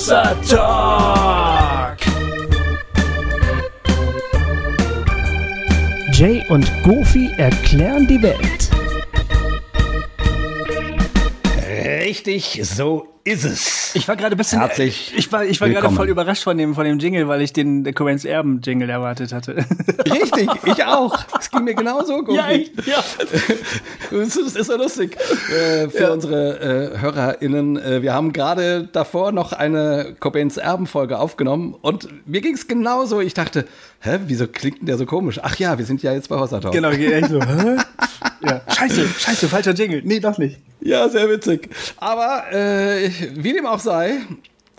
Hossa Talk. Jay und Goofy erklären die Welt. Richtig, so ist es. Ich war gerade ein bisschen. Herzlich ich war, ich war gerade voll überrascht von dem, von dem Jingle, weil ich den Coens Erben Jingle erwartet hatte. Richtig, ich auch. Es ging mir genauso, Goofy. ja. Das ist, ist so lustig äh, für unsere äh, HörerInnen. Äh, wir haben gerade davor noch eine Cobains Erben-Folge aufgenommen und mir ging es genauso. Ich dachte, hä, wieso klingt denn der so komisch? Ach ja, wir sind ja jetzt bei Hossa Talk. Genau, echt so. Hä? Ja. Scheiße, scheiße, falscher Jingle. Nee, doch nicht. Ja, sehr witzig. Aber äh, wie dem auch sei,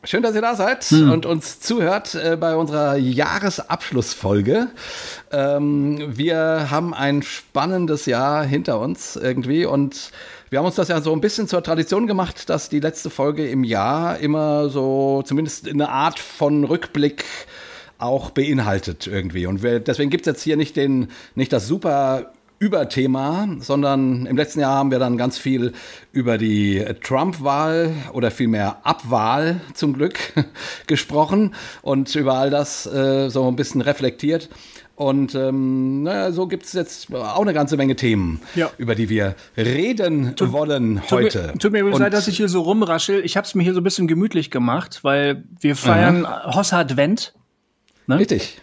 schön, dass ihr da seid Hm. und uns zuhört äh, bei unserer Jahresabschlussfolge. Ähm, wir haben ein spannendes Jahr hinter uns irgendwie und wir haben uns das ja so ein bisschen zur Tradition gemacht, dass die letzte Folge im Jahr immer so zumindest eine Art von Rückblick auch beinhaltet irgendwie. Und wir, deswegen gibt es jetzt hier nicht, den, nicht das super Überthema, sondern im letzten Jahr haben wir dann ganz viel über die Trump-Wahl oder vielmehr Abwahl zum Glück gesprochen und über all das äh, so ein bisschen reflektiert. Und ähm, naja, so gibt es jetzt auch eine ganze Menge Themen, Ja. über die wir reden wollen Tut heute. Mir, tut mir übrigens leid, dass ich hier so rumraschel. Ich habe es mir hier so ein bisschen gemütlich gemacht, weil wir feiern Hossa Advent. Richtig.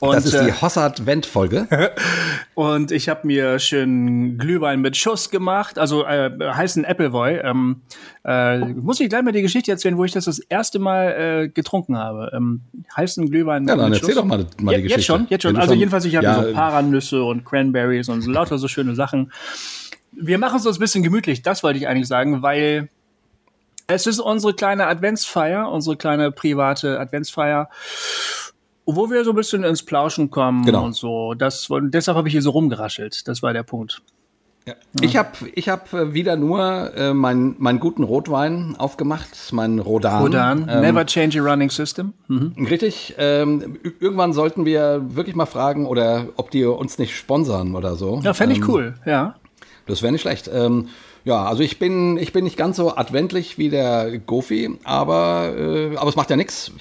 Und, das ist äh, die Hossard-Wendt-Folge. Und ich habe mir schön Glühwein mit Schuss gemacht, also äh, heißen Appleboy. Ähm, äh, muss ich gleich mal die Geschichte erzählen, wo ich das das erste Mal äh, getrunken habe. Ähm, heißen Glühwein Ja, dann mit erzähl Schuss. doch mal, mal Ja, die Geschichte. Jetzt schon, jetzt schon. Also schon- jedenfalls, ich habe ja, so Paranüsse und Cranberries und so lauter so schöne Sachen. Wir machen es uns ein bisschen gemütlich, das wollte ich eigentlich sagen, weil es ist unsere kleine Adventsfeier, unsere kleine private Adventsfeier, wo wir so ein bisschen ins Plauschen kommen Genau. und so. Das, und deshalb habe ich hier so rumgeraschelt. Das war der Punkt. Ja. Ich habe ich hab äh, wieder nur äh, meinen meinen guten Rotwein aufgemacht, meinen Rodan. Rodan, Ähm, never change a running system. Mhm. Richtig. Ähm, irgendwann sollten wir wirklich mal fragen, oder ob die uns nicht sponsern oder so. Ja, fände ich Ähm, cool, ja. Das wäre nicht schlecht. Ähm, ja, also ich bin, ich bin nicht ganz so adventlich wie der Gofi, aber, äh, aber es macht ja nichts.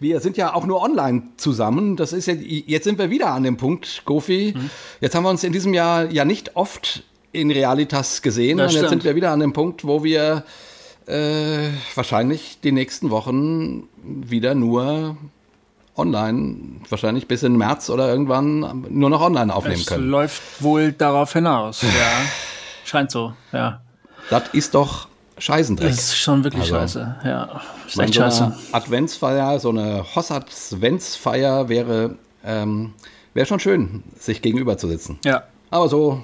Wir sind ja auch nur online zusammen. Das ist ja, jetzt sind wir wieder an dem Punkt, Gofi. Mhm. Jetzt haben wir uns in diesem Jahr ja nicht oft in Realitas gesehen. Das und jetzt stimmt. sind wir wieder an dem Punkt, wo wir äh, wahrscheinlich die nächsten Wochen wieder nur online, wahrscheinlich bis in März oder irgendwann nur noch online aufnehmen Es können. läuft wohl darauf hinaus, ja. Scheint so, ja. Das ist doch Scheißendreck. Das ist schon wirklich Also, scheiße, ja. Ist echt so scheiße. Adventsfeier, so eine Hossad-Svents-Feier wäre, ähm, wäre schon schön, sich gegenüber zu sitzen. Ja. Aber so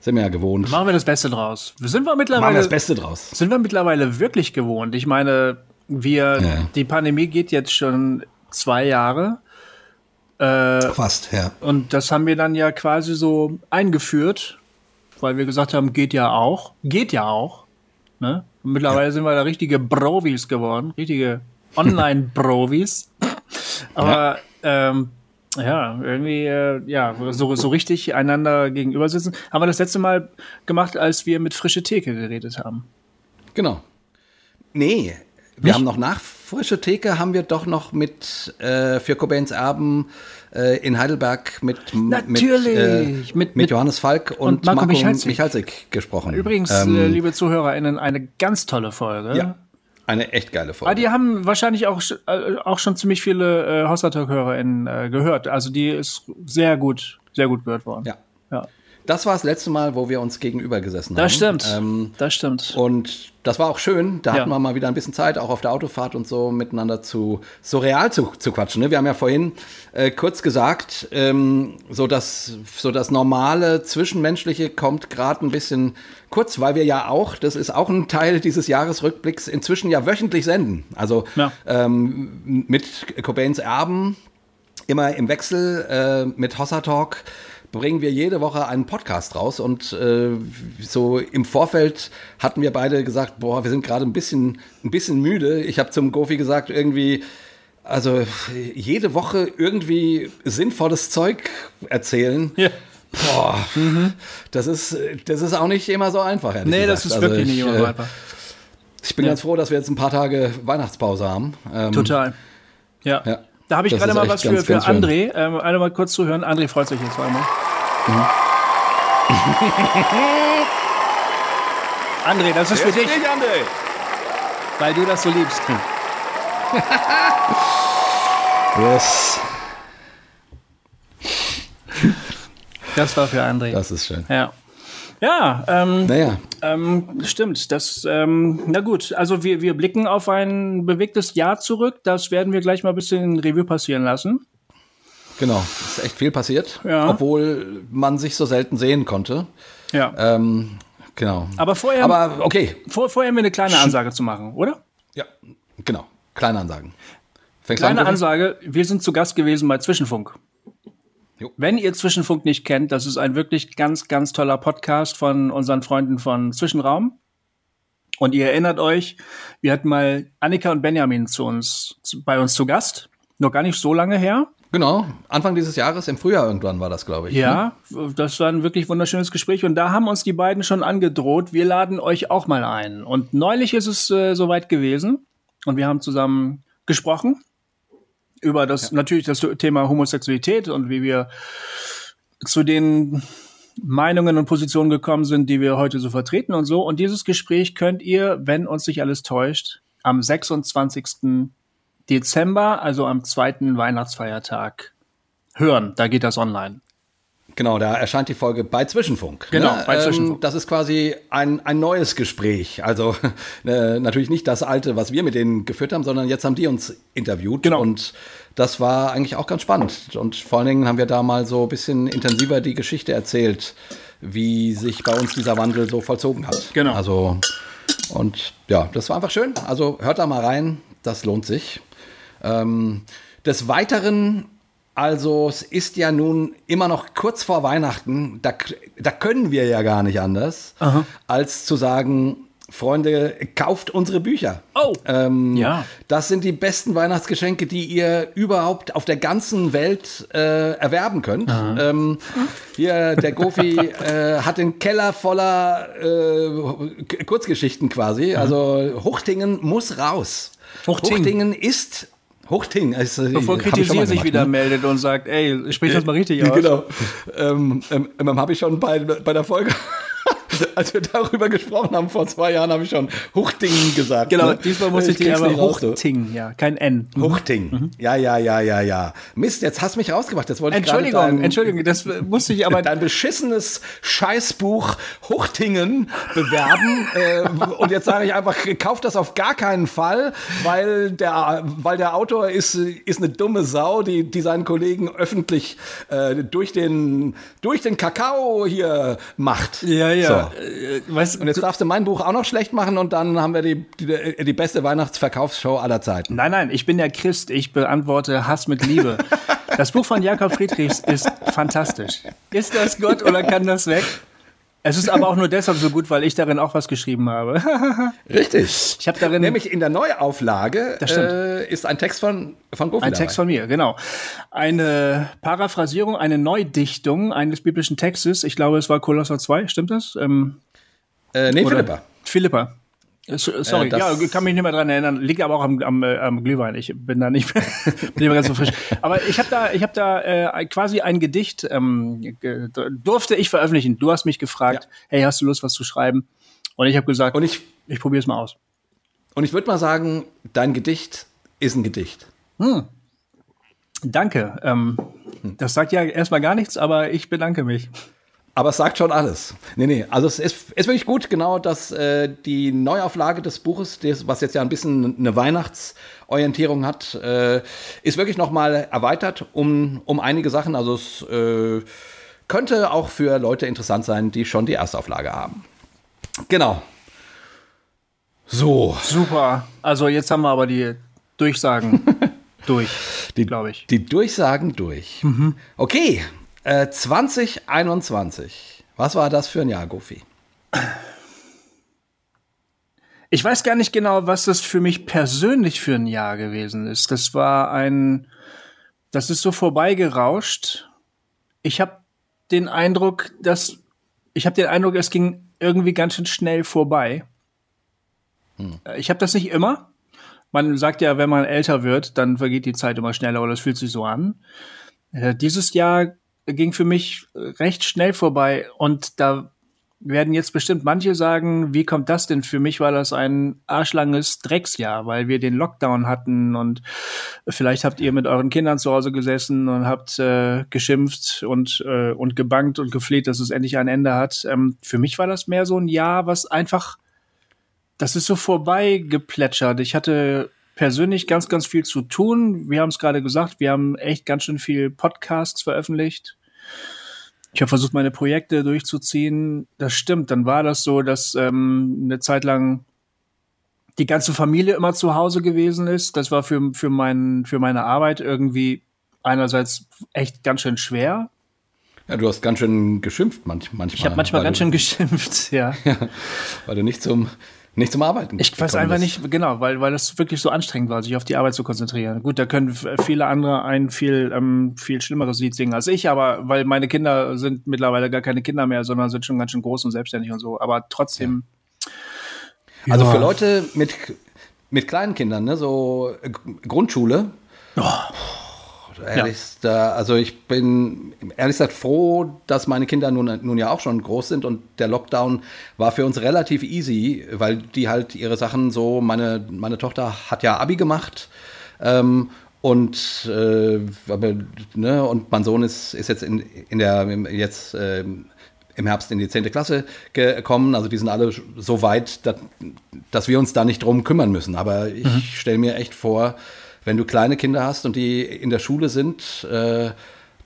sind wir ja gewohnt. Machen wir das Beste draus. Sind wir Machen mittlerweile, wir das Beste draus. sind wir mittlerweile wirklich gewohnt? Ich meine, wir, Ja. die Pandemie geht jetzt schon zwei Jahre. Fast, ja. Und das haben wir dann ja quasi so eingeführt, weil wir gesagt haben, geht ja auch. Geht ja auch. Ne? Mittlerweile sind wir da richtige Brovis geworden, richtige Online-Brovis. Aber ähm, ja, irgendwie, äh, ja, so, so richtig einander gegenüber sitzen. Haben wir das letzte Mal gemacht, als wir mit frische Theke geredet haben. Genau. Nee, wir Nicht? haben noch nach frische Theke haben wir doch noch mit äh, für Cobains Erben äh, in Heidelberg mit Natürlich, mit, äh, mit- mit, Johannes Falk und, und Marco Marco, Michalzik. Michalzik. gesprochen. Übrigens, ähm, äh, liebe ZuhörerInnen, eine ganz tolle Folge. ja, eine echt geile Ah, Folge. die haben wahrscheinlich auch, äh, auch schon ziemlich viele äh, Hossa-Talk-HörerInnen äh, gehört. Also die ist sehr gut, sehr gut gehört worden. ja. Das war das letzte Mal, wo wir uns gegenüber gesessen haben. Das stimmt. Ähm, das stimmt. und das war auch schön. Da Ja. hatten wir mal wieder ein bisschen Zeit, auch auf der Autofahrt und so miteinander zu so real zu, zu quatschen. Ne? Wir haben ja vorhin äh, kurz gesagt, ähm, so das so das normale Zwischenmenschliche kommt gerade ein bisschen kurz, weil wir ja auch, das ist auch ein Teil dieses Jahresrückblicks, inzwischen ja wöchentlich senden. Also Ja. ähm, mit Cobains Erben immer im Wechsel äh, mit Hossa Talk bringen wir jede Woche einen Podcast raus und äh, so im Vorfeld hatten wir beide gesagt, boah, wir sind gerade ein bisschen, ein bisschen müde. Ich habe zum Gofi gesagt, irgendwie, also jede Woche irgendwie sinnvolles Zeug erzählen. Ja. Boah, das ist, das ist auch nicht immer so einfach. Nee, das gesagt. ist Also wirklich ich, nicht immer so äh, einfach. Ich bin Ja. ganz froh, dass wir jetzt ein paar Tage Weihnachtspause haben. Ähm, Total. Ja. Ja. Da habe ich gerade mal was für, ganz, für ganz. André. Ähm, einmal kurz zuhören. André freut sich jetzt einmal. André, das ist für dich, Nicht, André. weil du das so liebst. Yes. Das war für André. Das ist schön. Ja. Ja, ähm, Naja, ähm, stimmt. Das, ähm, na gut, also wir, wir blicken auf ein bewegtes Jahr zurück. Das werden wir gleich mal ein bisschen Revue passieren lassen. genau. Ist echt viel passiert, Ja. obwohl man sich so selten sehen konnte. Ja. Ähm, genau. Aber vorher, Aber okay. vor, vorher haben wir eine kleine Ansage zu machen, oder? Ja, genau. Kleine Ansagen. Fängst Kleine an? Ansage, wir sind zu Gast gewesen bei Zwischenfunk. Jo. Wenn ihr Zwischenfunk nicht kennt, das ist ein wirklich ganz, ganz toller Podcast von unseren Freunden von Zwischenraum. Und ihr erinnert euch, wir hatten mal Annika und Benjamin zu uns, zu, bei uns zu Gast. Noch gar nicht so lange her. Genau. Anfang dieses Jahres, im Frühjahr irgendwann war das, glaube ich. ne? Ja, das war ein wirklich wunderschönes Gespräch. Und da haben uns die beiden schon angedroht, wir laden euch auch mal ein. Und neulich ist es äh, soweit gewesen. Und wir haben zusammen gesprochen über das, natürlich das Thema Homosexualität und wie wir zu den Meinungen und Positionen gekommen sind, die wir heute so vertreten und so. Und dieses Gespräch könnt ihr, wenn uns nicht alles täuscht, am 26. Dezember, also am zweiten Weihnachtsfeiertag, hören. Da geht das online. Genau, da erscheint die Folge bei Zwischenfunk. Genau, ne? bei Zwischenfunk. Ähm, das ist quasi ein, ein neues Gespräch. Also äh, natürlich nicht das alte, was wir mit denen geführt haben, sondern jetzt haben die uns interviewt. Genau. Und das war eigentlich auch ganz spannend. Und vor allen Dingen haben wir da mal so ein bisschen intensiver die Geschichte erzählt, wie sich bei uns dieser Wandel so vollzogen hat. Genau. Also, und ja, das war einfach schön. Also hört da mal rein, das lohnt sich. Ähm, des Weiteren, also es ist ja nun immer noch kurz vor Weihnachten, da, da können wir ja gar nicht anders, als zu sagen, Freunde, kauft unsere Bücher. Oh. Ähm, Ja. Das sind die besten Weihnachtsgeschenke, die ihr überhaupt auf der ganzen Welt äh, erwerben könnt. Ähm, hier, der Gofi äh, hat den Keller voller äh, Kurzgeschichten quasi. Also Huchtingen muss raus. Huchting. Huchtingen ist Huchting. Ist, äh, Bevor Kritisier sich wieder ne? meldet und sagt, ey, sprich das mal richtig aus. Genau. Ähm, ähm, ähm, habe ich schon bei, bei der Folge, als wir darüber gesprochen haben vor zwei Jahren, habe ich schon Huchtingen gesagt. Genau, ne? diesmal muss ich, dir krieg's aber. Hochting, ja, kein N. Huchting. Ja, ja, ja, ja, ja. Mist, jetzt hast du mich rausgemacht. Jetzt wollte ich Entschuldigung, dein, Entschuldigung, das musste ich aber. dein beschissenes Scheißbuch Huchtingen bewerben. äh, und jetzt sage ich einfach, kauf das auf gar keinen Fall, weil der, weil der Autor ist, ist eine dumme Sau, die, die seinen Kollegen öffentlich äh, durch, den, durch den Kakao hier macht. ja, ja. So. Äh, weißt, Und jetzt darfst du mein Buch auch noch schlecht machen und dann haben wir die, die, die beste Weihnachtsverkaufsshow aller Zeiten. nein, nein, ich bin der Christ, ich beantworte Hass mit Liebe. Das Buch von Jakob Friedrichs ist fantastisch. Ist das Gott oder kann das weg? Es ist aber auch nur deshalb so gut, weil ich darin auch was geschrieben habe. Richtig. Ich habe darin Nämlich in der Neuauflage äh, ist ein Text von, von Gofi Ein dabei. Text von mir, genau. Eine Paraphrasierung, eine Neudichtung eines biblischen Textes. Ich glaube, es war Kolosser 2, stimmt das? Ähm, Äh, nee, Philippa. Philippa. Äh, so- Sorry, Äh, ja, kann mich nicht mehr dran erinnern. Liegt aber auch am, am, äh, am Glühwein. Ich bin da nicht mehr, bin mehr ganz so frisch. Aber ich habe da, ich habe da äh, quasi ein Gedicht ähm, durfte ich veröffentlichen. Du hast mich gefragt, hey, hast du Lust, was zu schreiben? Und ich habe gesagt, Und ich, ich probiere es mal aus. und ich würde mal sagen, dein Gedicht ist ein Gedicht. Danke. Ähm, das sagt ja erstmal gar nichts, aber ich bedanke mich. Aber es sagt schon alles. Nee, nee, also es ist, ist wirklich gut, genau, dass äh, die Neuauflage des Buches, des, was jetzt ja ein bisschen eine Weihnachtsorientierung hat, äh, ist wirklich nochmal erweitert um, um einige Sachen. Also es äh, könnte auch für Leute interessant sein, die schon die Erstauflage haben. Genau. So, Super. Also jetzt haben wir aber die Durchsagen durch, die, glaube ich. die Durchsagen durch. Okay, äh, 2021. Was war das für ein Jahr, Gofi? Ich weiß gar nicht genau, was das für mich persönlich für ein Jahr gewesen ist. Das war ein, das ist so vorbeigerauscht. Ich habe den Eindruck, dass, ich habe den Eindruck, es ging irgendwie ganz schön schnell vorbei. Hm. Ich habe das nicht immer. Man sagt ja, wenn man älter wird, dann vergeht die Zeit immer schneller oder es fühlt sich so an. Äh, dieses Jahr ging für mich recht schnell vorbei und da werden jetzt bestimmt manche sagen, wie kommt das denn? Für mich war das ein arschlanges Drecksjahr, weil wir den Lockdown hatten und vielleicht habt ihr mit euren Kindern zu Hause gesessen und habt äh, geschimpft und, äh, und gebankt und gefleht, dass es endlich ein Ende hat. Ähm, für mich war das mehr so ein Jahr, was einfach, das ist so vorbei geplätschert. Ich hatte persönlich ganz, ganz viel zu tun. Wir haben es gerade gesagt, wir haben echt ganz schön viel Podcasts veröffentlicht ich habe versucht, meine Projekte durchzuziehen. Das stimmt. Dann war das so, dass ähm, eine Zeit lang die ganze Familie immer zu Hause gewesen ist. Das war für, für, mein, für meine Arbeit irgendwie einerseits echt ganz schön schwer. Ja, du hast ganz schön geschimpft manch, manchmal. Ich habe manchmal ganz schön geschimpft, ja. ja. Weil du nicht zum nicht zum Arbeiten. Ich weiß einfach ist. nicht, genau, weil, weil das wirklich so anstrengend war, sich auf die Arbeit zu konzentrieren. Gut, da können viele andere ein viel, ähm, viel schlimmeres Lied singen als ich, aber weil meine Kinder sind mittlerweile gar keine Kinder mehr, sondern sind schon ganz schön groß und selbstständig und so. Aber trotzdem. Ja. Also für Leute mit, mit kleinen Kindern, ne, so Grundschule. Oh Ehrlich, ja. also ich bin ehrlich gesagt froh, dass meine Kinder nun, nun ja auch schon groß sind und der Lockdown war für uns relativ easy, weil die halt ihre Sachen so, meine, meine Tochter hat ja Abi gemacht ähm, und, äh, ne, und mein Sohn ist, ist jetzt in, in der, jetzt äh, im Herbst in die 10. Klasse gekommen. Also die sind alle so weit, dass, dass wir uns da nicht drum kümmern müssen. Aber ich mhm. stelle mir echt vor, wenn du kleine Kinder hast und die in der Schule sind, äh,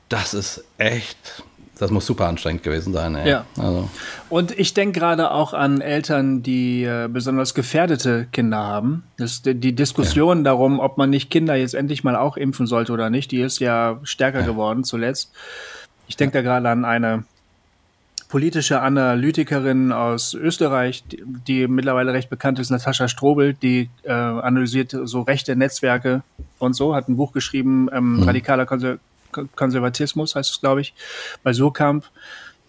das ist echt, das muss super anstrengend gewesen sein. Ey. Ja. Also. Und ich denke gerade auch an Eltern, die äh, besonders gefährdete Kinder haben. Das, die Diskussion ja. darum, ob man nicht Kinder jetzt endlich mal auch impfen sollte oder nicht, die ist ja stärker ja. geworden zuletzt. Ich denke ja. da gerade an eine politische Analytikerin aus Österreich, die, die, mittlerweile recht bekannt ist, Natascha Strobel, die äh, analysiert so rechte Netzwerke und so, hat ein Buch geschrieben, ähm, mhm. radikaler Konser Konservatismus heißt es, glaube ich, bei Surkamp.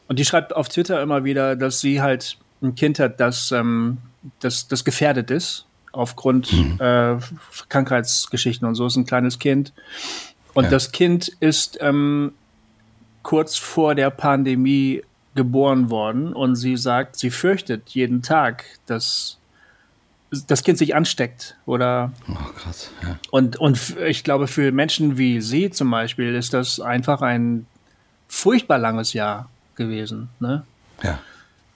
Und die schreibt auf Twitter immer wieder, dass sie halt ein Kind hat, das, ähm, das, das gefährdet ist aufgrund mhm. äh, Krankheitsgeschichten und so, ist ein kleines Kind. Und ja. das Kind ist ähm, kurz vor der Pandemie geboren worden und sie sagt, sie fürchtet jeden Tag, dass das Kind sich ansteckt oder oh, krass, ja. und und ich glaube für Menschen wie sie zum Beispiel ist das einfach ein furchtbar langes Jahr gewesen, ne? Ja.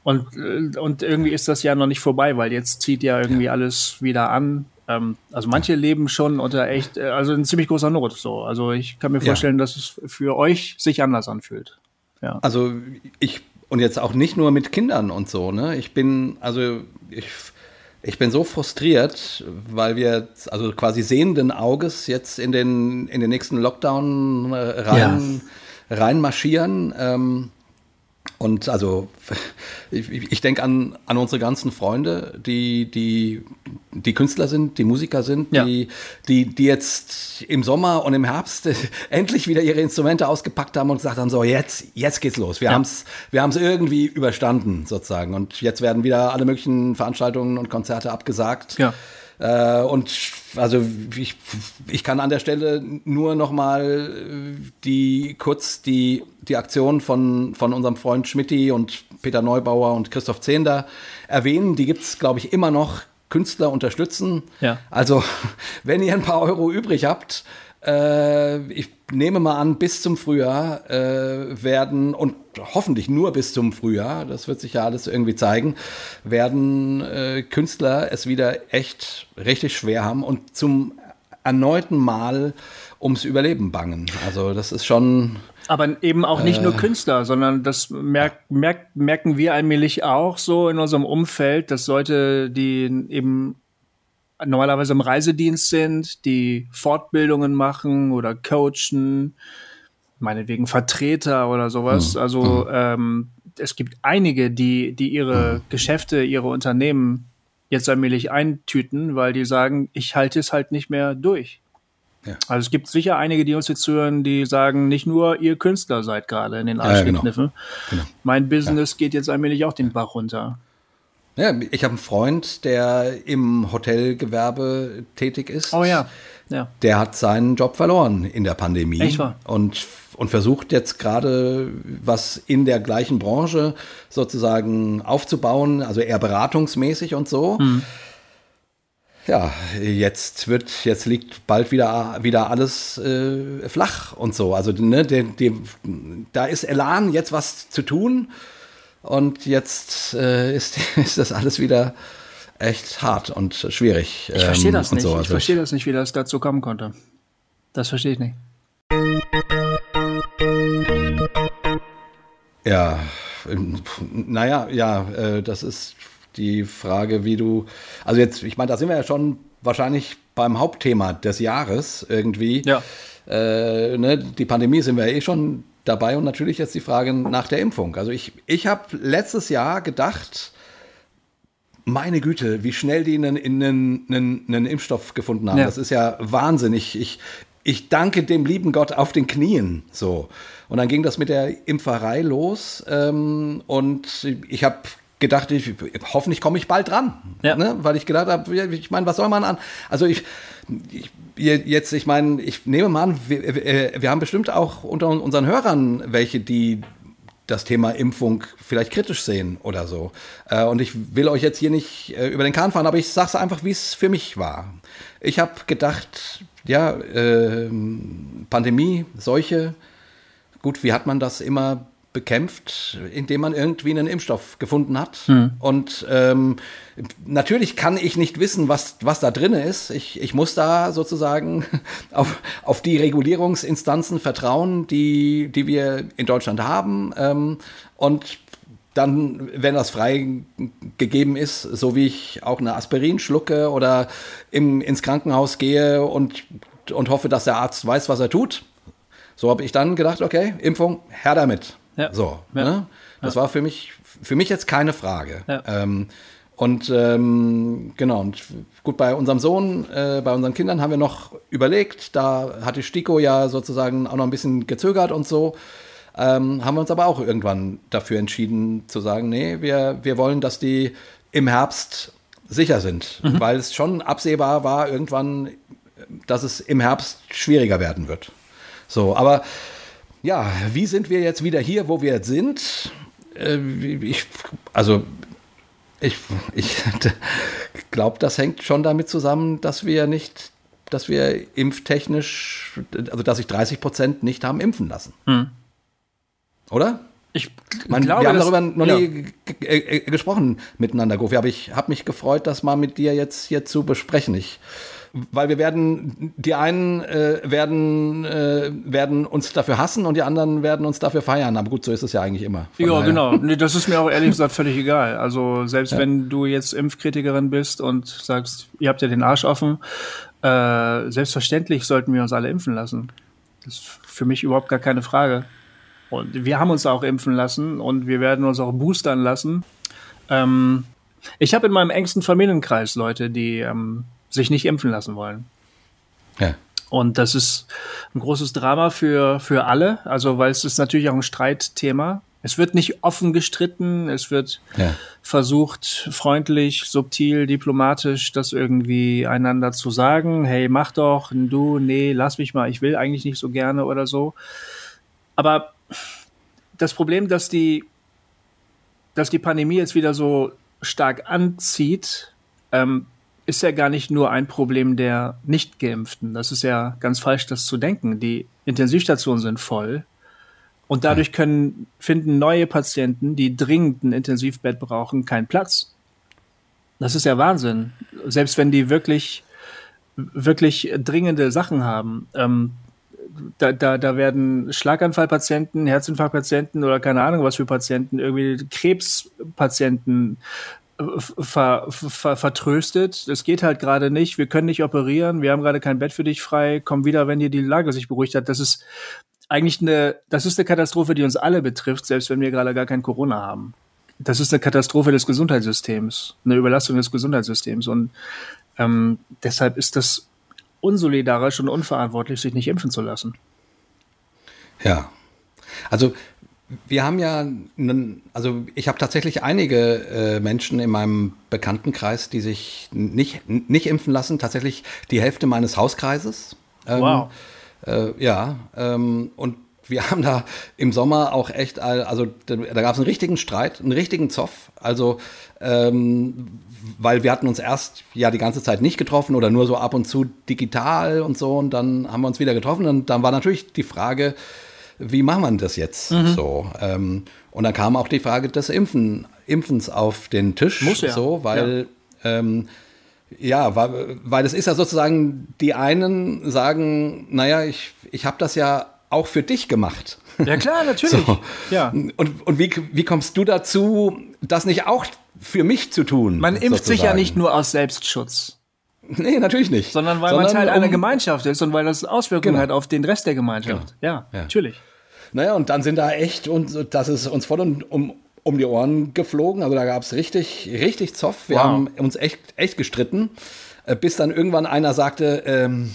Und und irgendwie ist das Jahr noch nicht vorbei, weil jetzt zieht ja irgendwie ja. alles wieder an. Ähm, also manche ja. leben schon unter echt, äh, also in ziemlich großer Not. So, also ich kann mir vorstellen, dass es für euch sich anders anfühlt. Ja. Also ich und jetzt auch nicht nur mit Kindern und so, ne? Ich bin, also ich, ich bin so frustriert, weil wir also quasi sehenden Auges jetzt in den, in den nächsten Lockdown äh, rein, ja. reinmarschieren. Ähm, und also ich, ich denke an, an unsere ganzen Freunde, die, die, die Künstler sind, die Musiker sind, ja. die, die, die jetzt im Sommer und im Herbst endlich wieder ihre Instrumente ausgepackt haben und gesagt haben, so jetzt, jetzt geht's los. Wir ja. haben's, wir haben's irgendwie überstanden sozusagen. Und jetzt werden wieder alle möglichen Veranstaltungen und Konzerte abgesagt. Ja. Äh, und also ich, ich kann an der Stelle nur noch mal die kurz die die Aktion von von unserem Freund Schmidti und Peter Neubauer und Christoph Zehnder erwähnen. Die gibt's glaube ich immer noch. Künstler unterstützen. Ja. Also wenn ihr ein paar Euro übrig habt, äh, ich nehme mal an, bis zum Frühjahr äh, werden und hoffentlich nur bis zum Frühjahr, das wird sich ja alles irgendwie zeigen, werden äh, Künstler es wieder echt richtig schwer haben und zum erneuten Mal ums Überleben bangen. Also das ist schon. Aber eben auch nicht äh, nur Künstler, sondern das merk, merk, merken wir allmählich auch so in unserem Umfeld, dass Leute, die eben normalerweise im Reisedienst sind, die Fortbildungen machen oder coachen, meinetwegen Vertreter oder sowas. Mhm. Also mhm. ähm, es gibt einige, die, die ihre mhm. Geschäfte, ihre Unternehmen jetzt allmählich eintüten, weil die sagen, ich halte es halt nicht mehr durch. Ja. Also es gibt sicher einige, die uns jetzt hören, die sagen, nicht nur ihr Künstler seid gerade in den Arsch ja, genau. genau. Mein Business ja. geht jetzt allmählich auch den Bach runter. Ja, ich habe einen Freund, der im Hotelgewerbe tätig ist. Oh ja. ja. Der hat seinen Job verloren in der Pandemie. Echt wahr? Und, und versucht jetzt gerade was in der gleichen Branche sozusagen aufzubauen, also eher beratungsmäßig und so. Hm. Ja, jetzt wird, jetzt liegt bald wieder, wieder alles äh, flach und so. Also ne, die, die, da ist Elan, jetzt was zu tun. Und jetzt äh, ist, ist das alles wieder echt hart und schwierig. Ich verstehe ähm, das und nicht. So. Ich Also verstehe das nicht, wie das dazu kommen konnte. Das verstehe ich nicht. Ja, ähm, naja, ja, äh, das ist die Frage, wie du. Also jetzt, ich meine, da sind wir ja schon wahrscheinlich beim Hauptthema des Jahres irgendwie. Ja. Äh, ne, die Pandemie sind wir eh schon dabei und natürlich jetzt die Frage nach der Impfung. Also ich, ich habe letztes Jahr gedacht, meine Güte, wie schnell die einen, einen, einen, einen Impfstoff gefunden haben. Ja. Das ist ja Wahnsinn. Ich, ich, ich danke dem lieben Gott auf den Knien. So. Und dann ging das mit der Impferei los. Ähm, und ich habe gedacht, ich, hoffentlich komme ich bald dran. Ja. Ne? Weil ich gedacht habe, ich meine, was soll man an? Also ich, ich jetzt, ich meine, ich nehme mal an, wir, wir, haben bestimmt auch unter unseren Hörern welche, die das Thema Impfung vielleicht kritisch sehen oder so. Äh, Und ich will euch jetzt hier nicht äh, über den Kahn fahren, aber ich sage es einfach, wie es für mich war. Ich habe gedacht, ja, äh, Pandemie, Seuche, gut, wie hat man das immer bekämpft, indem man irgendwie einen Impfstoff gefunden hat. Und ähm, natürlich kann ich nicht wissen, was, was da drin ist. Ich, ich muss da sozusagen auf, auf die Regulierungsinstanzen vertrauen, die, die wir in Deutschland haben. Ähm, und dann, wenn das frei gegeben ist, so wie ich auch eine Aspirin schlucke oder im, ins Krankenhaus gehe und, und hoffe, dass der Arzt weiß, was er tut, so habe ich dann gedacht, okay, Impfung, her damit. Ja. So, Ja. Ne? Das war für mich, für mich jetzt keine Frage. Ähm, und ähm, genau, und gut, bei unserem Sohn, äh, bei unseren Kindern haben wir noch überlegt, da hat die STIKO ja sozusagen auch noch ein bisschen gezögert und so. Ähm, haben wir uns aber auch irgendwann dafür entschieden zu sagen, nee, wir, wir wollen, dass die im Herbst sicher sind, weil es schon absehbar war irgendwann, dass es im Herbst schwieriger werden wird. So, aber ja, wie sind wir jetzt wieder hier, wo wir jetzt sind? Äh, ich, also, ich, ich glaube, das hängt schon damit zusammen, dass wir nicht, dass wir impftechnisch, also dass sich 30 Prozent nicht haben impfen lassen. Oder? Ich Man, glaube, wir haben darüber noch ja. nie äh, gesprochen miteinander, Gofi, aber ich habe mich gefreut, das mal mit dir jetzt hier zu besprechen. Ich, weil wir werden, die einen äh, werden, äh, werden uns dafür hassen und die anderen werden uns dafür feiern. Aber gut, so ist es ja eigentlich immer. Von Ja, daher- genau. Nee, das ist mir auch ehrlich gesagt völlig egal. Also selbst wenn du jetzt Impfkritikerin bist und sagst, ihr habt ja den Arsch offen, äh, selbstverständlich sollten wir uns alle impfen lassen. Das ist für mich überhaupt gar keine Frage. Und wir haben uns auch impfen lassen und wir werden uns auch boostern lassen. Ähm, ich habe in meinem engsten Familienkreis Leute, die ähm, sich nicht impfen lassen wollen. Ja. Und das ist ein großes Drama für, für alle, also weil es ist natürlich auch ein Streitthema. Es wird nicht offen gestritten, es wird Ja. versucht, freundlich, subtil, diplomatisch das irgendwie einander zu sagen. Hey, mach doch, du, nee, lass mich mal, ich will eigentlich nicht so gerne oder so. Aber das Problem, dass die, dass die Pandemie jetzt wieder so stark anzieht, ähm, ist ja gar nicht nur ein Problem der Nicht-Geimpften. Das ist ja ganz falsch, das zu denken. Die Intensivstationen sind voll. Und dadurch können, finden neue Patienten, die dringend ein Intensivbett brauchen, keinen Platz. Das ist ja Wahnsinn. Selbst wenn die wirklich, wirklich dringende Sachen haben. Ähm, da, da, da werden Schlaganfallpatienten, Herzinfarktpatienten oder keine Ahnung was für Patienten, irgendwie Krebspatienten ver, ver, vertröstet. Das geht halt gerade nicht. Wir können nicht operieren. Wir haben gerade kein Bett für dich frei. Komm wieder, wenn dir die Lage sich beruhigt hat. Das ist eigentlich eine, das ist eine Katastrophe, die uns alle betrifft, selbst wenn wir gerade gar kein Corona haben. Das ist eine Katastrophe des Gesundheitssystems, eine Überlastung des Gesundheitssystems. Und ähm, deshalb ist das unsolidarisch und unverantwortlich, sich nicht impfen zu lassen. Ja. Also wir haben ja, also ich habe tatsächlich einige äh, Menschen in meinem Bekanntenkreis, die sich nicht, nicht impfen lassen. Tatsächlich die Hälfte meines Hauskreises. Ähm, wow. Äh, ja, ähm, und wir haben da im Sommer auch echt, also da, da gab es einen richtigen Streit, einen richtigen Zoff. Also, ähm, weil wir hatten uns erst ja die ganze Zeit nicht getroffen oder nur so ab und zu digital und so und dann haben wir uns wieder getroffen und dann war natürlich die Frage, wie machen wir das jetzt mhm. so? Ähm, und dann kam auch die Frage des Impfen, Impfens auf den Tisch, Muss ja. so, weil ja. Ähm, ja, weil, weil es ist ja sozusagen, die einen sagen, naja, ich, ich habe das ja auch für dich gemacht. Ja klar, natürlich. So. Ja. Und, und wie, wie kommst du dazu, das nicht auch für mich zu tun? Man impft sozusagen? sich ja nicht nur aus Selbstschutz. Nee, natürlich nicht. Sondern weil man Teil um, einer Gemeinschaft ist und weil das Auswirkungen genau. hat auf den Rest der Gemeinschaft. Genau. Ja, ja, natürlich. Naja, und dann sind da echt, und das ist uns voll um, um, um die Ohren geflogen. Also da gab es richtig, richtig Zoff. Wir wow. haben uns echt, echt gestritten, äh, bis dann irgendwann einer sagte, ähm,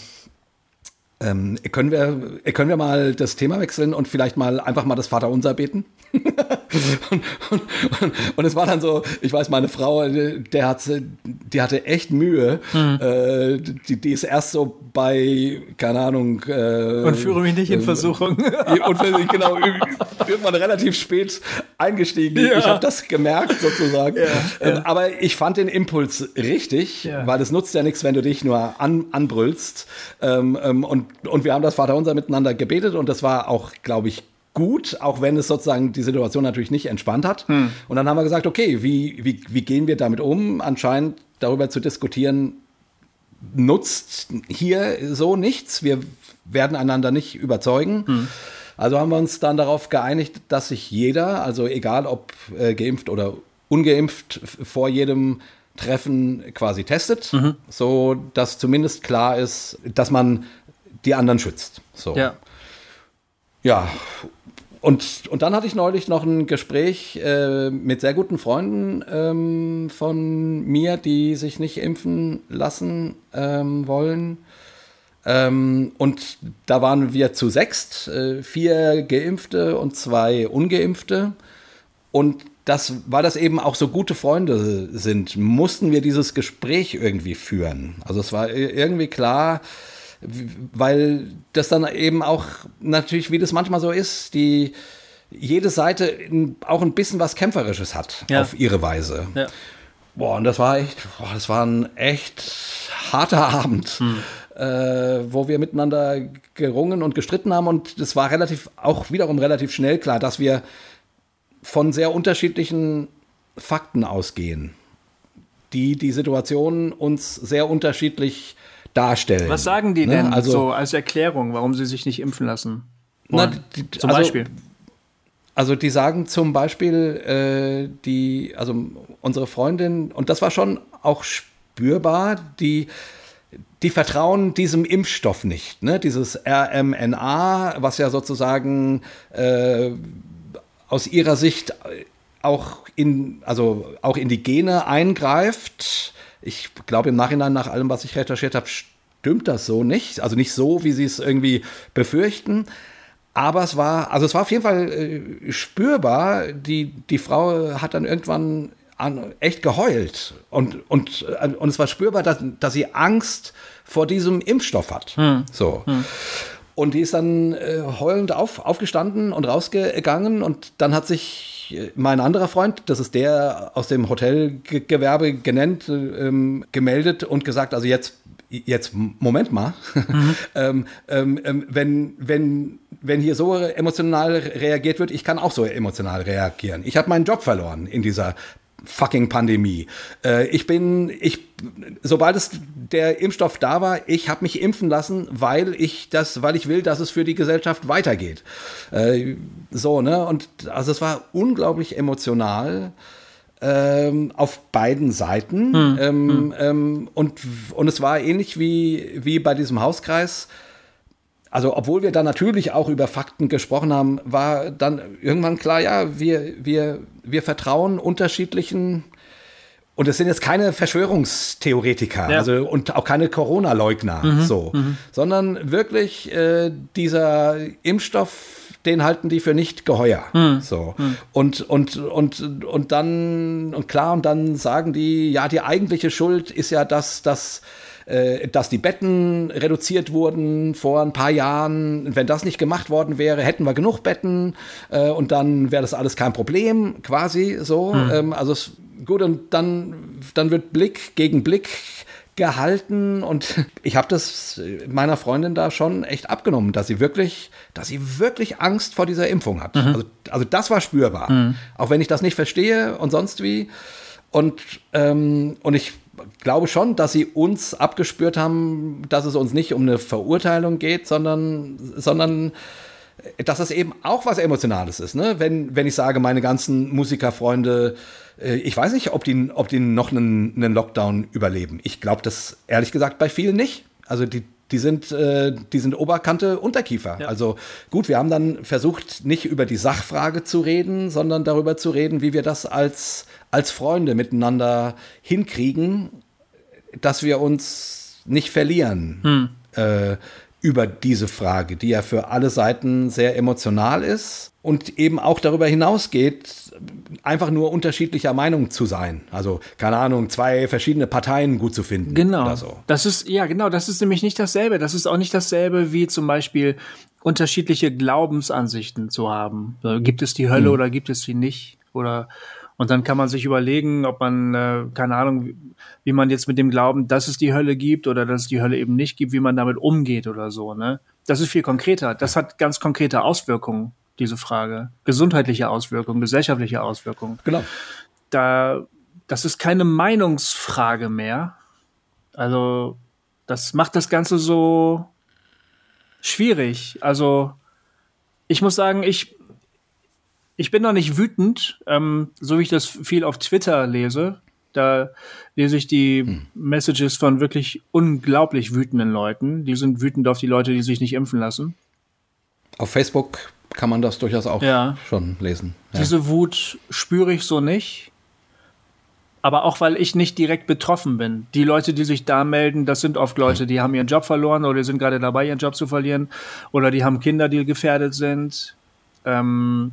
ähm, können, wir, können wir mal das Thema wechseln und vielleicht mal einfach mal das Vaterunser beten? und, und, und, und, es war dann so, ich weiß, meine Frau, der hat, die hatte echt Mühe. Mhm. Äh, die, die, ist erst so bei, keine Ahnung. Äh, und führe mich nicht in äh, Versuchung. und genau, irgendwann relativ spät eingestiegen. Ja. Ich habe das gemerkt sozusagen. Ja, ähm, ja. Aber ich fand den Impuls richtig, weil es nutzt ja nichts, wenn du dich nur an, anbrüllst. Ähm, ähm, und, und wir haben das Vaterunser miteinander gebetet und das war auch, glaube ich, gut, auch wenn es sozusagen die Situation natürlich nicht entspannt hat. Hm. Und dann haben wir gesagt, okay, wie, wie, wie gehen wir damit um? Anscheinend darüber zu diskutieren, nutzt hier so nichts. Wir werden einander nicht überzeugen. Hm. Also haben wir uns dann darauf geeinigt, dass sich jeder, also egal ob äh, geimpft oder ungeimpft, vor jedem Treffen quasi testet, mhm. so dass zumindest klar ist, dass man die anderen schützt. So. Ja. Ja, und, und dann hatte ich neulich noch ein Gespräch äh, mit sehr guten Freunden ähm, von mir, die sich nicht impfen lassen ähm, wollen. Ähm, und da waren wir zu sechst, äh, vier Geimpfte und zwei Ungeimpfte. Und das, weil das eben auch so gute Freunde sind, mussten wir dieses Gespräch irgendwie führen. Also es war irgendwie klar, weil das dann eben auch natürlich, wie das manchmal so ist, die jede Seite auch ein bisschen was Kämpferisches hat ja. auf ihre Weise. Ja. Boah, und das war echt, boah, das war ein echt harter Abend, hm. äh, wo wir miteinander gerungen und gestritten haben. Und es war relativ, auch wiederum relativ schnell klar, dass wir von sehr unterschiedlichen Fakten ausgehen, die die Situation uns sehr unterschiedlich darstellen. Was sagen die ne? denn also, so als Erklärung, warum sie sich nicht impfen lassen? Na, die, zum also, Beispiel. Also die sagen zum Beispiel, äh, die, also unsere Freundin, und das war schon auch spürbar, die, die vertrauen diesem Impfstoff nicht. Ne? Dieses RMNA, was ja sozusagen äh, aus ihrer Sicht auch in, also auch in die Gene eingreift ich glaube im Nachhinein nach allem, was ich recherchiert habe, stimmt das so nicht. Also nicht so, wie sie es irgendwie befürchten. Aber es war, also es war auf jeden Fall äh, spürbar. Die, die Frau hat dann irgendwann an, echt geheult. Und, und, äh, und es war spürbar, dass, dass sie Angst vor diesem Impfstoff hat. Hm. So. Hm. Und die ist dann äh, heulend auf, aufgestanden und rausgegangen und dann hat sich mein anderer Freund, das ist der aus dem Hotelgewerbe genannt, ähm, gemeldet und gesagt, also jetzt jetzt Moment mal, mhm. ähm, ähm, wenn, wenn, wenn hier so emotional reagiert wird, ich kann auch so emotional reagieren. Ich habe meinen Job verloren in dieser fucking Pandemie. Äh, ich bin, ich, sobald es der Impfstoff da war, ich habe mich impfen lassen, weil ich das, weil ich will, dass es für die Gesellschaft weitergeht. Äh, so, ne? Und also es war unglaublich emotional. Ähm, auf beiden Seiten. Hm, ähm, hm. Ähm, und, und es war ähnlich wie, wie bei diesem Hauskreis. Also, obwohl wir da natürlich auch über Fakten gesprochen haben, war dann irgendwann klar, ja, wir, wir, wir vertrauen unterschiedlichen und es sind jetzt keine Verschwörungstheoretiker, ja. also und auch keine Corona-Leugner, mhm, so, mhm. sondern wirklich äh, dieser Impfstoff, den halten die für nicht geheuer. Hm. So. Hm. Und, und, und, und dann, und klar, und dann sagen die, ja, die eigentliche Schuld ist ja, dass, dass, dass die Betten reduziert wurden vor ein paar Jahren. Wenn das nicht gemacht worden wäre, hätten wir genug Betten äh, und dann wäre das alles kein Problem, quasi so. Hm. Ähm, also es, gut, und dann, dann wird Blick gegen Blick gehalten und ich habe das meiner Freundin da schon echt abgenommen, dass sie wirklich, dass sie wirklich Angst vor dieser Impfung hat. Mhm. Also, also das war spürbar. Mhm. Auch wenn ich das nicht verstehe und sonst wie. Und, ähm, und ich glaube schon, dass sie uns abgespürt haben, dass es uns nicht um eine Verurteilung geht, sondern, sondern dass es eben auch was Emotionales ist. Ne? Wenn, wenn ich sage, meine ganzen Musikerfreunde äh, ich weiß nicht, ob die, ob die noch einen, einen Lockdown überleben. Ich glaube das ehrlich gesagt bei vielen nicht. Also die, die sind, äh, die sind Oberkante Unterkiefer. Ja. Also gut, wir haben dann versucht, nicht über die Sachfrage zu reden, sondern darüber zu reden, wie wir das als, als Freunde miteinander hinkriegen, dass wir uns nicht verlieren. Hm. Äh, über diese Frage, die ja für alle Seiten sehr emotional ist und eben auch darüber hinausgeht, einfach nur unterschiedlicher Meinung zu sein. Also, keine Ahnung, zwei verschiedene Parteien gut zu finden. Genau. So. Das ist, ja, genau, das ist nämlich nicht dasselbe. Das ist auch nicht dasselbe wie zum Beispiel unterschiedliche Glaubensansichten zu haben. Gibt es die Hölle hm. oder gibt es sie nicht? Oder und dann kann man sich überlegen, ob man, äh, keine Ahnung, wie man jetzt mit dem Glauben, dass es die Hölle gibt oder dass es die Hölle eben nicht gibt, wie man damit umgeht oder so. Ne? Das ist viel konkreter. Das hat ganz konkrete Auswirkungen diese Frage. Gesundheitliche Auswirkungen, gesellschaftliche Auswirkungen. Genau. Da, das ist keine Meinungsfrage mehr. Also, das macht das Ganze so schwierig. Also, ich muss sagen, ich, ich bin noch nicht wütend, ähm, so wie ich das viel auf Twitter lese. Da lese ich die hm. Messages von wirklich unglaublich wütenden Leuten. Die sind wütend auf die Leute, die sich nicht impfen lassen. Auf Facebook kann man das durchaus auch ja. schon lesen. Ja. Diese Wut spüre ich so nicht. Aber auch weil ich nicht direkt betroffen bin. Die Leute, die sich da melden, das sind oft Leute, die haben ihren Job verloren oder sind gerade dabei, ihren Job zu verlieren. Oder die haben Kinder, die gefährdet sind. Ähm,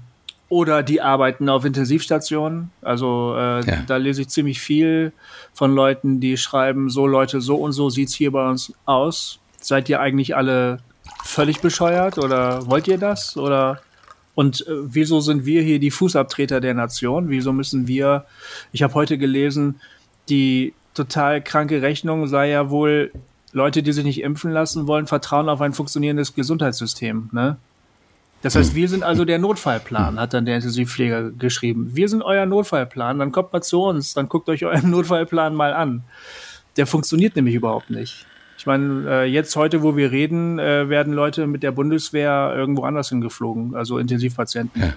oder die arbeiten auf Intensivstationen. Also äh, ja. da lese ich ziemlich viel von Leuten, die schreiben, so Leute, so und so sieht's hier bei uns aus. Seid ihr eigentlich alle völlig bescheuert oder wollt ihr das? Oder und äh, wieso sind wir hier die Fußabtreter der Nation? Wieso müssen wir, ich habe heute gelesen, die total kranke Rechnung sei ja wohl, Leute, die sich nicht impfen lassen wollen, vertrauen auf ein funktionierendes Gesundheitssystem. Ne? Das heißt, wir sind also der Notfallplan, hat dann der Intensivpfleger geschrieben. Wir sind euer Notfallplan, dann kommt mal zu uns, dann guckt euch euren Notfallplan mal an. Der funktioniert nämlich überhaupt nicht. Ich meine, äh, jetzt heute, wo wir reden, äh, werden Leute mit der Bundeswehr irgendwo anders hingeflogen, also Intensivpatienten. Ja.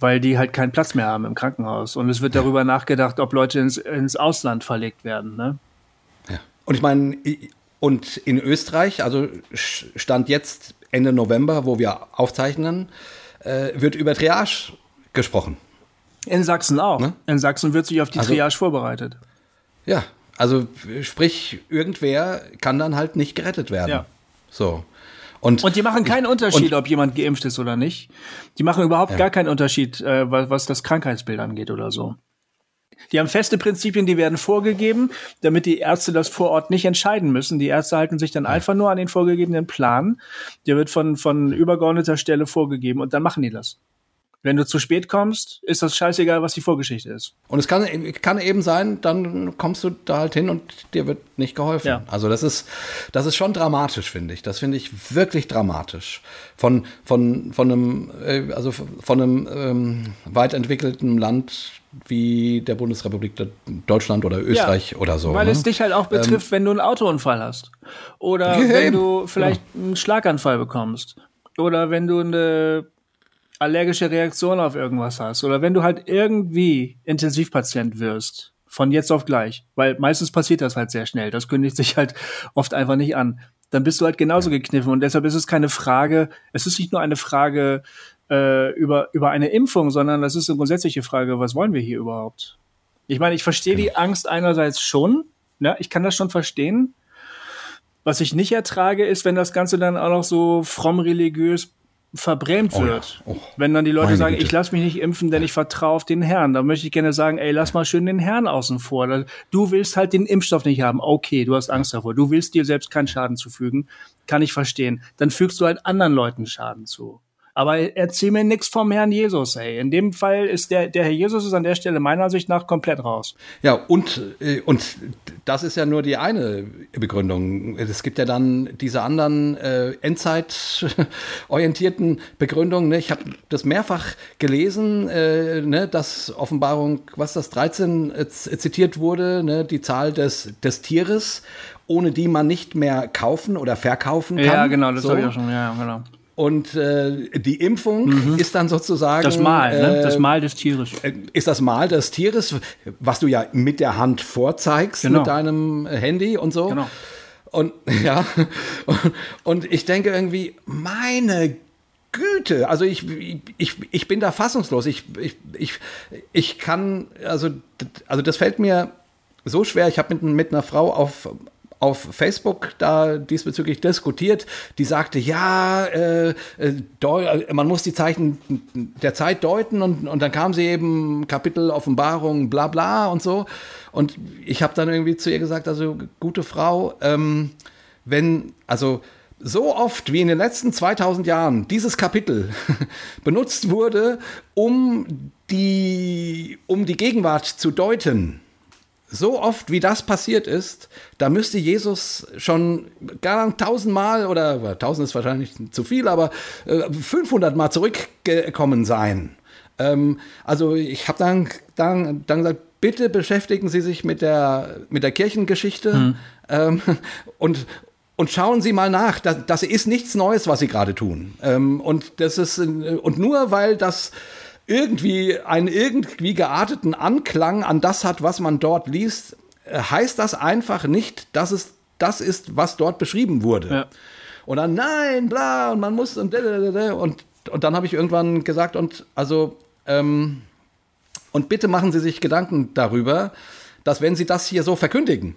Weil die halt keinen Platz mehr haben im Krankenhaus. Und es wird darüber nachgedacht, ob Leute ins, ins Ausland verlegt werden. Ne? Ja. Und ich meine, und in Österreich, also stand jetzt Ende November, wo wir aufzeichnen, äh, wird über Triage gesprochen. In Sachsen auch. Ne? In Sachsen wird sich auf die also, Triage vorbereitet. Ja, also sprich, irgendwer kann dann halt nicht gerettet werden. Ja. So. Und, und die machen keinen Unterschied, und, ob jemand geimpft ist oder nicht. Die machen überhaupt ja. gar keinen Unterschied, äh, was, was das Krankheitsbild angeht oder so. Die haben feste Prinzipien, die werden vorgegeben, damit die Ärzte das vor Ort nicht entscheiden müssen. Die Ärzte halten sich dann einfach nur an den vorgegebenen Plan. Der wird von, von übergeordneter Stelle vorgegeben und dann machen die das. Wenn du zu spät kommst, ist das scheißegal, was die Vorgeschichte ist. Und es kann, kann eben sein, dann kommst du da halt hin und dir wird nicht geholfen. Ja. Also das ist, das ist schon dramatisch, finde ich. Das finde ich wirklich dramatisch. Von, von, von einem, äh, also von einem ähm, weit entwickelten Land wie der Bundesrepublik Deutschland oder Österreich ja, oder so. Weil ne? es dich halt auch betrifft, ähm, wenn du einen Autounfall hast. Oder wenn du vielleicht ja. einen Schlaganfall bekommst. Oder wenn du eine allergische Reaktion auf irgendwas hast oder wenn du halt irgendwie Intensivpatient wirst, von jetzt auf gleich, weil meistens passiert das halt sehr schnell, das kündigt sich halt oft einfach nicht an, dann bist du halt genauso gekniffen und deshalb ist es keine Frage, es ist nicht nur eine Frage äh, über, über eine Impfung, sondern das ist eine grundsätzliche Frage, was wollen wir hier überhaupt? Ich meine, ich verstehe die Angst einerseits schon, ja, ich kann das schon verstehen. Was ich nicht ertrage, ist, wenn das Ganze dann auch noch so fromm religiös verbrämt Oh ja. wird. Oh, Wenn dann die Leute meine sagen, Güte. ich lasse mich nicht impfen, denn ich vertraue auf den Herrn, dann möchte ich gerne sagen, ey, lass mal schön den Herrn außen vor. Da- Du willst halt den Impfstoff nicht haben. Okay, du hast Angst davor. Du willst dir selbst keinen Schaden zufügen. Kann ich verstehen. Dann fügst du halt anderen Leuten Schaden zu. Aber erzähl mir nichts vom Herrn Jesus, ey. In dem Fall ist der, der Herr Jesus ist an der Stelle meiner Ansicht nach komplett raus. Ja, und, äh, und das ist ja nur die eine Begründung. Es gibt ja dann diese anderen äh, endzeitorientierten Begründungen. Ne? Ich habe das mehrfach gelesen, äh, ne, dass Offenbarung, was das 13 äh, zitiert wurde, ne, die Zahl des, des Tieres, ohne die man nicht mehr kaufen oder verkaufen kann. Ja, genau, das So. habe ich auch schon. Ja, genau. Und äh, die Impfung ist dann sozusagen Das Mal, ne? äh, Das Mal des Tieres. ist das Mal des Tieres, was du ja mit der Hand vorzeigst Genau. mit deinem Handy und so. Genau. Und ja, und, und ich denke irgendwie, meine Güte, also ich, ich, ich bin da fassungslos. Ich, ich, ich, ich kann, also, also das fällt mir so schwer. Ich habe mit, mit einer Frau auf, auf Facebook da diesbezüglich diskutiert, die sagte, ja, äh, äh, deu- man muss die Zeichen der Zeit deuten und, und dann kam sie eben Kapitel Offenbarung, bla bla und so. Und ich habe dann irgendwie zu ihr gesagt, also gute Frau, ähm, wenn, also so oft wie in den letzten 2000 Jahren dieses Kapitel benutzt wurde, um die, um die Gegenwart zu deuten, so oft wie das passiert ist, da müsste Jesus schon gar tausendmal oder tausend ist wahrscheinlich zu viel, aber äh, 500 Mal zurückgekommen sein. Ähm, also ich habe dann, dann, dann gesagt, bitte beschäftigen Sie sich mit der, mit der Kirchengeschichte ähm, und, und schauen Sie mal nach. Das, das ist nichts Neues, was Sie gerade tun. Ähm, und das ist, äh, und nur weil das irgendwie einen irgendwie gearteten Anklang an das hat, was man dort liest, äh, heißt das einfach nicht, dass es das ist, was dort beschrieben wurde. Ja. Und dann nein, bla, und man muss und und, und dann habe ich irgendwann gesagt, und also, ähm, und bitte machen Sie sich Gedanken darüber, dass wenn Sie das hier so verkündigen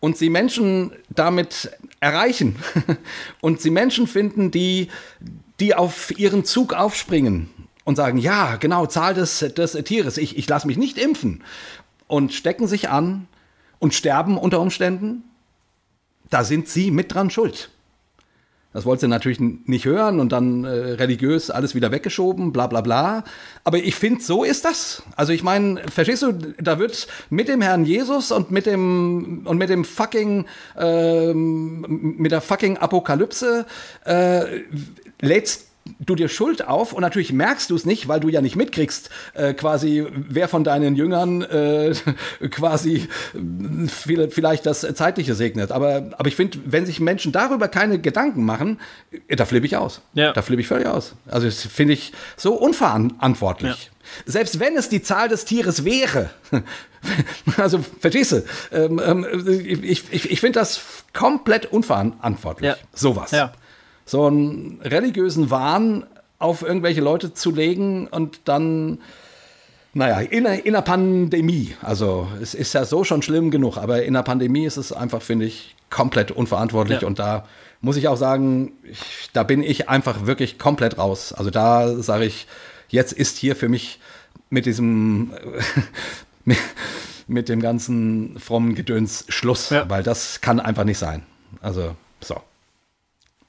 und Sie Menschen damit erreichen und Sie Menschen finden, die, die auf Ihren Zug aufspringen und sagen, ja, genau, Zahl des, des Tieres, ich, ich lasse mich nicht impfen und stecken sich an und sterben unter Umständen, da sind Sie mit dran schuld. Das wollte sie natürlich nicht hören und dann äh, religiös alles wieder weggeschoben, bla bla bla. Aber ich finde, so ist das. Also ich meine, verstehst du, da wird mit dem Herrn Jesus und mit dem und mit dem fucking ähm, mit der fucking Apokalypse äh, lädst du dir Schuld auf und natürlich merkst du es nicht, weil du ja nicht mitkriegst, äh, quasi wer von deinen Jüngern äh, quasi äh, viel- vielleicht das Zeitliche segnet. Aber, aber ich finde, wenn sich Menschen darüber keine Gedanken machen, äh, da flippe ich aus. Ja. Da flippe ich völlig aus. Also das finde ich so unverantwortlich. Selbst wenn es die Zahl des Tieres wäre, also verstehst du, ähm, ähm, ich, ich, ich finde das komplett unverantwortlich. Ja. Sowas Ja. So einen religiösen Wahn auf irgendwelche Leute zu legen und dann, naja, in einer, in einer Pandemie, also es ist ja so schon schlimm genug, aber in einer Pandemie ist es einfach, finde ich, komplett unverantwortlich Ja. und da muss ich auch sagen, ich, da bin ich einfach wirklich komplett raus. Also da sage ich, jetzt ist hier für mich mit diesem, mit, mit dem ganzen frommen Gedöns Schluss, Ja. weil das kann einfach nicht sein. Also, so.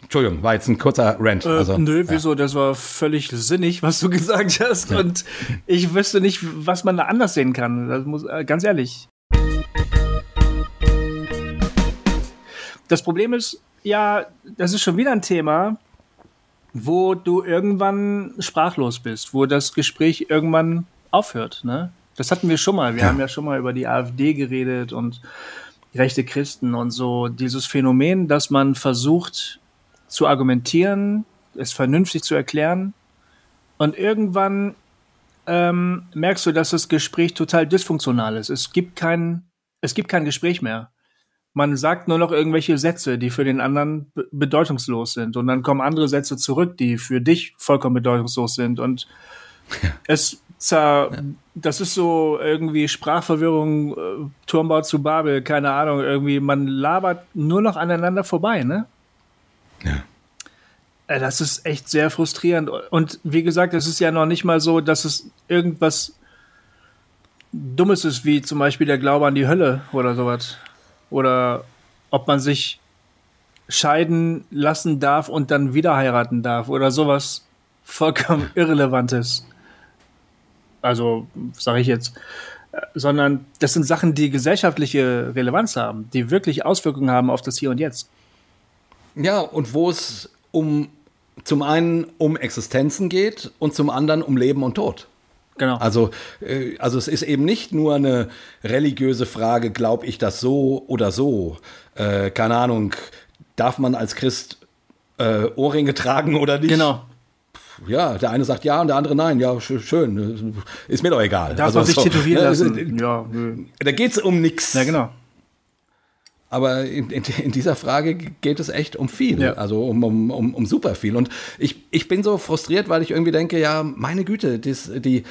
Entschuldigung, war jetzt ein kurzer Rant. Äh, also, nö, ja. wieso? Das war völlig sinnig, was du gesagt hast. Und ich wüsste nicht, was man da anders sehen kann. Das muss, äh, ganz ehrlich. Das Problem ist, ja, das ist schon wieder ein Thema, wo du irgendwann sprachlos bist, wo das Gespräch irgendwann aufhört. Ne? Das hatten wir schon mal. Wir Ja. haben ja schon mal über die AfD geredet und rechte Christen und so. Dieses Phänomen, dass man versucht zu argumentieren, es vernünftig zu erklären und irgendwann ähm, merkst du, dass das Gespräch total dysfunktional ist. Es gibt kein, es gibt kein Gespräch mehr. Man sagt nur noch irgendwelche Sätze, die für den anderen be bedeutungslos sind. Und dann kommen andere Sätze zurück, die für dich vollkommen bedeutungslos sind. Und es zer das ist so irgendwie Sprachverwirrung, äh, Turmbau zu Babel, keine Ahnung, irgendwie, man labert nur noch aneinander vorbei, ne? Ja. Äh, Das ist echt sehr frustrierend. Und wie gesagt, es ist ja noch nicht mal so, dass es irgendwas Dummes ist, wie zum Beispiel der Glaube an die Hölle oder sowas. Oder ob man sich scheiden lassen darf und dann wieder heiraten darf oder sowas vollkommen Irrelevantes. Also, sage ich jetzt. Äh, Sondern das sind Sachen, die gesellschaftliche Relevanz haben, die wirklich Auswirkungen haben auf das Hier und Jetzt. Ja, und wo es um zum einen um Existenzen geht und zum anderen um Leben und Tod. Genau. Also, äh, also es ist eben nicht nur eine religiöse Frage, glaube ich das so oder so. Äh, keine Ahnung, darf man als Christ äh, Ohrringe tragen oder nicht? genau. Ja, der eine sagt ja und der andere nein. Ja, sch- schön. Ist mir doch egal. Darf man sich so, tätowieren ne, lassen? Ja. Da geht's um nichts. Ja, genau. Aber in, in, in dieser Frage geht es echt um viel, Ja. also um, um, um, um super viel. Und ich, ich bin so frustriert, weil ich irgendwie denke, ja, meine Güte, dies, die,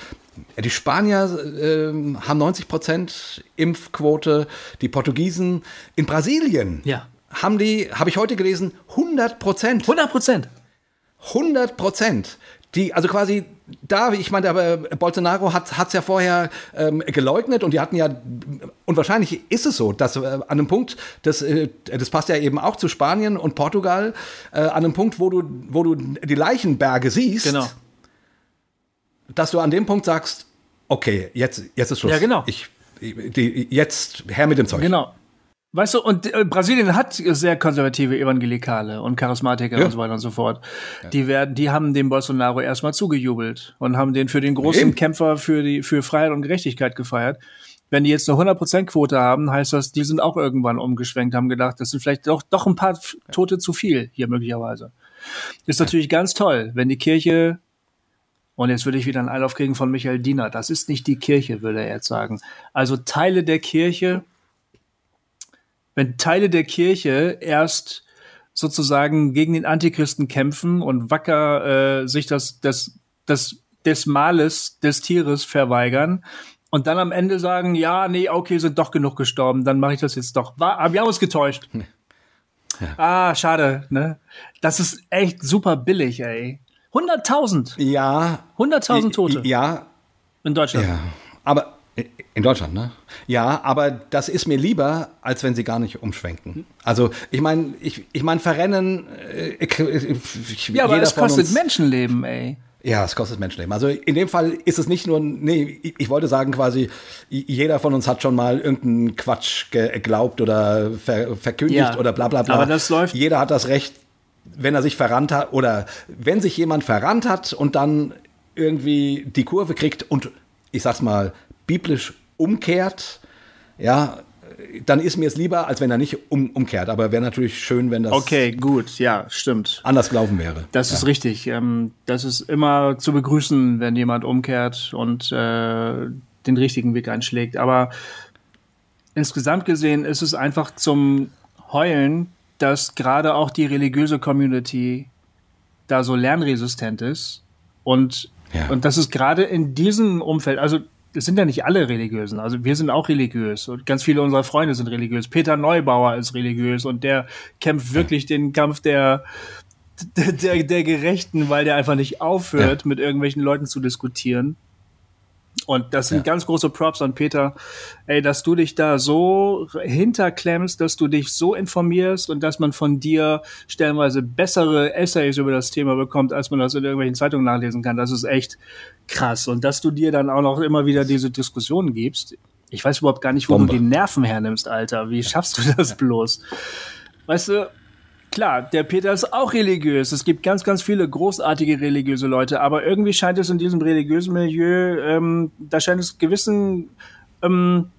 die Spanier ähm, haben 90 Prozent Impfquote, die Portugiesen in Brasilien Ja. haben die, habe ich heute gelesen, 100 Prozent. 100 Prozent. 100 Prozent. Die, also quasi da, ich meine, aber Bolsonaro hat es ja vorher ähm, geleugnet und die hatten ja, und wahrscheinlich ist es so, dass äh, an einem Punkt, das, äh, das passt ja eben auch zu Spanien und Portugal, äh, an einem Punkt, wo du, wo du die Leichenberge siehst, Genau. dass du an dem Punkt sagst, okay, jetzt, jetzt ist Schluss. Ja, genau. Ich, die, jetzt her mit dem Zeug. Genau. Weißt du, und äh, Brasilien hat sehr konservative Evangelikale und Charismatiker Ja. und so weiter und so fort. Die werden, die haben dem Bolsonaro erstmal zugejubelt und haben den für den großen Eben. Kämpfer für die, für Freiheit und Gerechtigkeit gefeiert. Wenn die jetzt eine 100% Quote haben, heißt das, die sind auch irgendwann umgeschwenkt, haben gedacht, das sind vielleicht doch, doch ein paar Tote zu viel hier möglicherweise. Ist natürlich ganz toll, wenn die Kirche und jetzt würde ich wieder einen Einlauf kriegen von Michael Diener. Das ist nicht die Kirche, würde er jetzt sagen. Also Teile der Kirche, wenn Teile der Kirche erst sozusagen gegen den Antichristen kämpfen und wacker äh, sich das, das, das des Males des Tieres verweigern und dann am Ende sagen, ja, nee, okay, sind doch genug gestorben, dann mache ich das jetzt doch. War, wir haben uns getäuscht. Ah, schade, ne? Das ist echt super billig, ey. 100.000. Ja. 100.000 Tote Ja, in Deutschland. Ja, aber in Deutschland, ne? Ja, aber das ist mir lieber, als wenn sie gar nicht umschwenken. Also ich meine, ich, ich meine, verrennen. Äh, ich, ich, Ja, aber es kostet Menschenleben, ey. Ja, es kostet Menschenleben. Also in dem Fall ist es nicht nur, nee, ich, ich wollte sagen quasi, jeder von uns hat schon mal irgendeinen Quatsch geglaubt oder ver, verkündigt Ja, oder bla bla bla. aber das läuft- Jeder hat das Recht, wenn er sich verrannt hat oder wenn sich jemand verrannt hat und dann irgendwie die Kurve kriegt und ich sag's mal biblisch umkehrt, ja, dann ist mir es lieber, als wenn er nicht um, umkehrt. Aber wäre natürlich schön, wenn das Okay, gut, ja, stimmt. anders gelaufen wäre. Das ist richtig. Ähm, das ist immer zu begrüßen, wenn jemand umkehrt und äh, den richtigen Weg einschlägt. Aber insgesamt gesehen ist es einfach zum Heulen, dass gerade auch die religiöse Community da so lernresistent ist. Und, Ja. und das ist gerade in diesem Umfeld, also es sind ja nicht alle religiösen, also wir sind auch religiös und ganz viele unserer Freunde sind religiös. Peter Neubauer ist religiös und der kämpft wirklich den Kampf der, der, der, der Gerechten, weil der einfach nicht aufhört, mit irgendwelchen Leuten zu diskutieren. Und das sind Ja. ganz große Props an Peter, ey, dass du dich da so hinterklemmst, dass du dich so informierst und dass man von dir stellenweise bessere Essays über das Thema bekommt, als man das in irgendwelchen Zeitungen nachlesen kann. Das ist echt krass. Und dass du dir dann auch noch immer wieder diese Diskussionen gibst. Ich weiß überhaupt gar nicht, wo Bombe. du die Nerven hernimmst, Alter. Wie schaffst du das bloß? Weißt du, klar, der Peter ist auch religiös. Es gibt ganz, ganz viele großartige religiöse Leute, aber irgendwie scheint es in diesem religiösen Milieu, ähm, da scheint es gewissen ähm,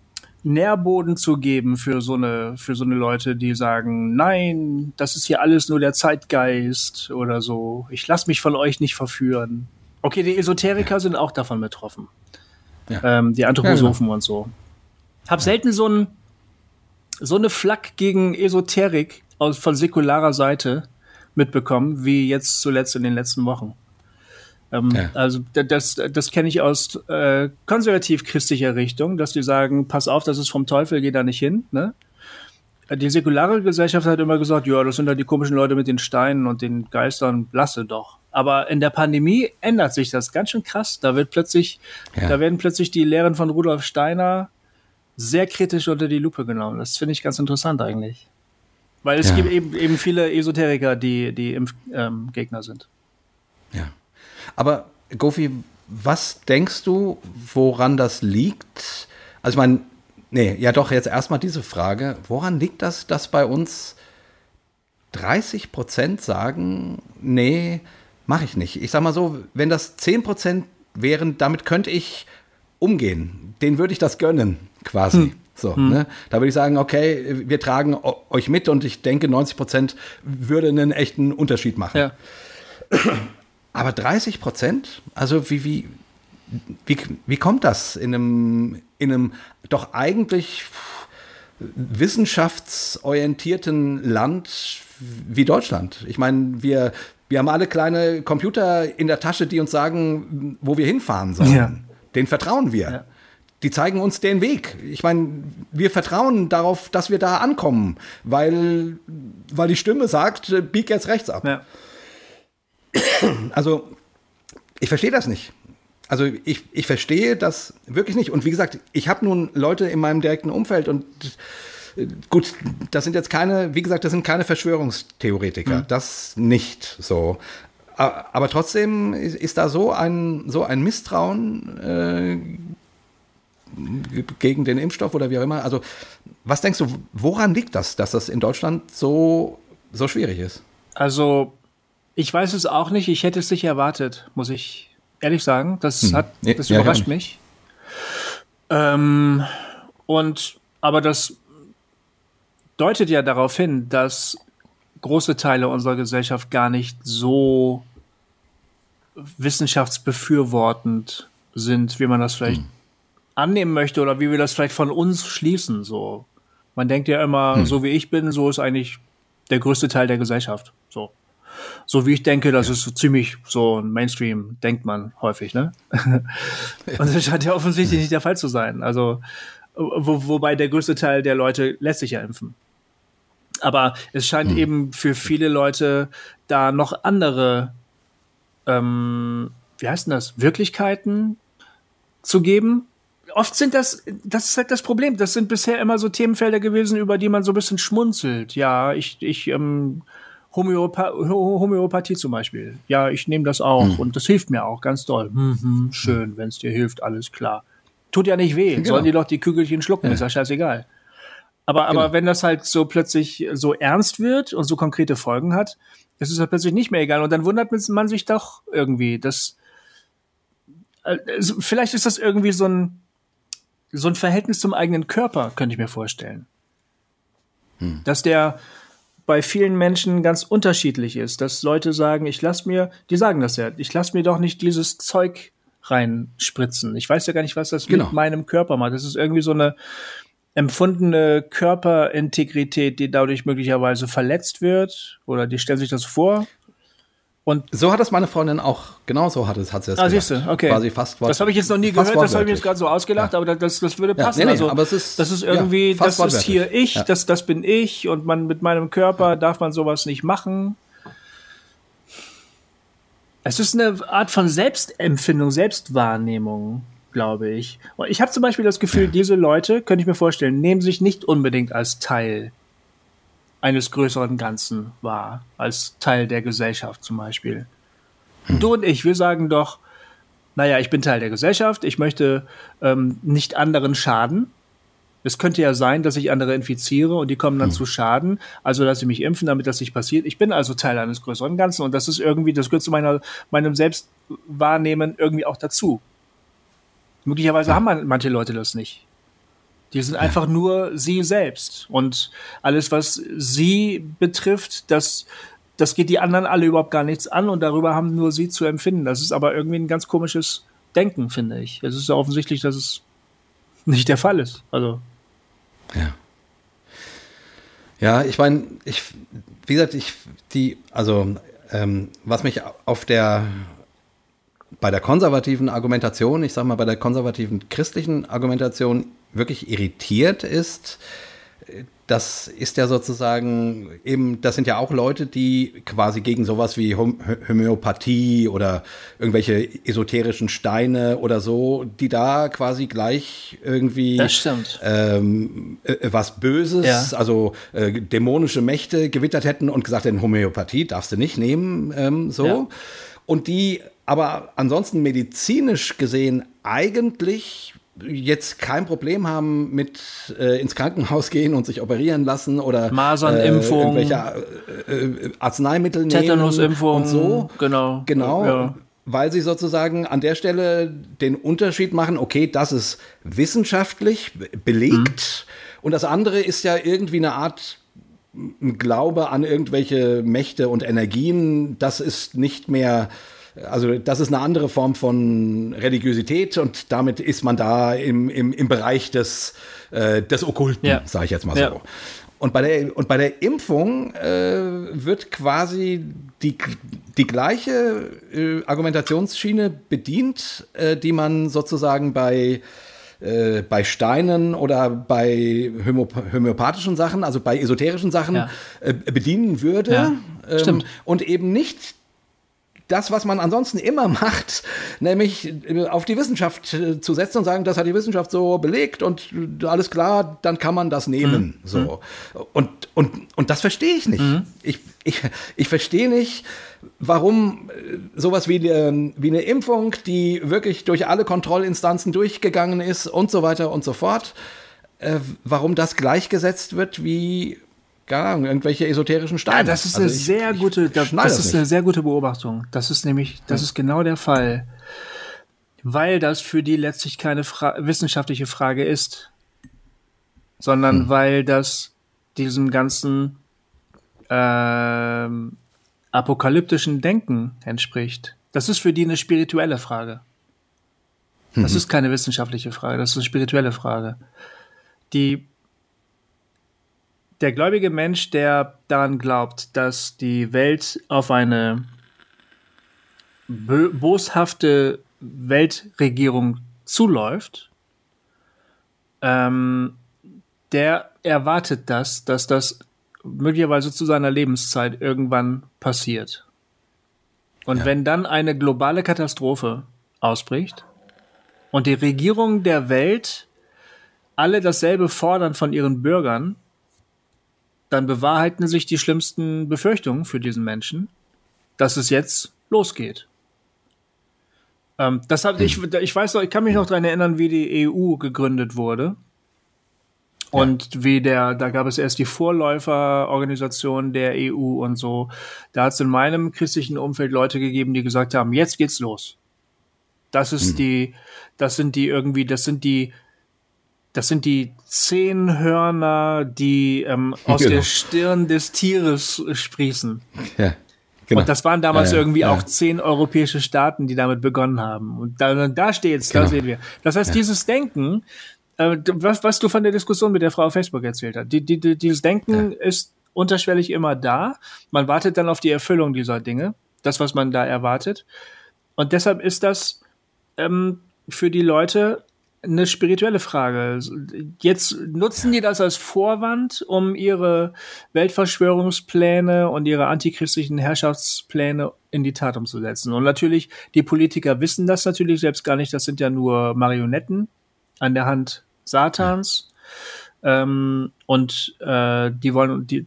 Nährboden zu geben für so eine, für so eine Leute, die sagen, nein, das ist hier alles nur der Zeitgeist oder so. Ich lass mich von euch nicht verführen. Okay, die Esoteriker sind auch davon betroffen. Ja. Ähm, die Anthroposophen und so. Hab selten so ein, so eine Flak gegen Esoterik aus, von säkularer Seite mitbekommen, wie jetzt zuletzt in den letzten Wochen. Ähm, Ja. Also da- das, das kenne ich aus äh, konservativ-christlicher Richtung, dass die sagen, pass auf, das ist vom Teufel, geh da nicht hin. Ne? Die säkulare Gesellschaft hat immer gesagt, ja, das sind halt die komischen Leute mit den Steinen und den Geistern, lasse doch. Aber in der Pandemie ändert sich das ganz schön krass. Da wird plötzlich, Ja. da werden plötzlich die Lehren von Rudolf Steiner sehr kritisch unter die Lupe genommen. Das finde ich ganz interessant eigentlich. Weil es Ja. gibt eben, eben viele Esoteriker, die, die Impfgegner ähm, sind. Ja. Aber Gofi, was denkst du, woran das liegt? Also ich meine, nee, ja doch, jetzt erstmal diese Frage. Woran liegt das, dass bei uns 30 Prozent sagen, nee, mache ich nicht. Ich sag mal so, wenn das 10 Prozent wären, damit könnte ich umgehen. Den würde ich das gönnen, quasi. So, ne? Da würde ich sagen, okay, wir tragen euch mit und ich denke, 90 Prozent würde einen echten Unterschied machen. Ja. Aber 30 Prozent? Also wie, wie, wie, wie kommt das in einem, in einem doch eigentlich wissenschaftsorientierten Land wie Deutschland? Ich meine, wir, wir haben alle kleine Computer in der Tasche, die uns sagen, wo wir hinfahren sollen. Ja. Den vertrauen wir. Ja. Die zeigen uns den Weg. Ich meine, wir vertrauen darauf, dass wir da ankommen, weil, weil die Stimme sagt, äh, bieg jetzt rechts ab. Ja. Also, ich verstehe das nicht. Also, ich, ich verstehe das wirklich nicht. Und wie gesagt, ich habe nun Leute in meinem direkten Umfeld und äh, gut, das sind jetzt keine, wie gesagt, das sind keine Verschwörungstheoretiker. Das nicht so. Aber trotzdem ist, ist da so ein, so ein Misstrauen äh, gegen den Impfstoff oder wie auch immer. Also, was denkst du, woran liegt das, dass das in Deutschland so, so schwierig ist? Also, ich weiß es auch nicht. Ich hätte es nicht erwartet, muss ich ehrlich sagen. Das hat, Ja, das ja, überrascht ja. mich. Ähm, und, aber das deutet ja darauf hin, dass große Teile unserer Gesellschaft gar nicht so wissenschaftsbefürwortend sind, wie man das vielleicht annehmen möchte oder wie wir das vielleicht von uns schließen, so. Man denkt ja immer, so wie ich bin, so ist eigentlich der größte Teil der Gesellschaft, so. Wie ich denke, das ist so ziemlich so ein Mainstream, denkt man häufig, ne? Und das scheint ja offensichtlich nicht der Fall zu sein. Also, wo, wobei der größte Teil der Leute lässt sich ja impfen. Aber es scheint eben für viele Leute da noch andere, ähm, wie heißt denn das, Wirklichkeiten zu geben. Oft sind das, das ist halt das Problem. Das sind bisher immer so Themenfelder gewesen, über die man so ein bisschen schmunzelt. Ja, ich, ich, ähm, Homöopa Ho- Homöopathie zum Beispiel. Ja, ich nehme das auch und das hilft mir auch ganz doll. Hm, hm, schön, wenn es dir hilft, alles klar. Tut ja nicht weh. Sollen die doch die Kügelchen schlucken, ist ja scheißegal. Aber, aber Genau. wenn das halt so plötzlich so ernst wird und so konkrete Folgen hat, ist es halt plötzlich nicht mehr egal. Und dann wundert man sich doch irgendwie, dass es- vielleicht ist das irgendwie so ein so ein Verhältnis zum eigenen Körper, könnte ich mir vorstellen. Dass der bei vielen Menschen ganz unterschiedlich ist, dass Leute sagen, ich lass mir, die sagen das ja, ich lass mir doch nicht dieses Zeug reinspritzen. Ich weiß ja gar nicht, was das Genau. mit meinem Körper macht. Das ist irgendwie so eine empfundene Körperintegrität, die dadurch möglicherweise verletzt wird oder die stellen sich das vor. Und So hat es meine Freundin auch, genau so hat es, hat sie es Ah, siehst du, okay. Quasi fast das habe ich jetzt noch nie gehört, das habe ich jetzt gerade so ausgelacht, aber das, das würde Ja, passen. nee, nee, also, aber es ist- das ist ja, irgendwie, fast das ist hier ich, Ja. das, das bin ich und man mit meinem Körper darf man sowas nicht machen. Es ist eine Art von Selbstempfindung, Selbstwahrnehmung, glaube ich. Und ich habe zum Beispiel das Gefühl, diese Leute, könnte ich mir vorstellen, nehmen sich nicht unbedingt als Teil eines größeren Ganzen wahr, als Teil der Gesellschaft zum Beispiel. Du und ich, wir sagen doch, naja, ich bin Teil der Gesellschaft, ich möchte ähm, nicht anderen schaden. Es könnte ja sein, dass ich andere infiziere und die kommen dann zu Schaden. Also lasse ich mich impfen, damit das nicht passiert. Ich bin also Teil eines größeren Ganzen und das ist irgendwie, das gehört zu meiner, meinem Selbstwahrnehmen irgendwie auch dazu. Möglicherweise haben man, manche Leute das nicht. Die sind einfach nur sie selbst. Und alles, was sie betrifft, das, das geht die anderen alle überhaupt gar nichts an und darüber haben nur sie zu empfinden. Das ist aber irgendwie ein ganz komisches Denken, finde ich. Es ist ja offensichtlich, dass es nicht der Fall ist. Also, Ja. Ja, ich meine, ich, wie gesagt, ich, die, also, ähm, was mich auf der, bei der konservativen Argumentation, ich sag mal, bei der konservativen christlichen Argumentation wirklich irritiert ist, das ist ja sozusagen eben, das sind ja auch Leute, die quasi gegen sowas wie Homöopathie oder irgendwelche esoterischen Steine oder so, die da quasi gleich irgendwie ähm, äh, was Böses, ja. also äh, dämonische Mächte gewittert hätten und gesagt hätten, Homöopathie darfst du nicht nehmen, ähm, so. Ja. Und die aber ansonsten medizinisch gesehen eigentlich jetzt kein Problem haben mit äh, ins Krankenhaus gehen und sich operieren lassen oder Masernimpfung, äh, irgendwelche äh, Arzneimittel nehmen Tetanusimpfung und so. Genau. Genau. Ja. Weil sie sozusagen an der Stelle den Unterschied machen, okay, das ist wissenschaftlich belegt mhm. und das andere ist ja irgendwie eine Art Glaube an irgendwelche Mächte und Energien, das ist nicht mehr also das ist eine andere Form von Religiosität und damit ist man da im, im, im Bereich des, äh, des Okkulten, ja. sage ich jetzt mal so. Ja. Und bei der, und bei der Impfung äh, wird quasi die, die gleiche äh, Argumentationsschiene bedient, äh, die man sozusagen bei, äh, bei Steinen oder bei homöopathischen Sachen, also bei esoterischen Sachen, ja. Äh, bedienen würde. Ja, ähm, und eben nicht das, was man ansonsten immer macht, nämlich äh, auf die Wissenschaft äh, zu setzen und sagen, das hat die Wissenschaft so belegt und äh, alles klar, dann kann man das nehmen. Mhm. So. Und, und, und das verstehe ich nicht. Mhm. Ich, ich, ich verstehe nicht, warum sowas wie, eine, wie eine Impfung, die wirklich durch alle Kontrollinstanzen durchgegangen ist und so weiter und so fort, warum das gleichgesetzt wird wie keine Ahnung, irgendwelche esoterischen Steine. Ja, das ist also eine ich, sehr ich, gute, das, das ist eine sehr gute Beobachtung. Das ist nämlich, das hm. ist genau der Fall, weil das für die letztlich keine Fra wissenschaftliche Frage ist, sondern hm. weil das diesem ganzen äh, apokalyptischen Denken entspricht. Das ist für die eine spirituelle Frage. Das mhm. ist keine wissenschaftliche Frage, das ist eine spirituelle Frage. Die der gläubige Mensch, der daran glaubt, dass die Welt auf eine boshafte Weltregierung zuläuft, ähm, der erwartet das, dass das möglicherweise zu seiner Lebenszeit irgendwann passiert. Und ja. wenn dann eine globale Katastrophe ausbricht und die Regierung der Welt alle dasselbe fordern von ihren Bürgern, dann bewahrheiten sich die schlimmsten Befürchtungen für diesen Menschen, dass es jetzt losgeht. Ähm, das hat, hm. ich, ich weiß noch, ich kann mich noch daran erinnern, wie die EU gegründet wurde. Und wie der, da gab es erst die Vorläuferorganisation der EU und so. Da hat es in meinem christlichen Umfeld Leute gegeben, die gesagt haben, jetzt geht's los. Das ist hm. die, das sind die irgendwie, das sind die das sind die zehn Hörner, die ähm, aus genau. der Stirn des Tieres sprießen. Ja. Genau. Und das waren damals ja, ja, irgendwie auch zehn europäische Staaten, die damit begonnen haben. Und da, da steht's, genau. da sehen wir. Das heißt, dieses Denken, äh, was, was du von der Diskussion mit der Frau auf Facebook erzählt hast, die, die, die, dieses Denken ist unterschwellig immer da. Man wartet dann auf die Erfüllung dieser Dinge, das, was man da erwartet. Und deshalb ist das ähm, für die Leute eine spirituelle Frage. Jetzt nutzen die das als Vorwand, um ihre Weltverschwörungspläne und ihre antichristlichen Herrschaftspläne in die Tat umzusetzen. Und natürlich, die Politiker wissen das natürlich selbst gar nicht. Das sind ja nur Marionetten an der Hand Satans. Ähm, und äh, die wollen die,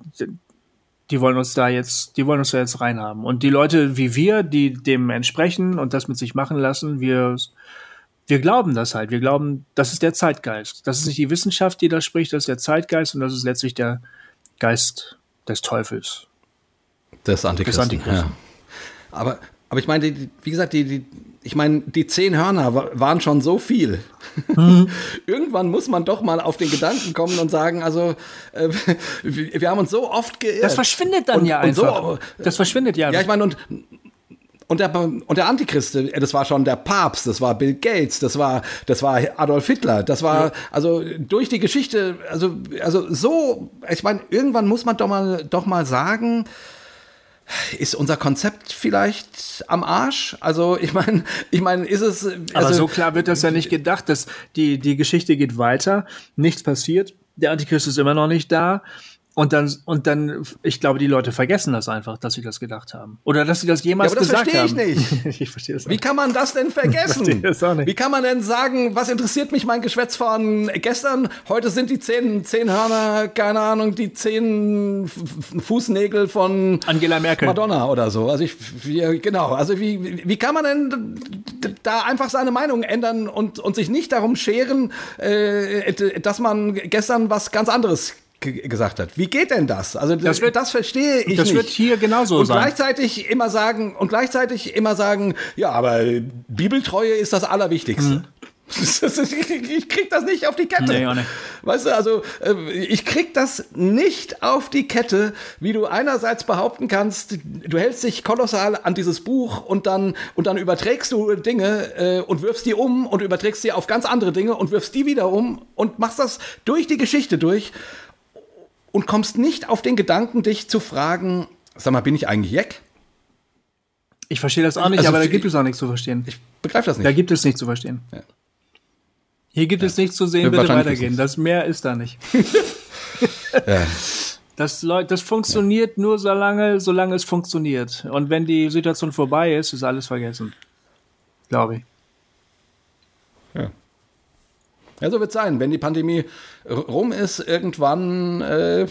die wollen uns da jetzt, die wollen uns da jetzt reinhaben. Und die Leute wie wir, die dem entsprechen und das mit sich machen lassen, wir wir glauben das halt. Wir glauben, das ist der Zeitgeist. Das ist nicht die Wissenschaft, die da spricht, das ist der Zeitgeist und das ist letztlich der Geist des Teufels. Des Antichristen. Des Antichristen. Ja. Aber, aber ich meine, die, wie gesagt, die, die, ich meine, die zehn Hörner waren schon so viel. Mhm. Irgendwann muss man doch mal auf den Gedanken kommen und sagen, also äh, wir haben uns so oft geirrt. Das verschwindet dann und, ja einfach. So, das verschwindet ja. Ja, ich meine, und und der, und der Antichrist, äh, das war schon der Papst, das war Bill Gates, das war, das war Adolf Hitler, das war, also durch die Geschichte, also, also so, ich meine, irgendwann muss man doch mal, doch mal sagen, ist unser Konzept vielleicht am Arsch? Also ich meine, ich meine, ist es. Also, Aber so klar wird das ja nicht gedacht, dass die die Geschichte geht weiter, nichts passiert der Antichrist ist immer noch nicht da. Und dann, und dann, ich glaube, die Leute vergessen das einfach, dass sie das gedacht haben. Oder dass sie das jemals Ja, aber das gesagt verstehe ich haben. nicht. ich verstehe das Wie kann man das denn vergessen? verstehe das auch nicht. Wie kann man denn sagen, was interessiert mich mein Geschwätz von gestern? Heute sind die zehn, zehn Hörner, keine Ahnung, die zehn Fußnägel von Angela Merkel. Madonna oder so. Also ich, wie, genau. Also wie, wie- kann man denn da einfach seine Meinung ändern und, und sich nicht darum scheren, äh, dass man gestern was ganz anderes gesagt hat. Wie geht denn das? Also das, Das wird- das verstehe ich das nicht. wird hier genauso und sein. gleichzeitig immer sagen und gleichzeitig immer sagen, ja, aber Bibeltreue ist das Allerwichtigste. Das ist- Ich krieg das nicht auf die Kette. Mhm. Nee, auch nicht. Weißt du, also äh, ich krieg das nicht auf die Kette, wie du einerseits behaupten kannst, du hältst dich kolossal an dieses Buch und dann und dann überträgst du Dinge äh, und wirfst die um und überträgst die auf ganz andere Dinge und wirfst die wieder um und machst das durch die Geschichte durch und kommst nicht auf den Gedanken, dich zu fragen, sag mal, bin ich eigentlich Jack? Ich verstehe das auch nicht, Also aber da gibt es auch nichts zu verstehen. Ich begreife das Da nicht. gibt es nichts zu verstehen. Ja. Hier gibt es nichts zu sehen, Ja, bitte weitergehen. Das mehr ist da nicht. Ja. Das, das funktioniert nur so lange, solange es funktioniert. Und wenn die Situation vorbei ist, ist alles vergessen. Glaube ich. Ja, so wird es sein. Wenn die Pandemie rum ist, irgendwann, äh,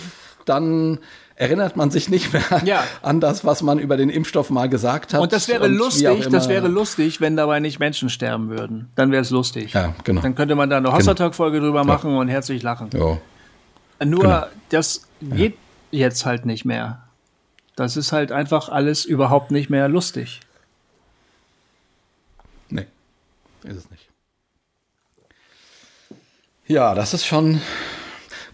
dann erinnert man sich nicht mehr Ja. an das, was man über den Impfstoff mal gesagt hat. Und das wäre auch lustig, das wäre lustig, wenn dabei nicht Menschen sterben würden. Dann wäre es lustig. Ja, genau. Dann könnte man da eine Hossa-Talk-Folge drüber machen und herzlich lachen. Jo. Nur, Genau. das geht jetzt halt nicht mehr. Das ist halt einfach alles überhaupt nicht mehr lustig. Nee, ist es nicht. Ja, das ist schon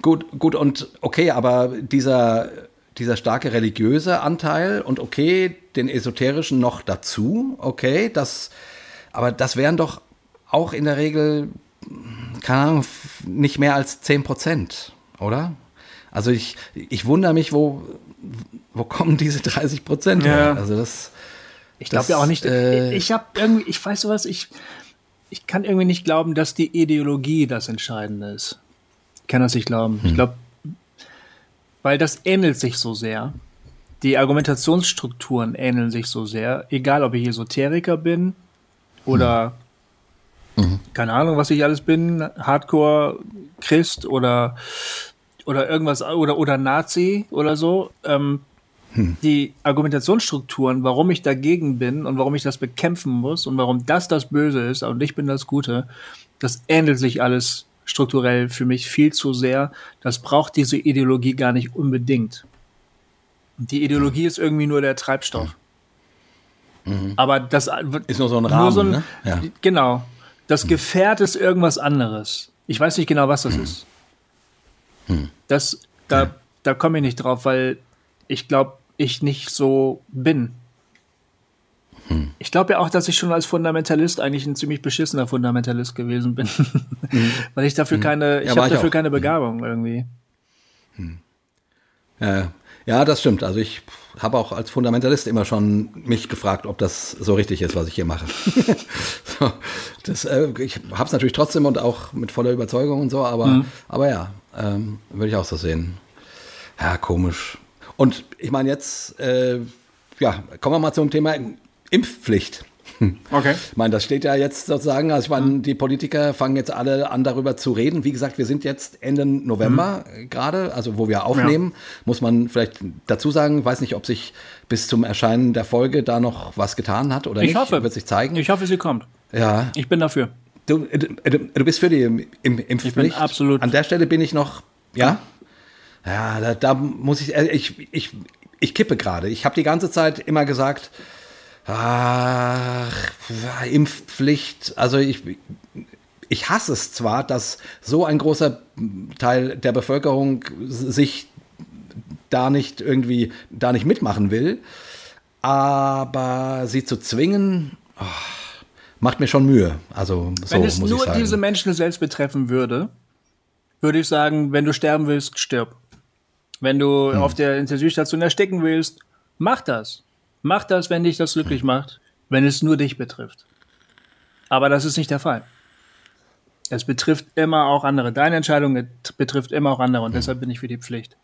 gut, gut und okay, aber dieser, dieser starke religiöse Anteil und okay, den esoterischen noch dazu, okay, das, aber das wären doch auch in der Regel, keine Ahnung, nicht mehr als 10 Prozent, oder? Also ich, ich wundere mich, wo, wo kommen diese 30 Prozent her? Ja. Also das, Ich glaube ja auch nicht. äh, ich habe irgendwie, ich weiß sowas, ich, ich kann irgendwie nicht glauben, dass die Ideologie das Entscheidende ist. Ich kann das nicht glauben. Hm. Ich glaube, weil das ähnelt sich so sehr. Die Argumentationsstrukturen ähneln sich so sehr. Egal, ob ich Esoteriker bin oder Hm. keine Ahnung, was ich alles bin, Hardcore Christ oder oder irgendwas oder oder Nazi oder so. Ähm, die Argumentationsstrukturen, warum ich dagegen bin und warum ich das bekämpfen muss und warum das das Böse ist und ich bin das Gute, das ähnelt sich alles strukturell für mich viel zu sehr. Das braucht diese Ideologie gar nicht unbedingt. Die Ideologie ist irgendwie nur der Treibstoff. Aber das ist nur so ein Rahmen, so ein, ne? Ja. Genau. Das Gefährt ist irgendwas anderes. Ich weiß nicht genau, was das ist. Das, da, da komme ich nicht drauf, weil ich glaube, ich nicht so bin. Ich glaube ja auch, dass ich schon als Fundamentalist eigentlich ein ziemlich beschissener Fundamentalist gewesen bin. weil ich dafür keine, ich Ja, habe dafür auch. keine Begabung irgendwie. Ja, ja, das stimmt. Also ich habe auch als Fundamentalist immer schon mich gefragt, ob das so richtig ist, was ich hier mache. so, das, äh, ich habe es natürlich trotzdem und auch mit voller Überzeugung und so, aber, aber ja, ähm, würde ich auch so sehen. Ja, komisch. Und ich meine jetzt, äh, ja, kommen wir mal zum Thema Impfpflicht. Okay. Ich meine, das steht ja jetzt sozusagen, also ich meine, die Politiker fangen jetzt alle an, darüber zu reden. Wie gesagt, wir sind jetzt Ende November äh, gerade, also wo wir aufnehmen, muss man vielleicht dazu sagen, weiß nicht, ob sich bis zum Erscheinen der Folge da noch was getan hat oder Ich nicht. hoffe. Wird sich zeigen. Ich hoffe, sie kommt. ja. Ich bin dafür. Du, du, du bist für die Im- Im- Impfpflicht? bin absolut- An der Stelle bin ich noch, ja? Ja, da, da muss ich, äh, ich, ich, ich kippe gerade. Ich habe die ganze Zeit immer gesagt, ach, Impfpflicht, also ich, ich hasse es zwar, dass so ein großer Teil der Bevölkerung sich da nicht irgendwie, da nicht mitmachen will, aber sie zu zwingen, oh, macht mir schon Mühe. Also so Wenn es muss ich nur diese Menschen selbst betreffen würde, würde ich sagen, wenn du sterben willst, stirb. Wenn du Hm. auf der Intensivstation ersticken willst, mach das. Mach das, wenn dich das glücklich Hm. macht, wenn es nur dich betrifft. Aber das ist nicht der Fall. Es betrifft immer auch andere. Deine Entscheidung betrifft immer auch andere und mhm. deshalb bin ich für die Pflicht.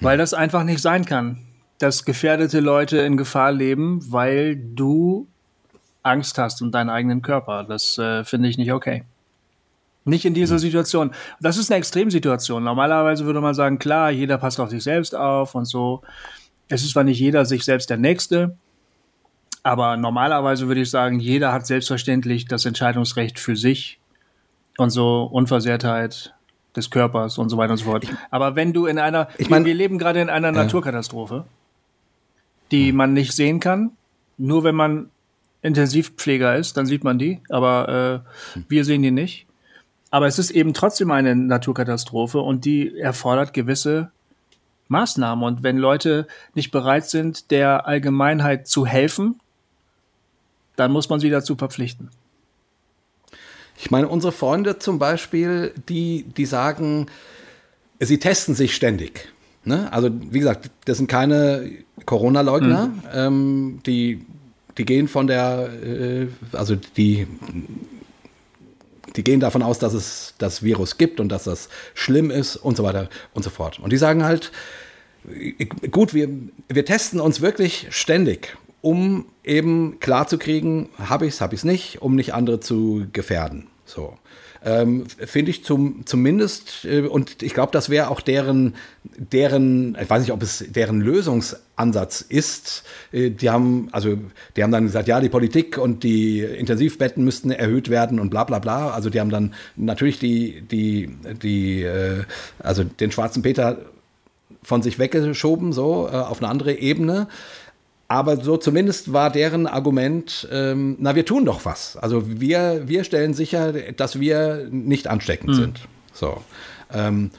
Weil das einfach nicht sein kann, dass gefährdete Leute in Gefahr leben, weil du Angst hast um deinen eigenen Körper. Das äh, finde ich nicht okay. Nicht in dieser Situation. Das ist eine Extremsituation. Normalerweise würde man sagen, klar, jeder passt auf sich selbst auf und so. Es ist zwar nicht jeder sich selbst der Nächste, aber normalerweise würde ich sagen, jeder hat selbstverständlich das Entscheidungsrecht für sich und so Unversehrtheit des Körpers und so weiter und so fort. Aber wenn du in einer, ich mein, wir leben gerade in einer Naturkatastrophe, die man nicht sehen kann, nur wenn man Intensivpfleger ist, dann sieht man die, aber äh, wir sehen die nicht. Aber es ist eben trotzdem eine Naturkatastrophe und die erfordert gewisse Maßnahmen. Und wenn Leute nicht bereit sind, der Allgemeinheit zu helfen, dann muss man sie dazu verpflichten. Ich meine, unsere Freunde zum Beispiel, die, die sagen, sie testen sich ständig. Ne? Also, wie gesagt, das sind keine Corona-Leugner. Mhm. Ähm, die, die gehen von der, äh, also die die gehen davon aus, dass es das Virus gibt und dass das schlimm ist und so weiter und so fort. Und die sagen halt, gut, wir, wir testen uns wirklich ständig, um eben klarzukriegen, habe ich es, habe ich es nicht, um nicht andere zu gefährden. So ähm, finde ich zum, zumindest, äh, und ich glaube, das wäre auch deren, deren, ich weiß nicht, ob es deren Lösungsansatz ist. Äh, die haben, also, die haben dann gesagt, ja, die Politik und die Intensivbetten müssten erhöht werden und bla bla bla. Also die haben dann natürlich die, die, die, äh, also den schwarzen Peter von sich weggeschoben, so äh, auf eine andere Ebene. Aber so zumindest war deren Argument, ähm, na, wir tun doch was. Also wir, wir stellen sicher, dass wir nicht ansteckend mhm. sind. So. Ähm,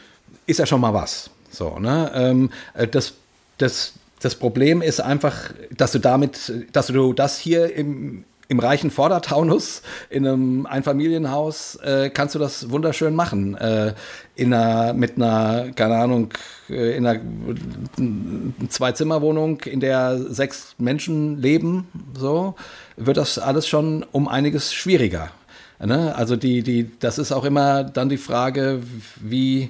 ist ja schon mal was. So, ne? Ähm, äh, das, das, das Problem ist einfach, dass du damit, dass du das hier im, im reichen Vordertaunus in einem Einfamilienhaus äh, kannst du das wunderschön machen. Äh, in einer, mit einer, keine Ahnung, äh, in einer Zwei-Zimmer-Wohnung, in der sechs Menschen leben, so, wird das alles schon um einiges schwieriger. Ne? Also die, die, das ist auch immer dann die Frage, wie,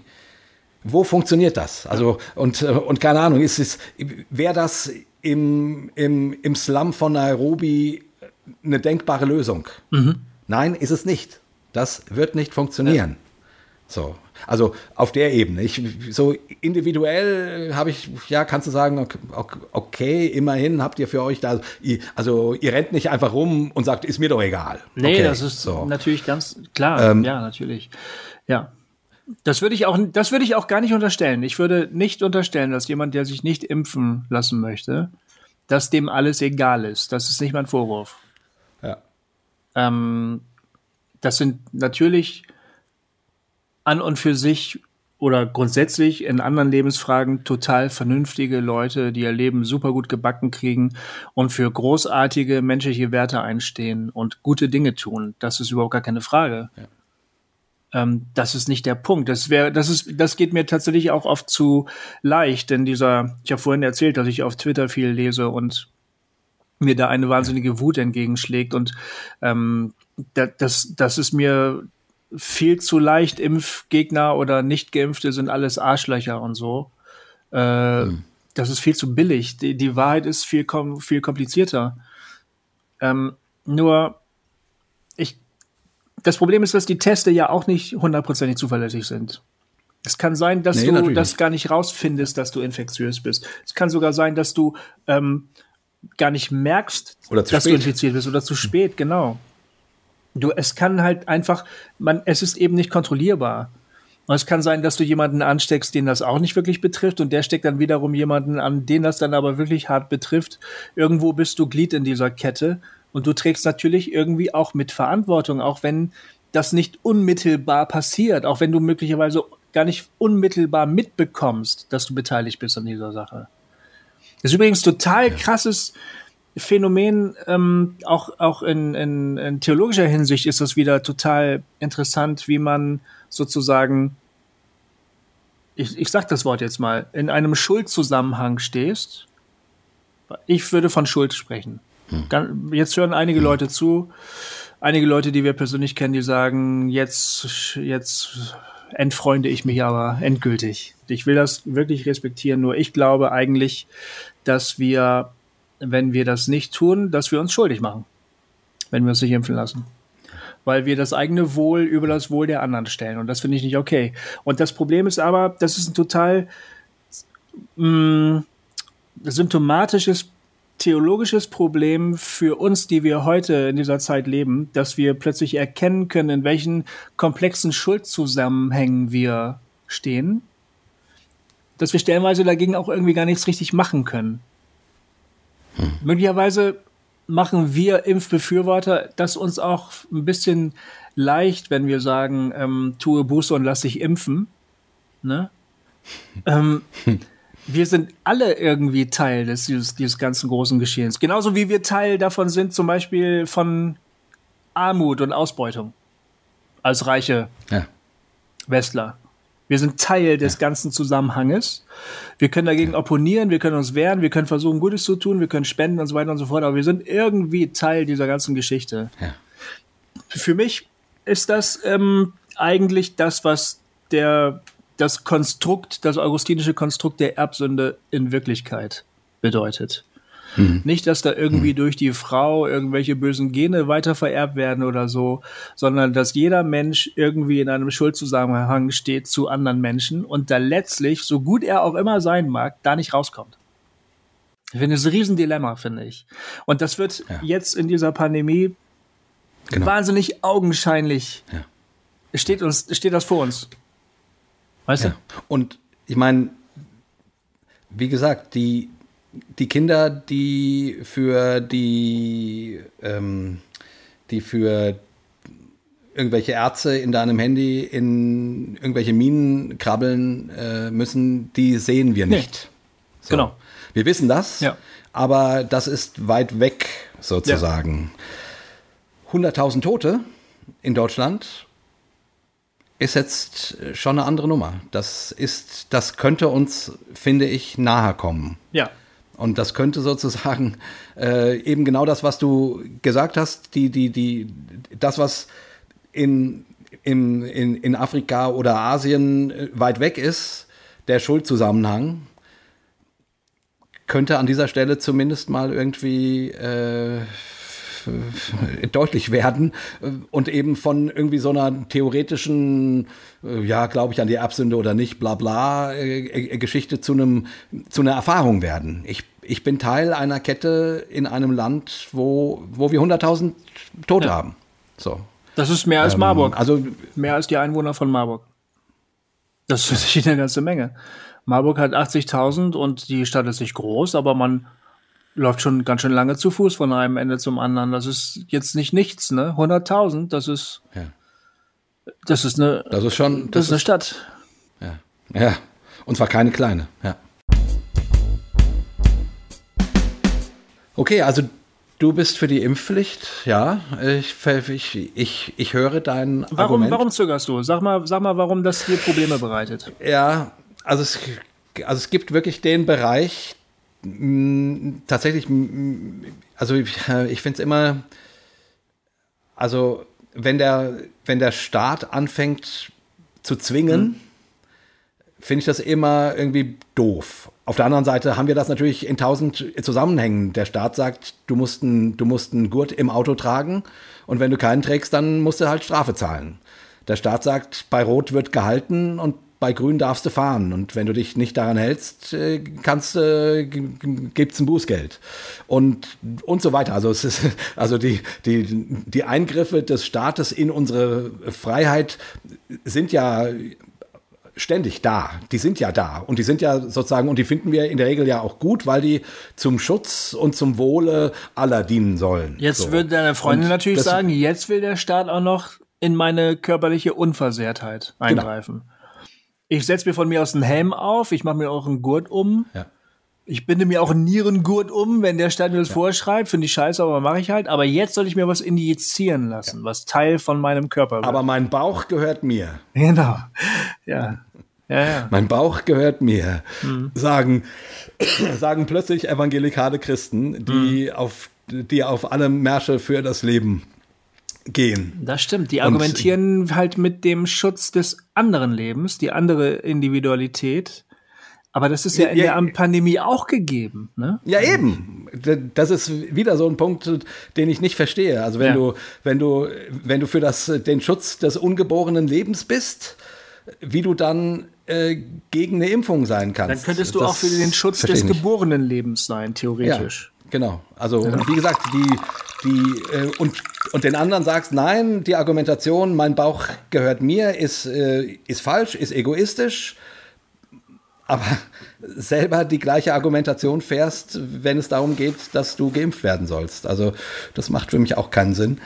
wo funktioniert das? Also, und, und keine Ahnung, ist es, wäre das im, im, im Slum von Nairobi eine denkbare Lösung. Mhm. Nein, ist es nicht. Das wird nicht funktionieren. So, also auf der Ebene. Ich, so individuell habe ich, ja, kannst du sagen, okay, okay, immerhin habt ihr für euch da, also ihr rennt nicht einfach rum und sagt, ist mir doch egal. Nee, okay, das ist so. natürlich ganz klar. Ähm, ja, natürlich. Ja. Das würde ich auch, das würde ich auch gar nicht unterstellen. Ich würde nicht unterstellen, dass jemand, der sich nicht impfen lassen möchte, dass dem alles egal ist. Das ist nicht mein Vorwurf. Ähm, das sind natürlich an und für sich oder grundsätzlich in anderen Lebensfragen total vernünftige Leute, die ihr Leben super gut gebacken kriegen und für großartige menschliche Werte einstehen und gute Dinge tun. Das ist überhaupt gar keine Frage. Ja. Ähm, das ist nicht der Punkt. Das wäre, das ist, das geht mir tatsächlich auch oft zu leicht, denn dieser, ich habe vorhin erzählt, dass ich auf Twitter viel lese und mir da eine wahnsinnige Wut entgegenschlägt und ähm, das, das ist mir viel zu leicht. Impfgegner oder Nicht-Geimpfte sind alles Arschlöcher und so. Äh, hm. Das ist viel zu billig. Die, die Wahrheit ist viel, kom viel komplizierter. Ähm, nur, ich, das Problem ist, dass die Teste ja auch nicht hundertprozentig zuverlässig sind. Es kann sein, dass nee, du das gar nicht rausfindest, dass du infektiös bist. Es kann sogar sein, dass du ähm, gar nicht merkst, dass spät. du infiziert bist oder zu spät, genau. Du, es kann halt einfach, man, es ist eben nicht kontrollierbar. Und es kann sein, dass du jemanden ansteckst, den das auch nicht wirklich betrifft, und der steckt dann wiederum jemanden an, den das dann aber wirklich hart betrifft. Irgendwo bist du Glied in dieser Kette und du trägst natürlich irgendwie auch mit Verantwortung, auch wenn das nicht unmittelbar passiert, auch wenn du möglicherweise gar nicht unmittelbar mitbekommst, dass du beteiligt bist an dieser Sache. Das ist übrigens total krasses Phänomen, ähm, auch, auch in, in, in theologischer Hinsicht ist das wieder total interessant, wie man sozusagen, ich, ich sag das Wort jetzt mal, in einem Schuldzusammenhang stehst. Ich würde von Schuld sprechen. Gan- Jetzt hören einige Leute zu, einige Leute, die wir persönlich kennen, die sagen, jetzt, jetzt entfreunde ich mich aber endgültig. Ich will das wirklich respektieren, nur ich glaube eigentlich, dass wir, wenn wir das nicht tun, dass wir uns schuldig machen, wenn wir uns nicht impfen lassen. Weil wir das eigene Wohl über das Wohl der anderen stellen. Und das finde ich nicht okay. Und das Problem ist aber, das ist ein total mh, symptomatisches theologisches Problem für uns, die wir heute in dieser Zeit leben, dass wir plötzlich erkennen können, in welchen komplexen Schuldzusammenhängen wir stehen, dass wir stellenweise dagegen auch irgendwie gar nichts richtig machen können. Möglicherweise machen wir Impfbefürworter das uns auch ein bisschen leicht, wenn wir sagen, ähm, tue Buße und lass dich impfen. Ne? ähm, wir sind alle irgendwie Teil des, dieses, dieses ganzen großen Geschehens. Genauso wie wir Teil davon sind, zum Beispiel von Armut und Ausbeutung. Als reiche Ja. Westler. Wir sind Teil des ganzen Zusammenhanges. Wir können dagegen opponieren, wir können uns wehren, wir können versuchen, Gutes zu tun, wir können spenden und so weiter und so fort, aber wir sind irgendwie Teil dieser ganzen Geschichte. Ja. Für mich ist das ähm, eigentlich das, was der, das Konstrukt, das augustinische Konstrukt der Erbsünde in Wirklichkeit bedeutet. Nicht, dass da irgendwie durch die Frau irgendwelche bösen Gene weiter vererbt werden oder so, sondern dass jeder Mensch irgendwie in einem Schuldzusammenhang steht zu anderen Menschen und da letztlich, so gut er auch immer sein mag, da nicht rauskommt. Ich finde, das ist ein Riesendilemma, finde ich. Und das wird Ja. jetzt in dieser Pandemie Genau. wahnsinnig augenscheinlich. Ja. Steht uns, steht das vor uns. Weißt Ja. Und ich meine, wie gesagt, die, die Kinder, die für die, ähm, die für irgendwelche Ärzte in deinem Handy in irgendwelche Minen krabbeln äh, müssen, die sehen wir Nee. nicht. So. Genau. Wir wissen das, Ja. aber das ist weit weg sozusagen. 100.000 Tote in Deutschland ist jetzt schon eine andere Nummer. Das ist, das könnte uns, finde ich, nahe kommen. Ja. Und das könnte sozusagen äh, eben genau das, was du gesagt hast, die, die, die, das, was in, in, in, in Afrika oder Asien äh, weit weg ist, der Schuldzusammenhang, könnte an dieser Stelle zumindest mal irgendwie äh, deutlich werden äh, und eben von irgendwie so einer theoretischen, äh, ja, glaube ich an die Erbsünde oder nicht, bla bla, äh, äh, Geschichte zu einem zu einer Erfahrung werden. Ich, ich bin Teil einer Kette in einem Land, wo, wo wir 100.000 Tote Ja. haben. So. Das ist mehr als Ähm, Marburg. Also mehr als die Einwohner von Marburg. Das ist eine ganze Menge. Marburg hat 80.000 und die Stadt ist nicht groß, aber man läuft schon ganz schön lange zu Fuß von einem Ende zum anderen. Das ist jetzt nicht nichts, ne? 100.000, das ist, Ja. das ist eine, das ist schon, das ist eine Stadt. ja. ja. Und zwar keine kleine, ja. Okay, also du bist für die Impfpflicht, ja. Ich, ich, ich, ich höre dein Warum, Argument. warum zögerst du? Sag mal, sag mal, warum das dir Probleme bereitet. Ja, also es, also es gibt wirklich den Bereich, mh, tatsächlich, mh, also ich, ich finde es immer, also wenn der, wenn der Staat anfängt zu zwingen, finde ich das immer irgendwie doof. Auf der anderen Seite haben wir das natürlich in tausend Zusammenhängen. Der Staat sagt, du musst, einen, du musst einen Gurt im Auto tragen und wenn du keinen trägst, dann musst du halt Strafe zahlen. Der Staat sagt, bei Rot wird gehalten und bei Grün darfst du fahren. Und wenn du dich nicht daran hältst, äh, kannst, äh, gibt's ein Bußgeld. Und, und so weiter. Also es ist, also die, die, die Eingriffe des Staates in unsere Freiheit sind ja ständig da. Die sind ja da. Und die sind ja sozusagen, und die finden wir in der Regel ja auch gut, weil die zum Schutz und zum Wohle aller dienen sollen. Jetzt So. würde deine Freundin Und natürlich sagen, jetzt will der Staat auch noch in meine körperliche Unversehrtheit Genau. Ich setze mir von mir aus einen Helm auf, ich mache mir auch einen Gurt um. Ja. Ich binde mir auch einen Nierengurt um, wenn der Staat mir das vorschreibt. Finde ich scheiße, aber mache ich halt. Aber jetzt soll ich mir was injizieren lassen, was Teil von meinem Körper wird. Aber mein Bauch gehört mir. genau. Ja. Ja, ja. Mein Bauch gehört mir. Mhm. Sagen, sagen plötzlich evangelikale Christen, die Mhm. auf die auf alle Märsche für das Leben gehen. Das stimmt. Die argumentieren Und, halt mit dem Schutz des anderen Lebens, die andere Individualität. Aber das ist ja in ja, der Pandemie auch gegeben. Ne? Ja, eben. Das ist wieder so ein Punkt, den ich nicht verstehe. Also wenn ja. du, wenn du, wenn du für das, den Schutz des ungeborenen Lebens bist, wie du dann äh, gegen eine Impfung sein kannst. Dann könntest du das auch für den Schutz des geborenen Lebens sein, theoretisch. Ja, genau. Also ja. wie gesagt, die, die äh, und, und den anderen sagst, nein, die Argumentation, mein Bauch gehört mir, ist, äh, ist falsch, ist egoistisch aber selber die gleiche Argumentation fährst, wenn es darum geht, dass du geimpft werden sollst. Also das macht für mich auch keinen Sinn.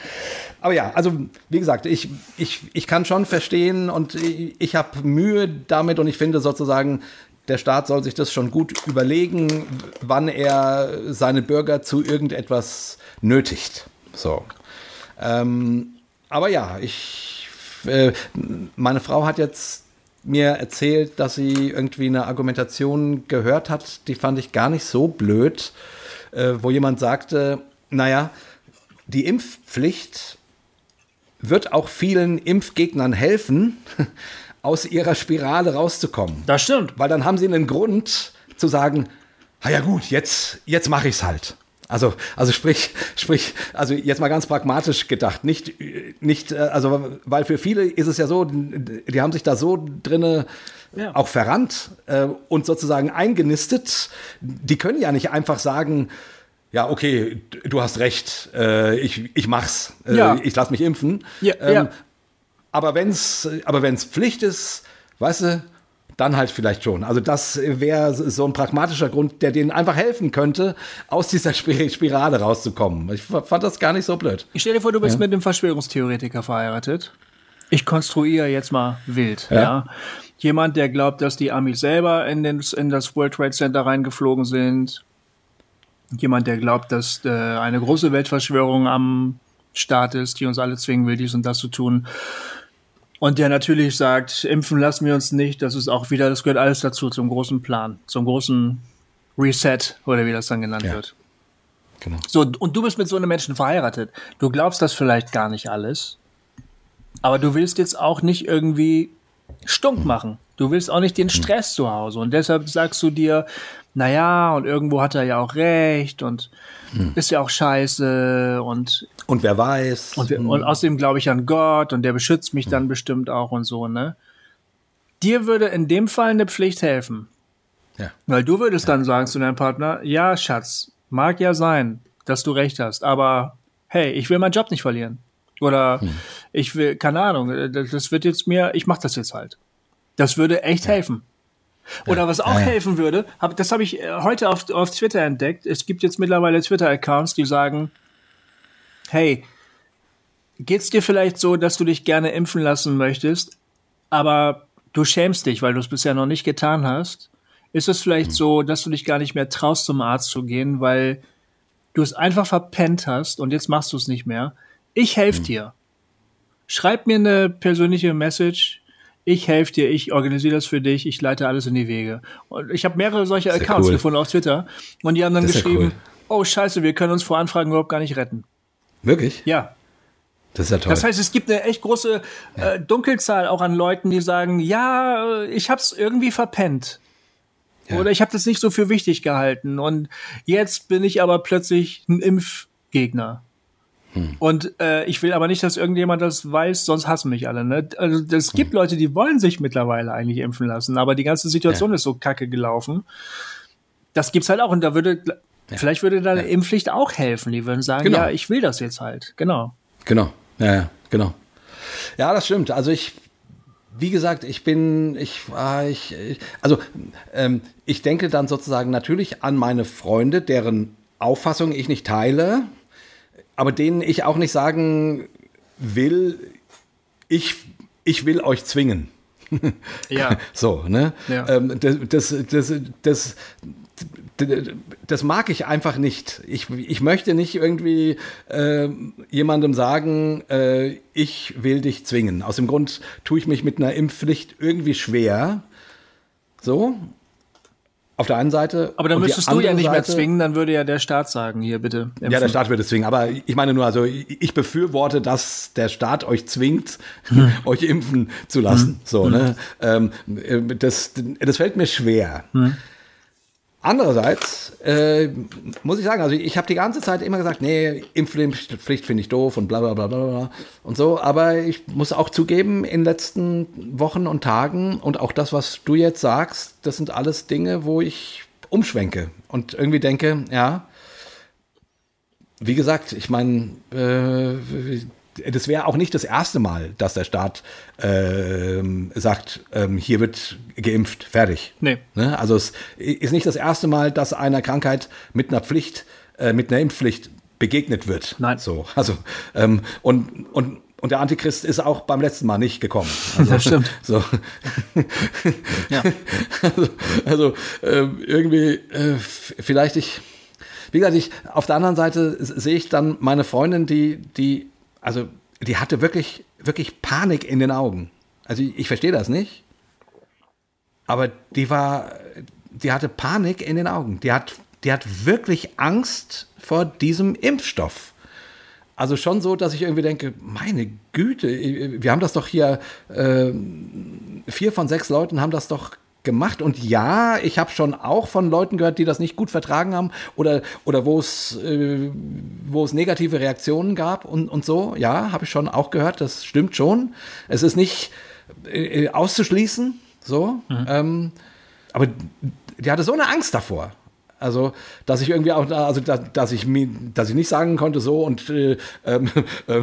Aber ja, also wie gesagt, ich, ich, ich kann schon verstehen und ich, ich habe Mühe damit und ich finde sozusagen, der Staat soll sich das schon gut überlegen, wann er seine Bürger zu irgendetwas nötigt. So. Ähm, aber ja, ich, äh, meine Frau hat jetzt mir erzählt, dass sie irgendwie eine Argumentation gehört hat, die fand ich gar nicht so blöd, äh, wo jemand sagte, naja, die Impfpflicht wird auch vielen Impfgegnern helfen, aus ihrer Spirale rauszukommen. Das stimmt. Weil dann haben sie einen Grund zu sagen, na ja gut, jetzt, jetzt mache ich es halt. Also, also sprich, sprich, also jetzt mal ganz pragmatisch gedacht, nicht, nicht, äh, also, weil für viele ist es ja so, die haben sich da so drinne ja. auch verrannt äh, und sozusagen eingenistet. Die können ja nicht einfach sagen, ja, okay, du hast recht, äh, ich, ich mach's, äh, ja. ich lass mich impfen. Ja, ähm, Aber wenn's, aber wenn's Pflicht ist, weißt du, dann halt vielleicht schon. Also das wäre so ein pragmatischer Grund, der denen einfach helfen könnte, aus dieser Spirale rauszukommen. Ich fand das gar nicht so blöd. Ich stell dir vor, du bist ja. mit einem Verschwörungstheoretiker verheiratet. Ich konstruiere jetzt mal wild. Ja. ja. Jemand, der glaubt, dass die Amis selber in, den, in das World Trade Center reingeflogen sind. Jemand, der glaubt, dass äh, eine große Weltverschwörung am Start ist, die uns alle zwingen will, dies und das zu tun. Und der natürlich sagt, impfen lassen wir uns nicht. Das ist auch wieder, das gehört alles dazu, zum großen Plan, zum großen Reset oder wie das dann genannt ja. wird. Genau. So, und du bist mit so einem Menschen verheiratet. Du glaubst das vielleicht gar nicht alles. Aber du willst jetzt auch nicht irgendwie stunk hm. machen. Du willst auch nicht den hm. Stress zu Hause. Und deshalb sagst du dir, naja, und irgendwo hat er ja auch recht und hm. ist ja auch scheiße und. Und wer weiß. Und, wir, hm. und außerdem glaube ich an Gott und der beschützt mich hm. dann bestimmt auch und so, ne? Dir würde in dem Fall eine Pflicht helfen. Ja. Weil du würdest ja. dann sagen zu deinem Partner, ja, Schatz, mag ja sein, dass du recht hast, aber hey, ich will meinen Job nicht verlieren. Oder hm. ich will, keine Ahnung, das wird jetzt mir, ich mach das jetzt halt. Das würde echt ja. helfen. Oder was auch ja, ja. helfen würde, hab, das habe ich äh, heute auf, auf Twitter entdeckt. Es gibt jetzt mittlerweile Twitter-Accounts, die sagen, hey, geht's dir vielleicht so, dass du dich gerne impfen lassen möchtest, aber du schämst dich, weil du es bisher noch nicht getan hast? Ist es vielleicht mhm. so, dass du dich gar nicht mehr traust, zum Arzt zu gehen, weil du es einfach verpennt hast und jetzt machst du es nicht mehr? Ich helfe mhm. dir. Schreib mir eine persönliche Message ich helfe dir, ich organisiere das für dich, ich leite alles in die Wege. Und ich habe mehrere solche Accounts cool. gefunden auf Twitter und die haben dann geschrieben, cool. oh scheiße, wir können uns vor Anfragen überhaupt gar nicht retten. Wirklich? Ja. Das ist ja toll. Das heißt, es gibt eine echt große ja. äh, Dunkelzahl auch an Leuten, die sagen, ja, ich habe es irgendwie verpennt. Ja. Oder ich habe das nicht so für wichtig gehalten. Und jetzt bin ich aber plötzlich ein Impfgegner. Hm. Und äh, ich will aber nicht, dass irgendjemand das weiß, sonst hassen mich alle. Ne? Also es gibt hm. Leute, die wollen sich mittlerweile eigentlich impfen lassen, aber die ganze Situation ja. ist so kacke gelaufen. Das gibt's halt auch und da würde ja. vielleicht würde da eine ja. Impfpflicht auch helfen. Die würden sagen, genau. ja, ich will das jetzt halt. Genau. Genau. Ja, ja, genau. Ja, das stimmt. Also ich wie gesagt, ich bin, ich, ah, ich, ich also ähm, ich denke dann sozusagen natürlich an meine Freunde, deren Auffassung ich nicht teile aber denen ich auch nicht sagen will, ich, ich will euch zwingen. Ja. so, ne? Ja. Ähm, das, das, das, das, das mag ich einfach nicht. Ich, ich möchte nicht irgendwie äh, jemandem sagen, äh, ich will dich zwingen. Aus dem Grund tue ich mich mit einer Impfpflicht irgendwie schwer. So. Auf der einen Seite. Aber dann müsstest du ja nicht mehr zwingen, dann würde ja der Staat sagen, hier bitte. Ja, der impfen. Staat würde es zwingen. Aber ich meine nur, also ich befürworte, dass der Staat euch zwingt, Hm. euch impfen zu lassen. So, ne? Ähm, äh, das, das fällt mir schwer. Andererseits äh, muss ich sagen, also ich habe die ganze Zeit immer gesagt, nee, Impfpflicht finde ich doof und bla bla bla bla bla und so. Aber ich muss auch zugeben, in den letzten Wochen und Tagen und auch das, was du jetzt sagst, das sind alles Dinge, wo ich umschwenke und irgendwie denke, ja, wie gesagt, ich meine, äh, das wäre auch nicht das erste Mal, dass der Staat ähm, sagt, ähm, hier wird geimpft, fertig. Nee. Ne? Also es ist nicht das erste Mal, dass einer Krankheit mit einer Pflicht, äh, mit einer Impfpflicht begegnet wird. Nein. So, also ähm, und und und der Antichrist ist auch beim letzten Mal nicht gekommen. Also, Das stimmt. So. Ja. Also, also ähm, irgendwie, äh, vielleicht ich, wie gesagt, ich, auf der anderen Seite sehe ich dann meine Freundin, die, die, also, die hatte wirklich, wirklich Panik in den Augen. Also, ich, ich verstehe das nicht. Aber die war, die hatte Panik in den Augen. Die hat, die hat wirklich Angst vor diesem Impfstoff. Also schon so, dass ich irgendwie denke, meine Güte, wir haben das doch hier, äh, vier von sechs Leuten haben das doch gemacht. Und ja, ich habe schon auch von Leuten gehört, die das nicht gut vertragen haben oder, oder wo es, äh, wo es negative Reaktionen gab und, und so. Ja, habe ich schon auch gehört, das stimmt schon. Es ist nicht äh, auszuschließen, so. Ähm, aber die hatte so eine Angst davor. Also, dass ich irgendwie auch, da- also da- dass ich mir, dass ich nicht sagen konnte, so und äh, ähm, äh,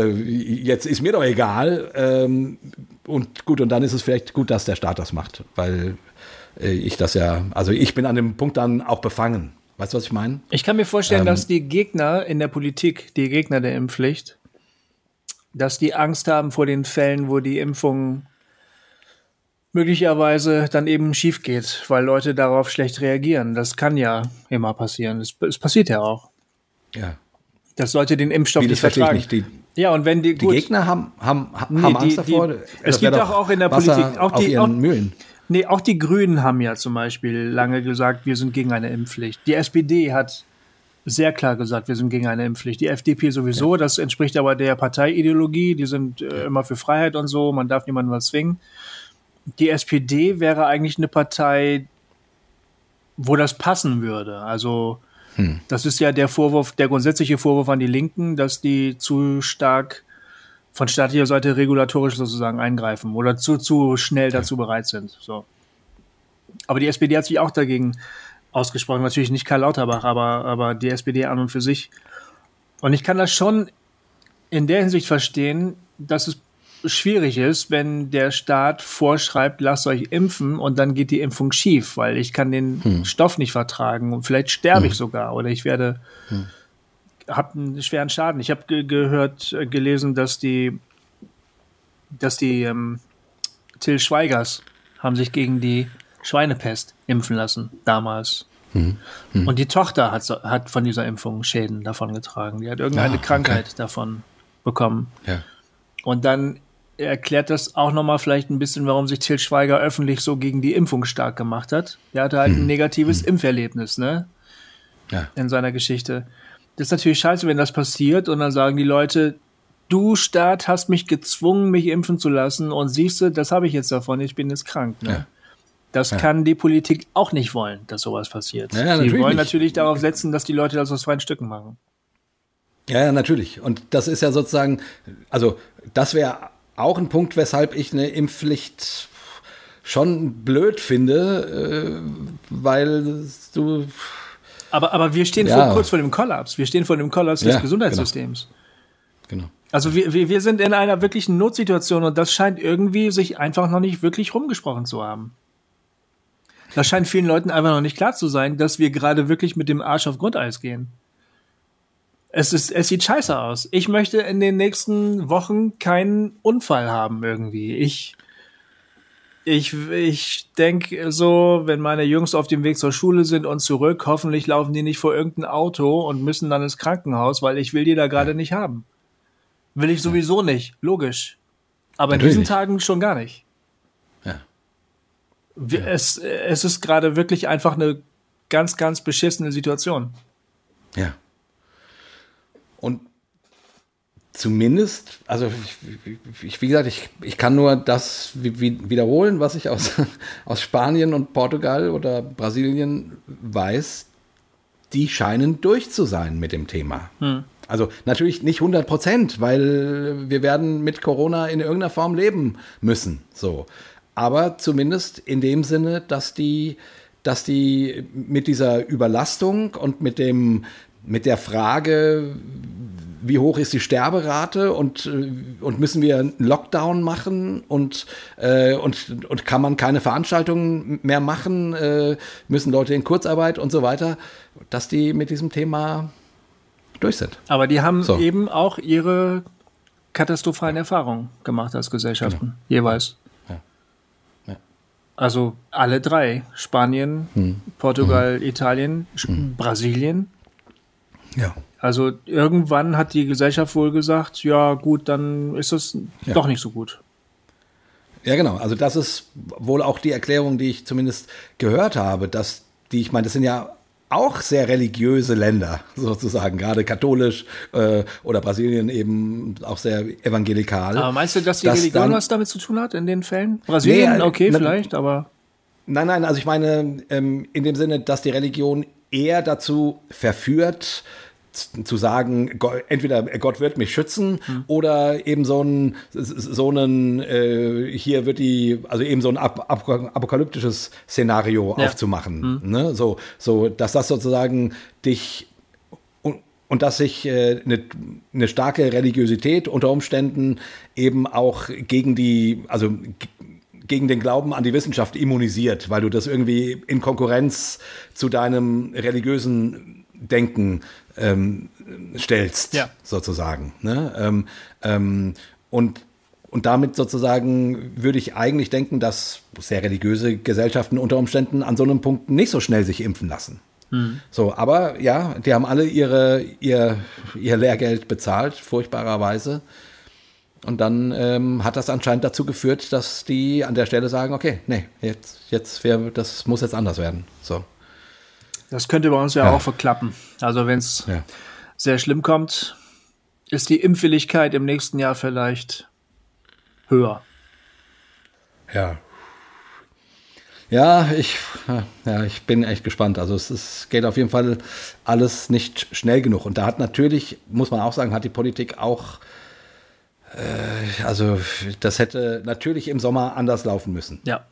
äh, jetzt ist mir doch egal. Ähm, und gut, und dann ist es vielleicht gut, dass der Staat das macht, weil äh, ich das ja, also ich bin an dem Punkt dann auch befangen. Weißt du, was ich meine? Ich kann mir vorstellen, Ähm, dass die Gegner in der Politik, die Gegner der Impfpflicht, dass die Angst haben vor den Fällen, wo die Impfung möglicherweise dann eben schief geht, weil Leute darauf schlecht reagieren. Das kann ja immer passieren. Es, passiert ja auch, Ja. dass Leute den Impfstoff Wie, nicht vertragen. nicht. Die, ja, und wenn die, die Gegner haben, haben, haben Nee, Angst die- davor. die- es gibt doch auch in der Wasser Politik- auch die- auch- Mühlen. Nee, auch die Grünen haben ja zum Beispiel lange gesagt, wir sind gegen eine Impfpflicht. Die SPD hat sehr klar gesagt, wir sind gegen eine Impfpflicht. Die FDP sowieso, das entspricht aber der Parteiideologie, die sind äh, immer für Freiheit und so, man darf niemanden was zwingen. Die SPD wäre eigentlich eine Partei, wo das passen würde. Also das ist ja der Vorwurf, der grundsätzliche Vorwurf an die Linken, dass die zu stark von staatlicher Seite regulatorisch sozusagen eingreifen oder zu, zu schnell dazu bereit sind. So. Aber die SPD hat sich auch dagegen ausgesprochen. Natürlich nicht Karl Lauterbach, aber, aber die SPD an und für sich. Und ich kann das schon in der Hinsicht verstehen, dass es schwierig ist, wenn der Staat vorschreibt, lasst euch impfen und dann geht die Impfung schief, weil ich kann den Stoff nicht vertragen und vielleicht sterbe ich sogar oder ich werde habe einen schweren Schaden. Ich habe ge gehört, äh, gelesen, dass die, dass die ähm, Till Schweigers haben sich gegen die Schweinepest impfen lassen damals. Und die Tochter hat, hat von dieser Impfung Schäden davon getragen. Die hat irgendeine Ah, okay. Krankheit davon bekommen. Ja. Und dann erklärt das auch nochmal vielleicht ein bisschen, warum sich Till Schweiger öffentlich so gegen die Impfung stark gemacht hat. Der hatte halt ein negatives Impferlebnis, ne? Ja. in seiner Geschichte. Das ist natürlich scheiße, wenn das passiert und dann sagen die Leute, du Staat hast mich gezwungen, mich impfen zu lassen und siehst du, das habe ich jetzt davon, ich bin jetzt krank. Ne? Ja. Das kann die Politik auch nicht wollen, dass sowas passiert. Ja, die wollen nicht. natürlich darauf setzen, dass die Leute das aus freien Stücken machen. Ja, ja, natürlich. Und das ist ja sozusagen, also das wäre auch ein Punkt, weshalb ich eine Impfpflicht schon blöd finde, äh, weil du Aber, aber wir stehen Ja. vor, kurz vor dem Kollaps. Wir stehen vor dem Kollaps Ja, des Gesundheitssystems. genau. Also wir, wir, wir sind in einer wirklichen Notsituation und das scheint irgendwie sich einfach noch nicht wirklich rumgesprochen zu haben. Das scheint vielen Leuten einfach noch nicht klar zu sein, dass wir gerade wirklich mit dem Arsch auf Grundeis gehen. Es, ist, es sieht scheiße aus. Ich möchte in den nächsten Wochen keinen Unfall haben irgendwie. Ich, ich, ich denke so, wenn meine Jungs auf dem Weg zur Schule sind und zurück, hoffentlich laufen die nicht vor irgendein Auto und müssen dann ins Krankenhaus, weil ich will die da gerade nicht haben. Will ich sowieso nicht, logisch. Aber in Natürlich diesen nicht. Tagen schon gar nicht. Ja. Wir- Es, es ist gerade wirklich einfach eine ganz, ganz beschissene Situation. Ja. Und zumindest, also ich, wie gesagt, ich, ich kann nur das wi- wi- wiederholen, was ich aus, aus Spanien und Portugal oder Brasilien weiß. Die scheinen durch zu sein mit dem Thema. Also natürlich nicht 100 Prozent, weil wir werden mit Corona in irgendeiner Form leben müssen. So. Aber zumindest in dem Sinne, dass die, dass die mit dieser Überlastung und mit dem, mit der Frage, wie hoch ist die Sterberate und, äh, und müssen wir einen Lockdown machen und, äh, und, und kann man keine Veranstaltungen mehr machen, äh, müssen Leute in Kurzarbeit und so weiter, dass die mit diesem Thema durch sind. Aber die haben So. eben auch ihre katastrophalen Erfahrungen gemacht als Gesellschaften, jeweils. Ja. Ja. Also alle drei. Spanien, Hm. Portugal, Italien, Sch- Brasilien. Ja. Also irgendwann hat die Gesellschaft wohl gesagt, ja gut, dann ist es Ja. doch nicht so gut. Ja, genau. Also das ist wohl auch die Erklärung, die ich zumindest gehört habe, dass die, ich meine, das sind ja auch sehr religiöse Länder, sozusagen, gerade katholisch äh, oder Brasilien eben auch sehr evangelikal. Aber meinst du, dass die Dass Religion dann- was damit zu tun hat in den Fällen? Brasilien, Nee, äh, okay, na- vielleicht, aber Nein, nein, also ich meine ähm, in dem Sinne, dass die Religion eher dazu verführt, zu sagen, entweder Gott wird mich schützen oder eben so ein, so einen, äh, hier wird die, also eben so ein ap ap apokalyptisches Szenario Ja. aufzumachen. Ne? So, so, dass das sozusagen dich und, und dass sich äh, eine, eine starke Religiosität unter Umständen eben auch gegen die, also gegen den Glauben an die Wissenschaft immunisiert, weil du das irgendwie in Konkurrenz zu deinem religiösen Denken ähm, stellst, Ja. sozusagen. Ne? Ähm, ähm, und und damit sozusagen würde ich eigentlich denken, dass sehr religiöse Gesellschaften unter Umständen an so einem Punkt nicht so schnell sich impfen lassen. So, aber ja, die haben alle ihre, ihr, ihr Lehrgeld bezahlt, furchtbarerweise. Und dann ähm, hat das anscheinend dazu geführt, dass die an der Stelle sagen, okay, nee, jetzt, jetzt wär, das muss jetzt anders werden. So. das könnte bei uns ja, Ja. auch verklappen. Also wenn es Ja. sehr schlimm kommt, ist die Impfwilligkeit im nächsten Jahr vielleicht höher. Ja. Ja, ich, ja, ich bin echt gespannt. Also es ist, geht auf jeden Fall alles nicht schnell genug. Und da hat natürlich, muss man auch sagen, hat die Politik auch, also das hätte natürlich im Sommer anders laufen müssen. Ja.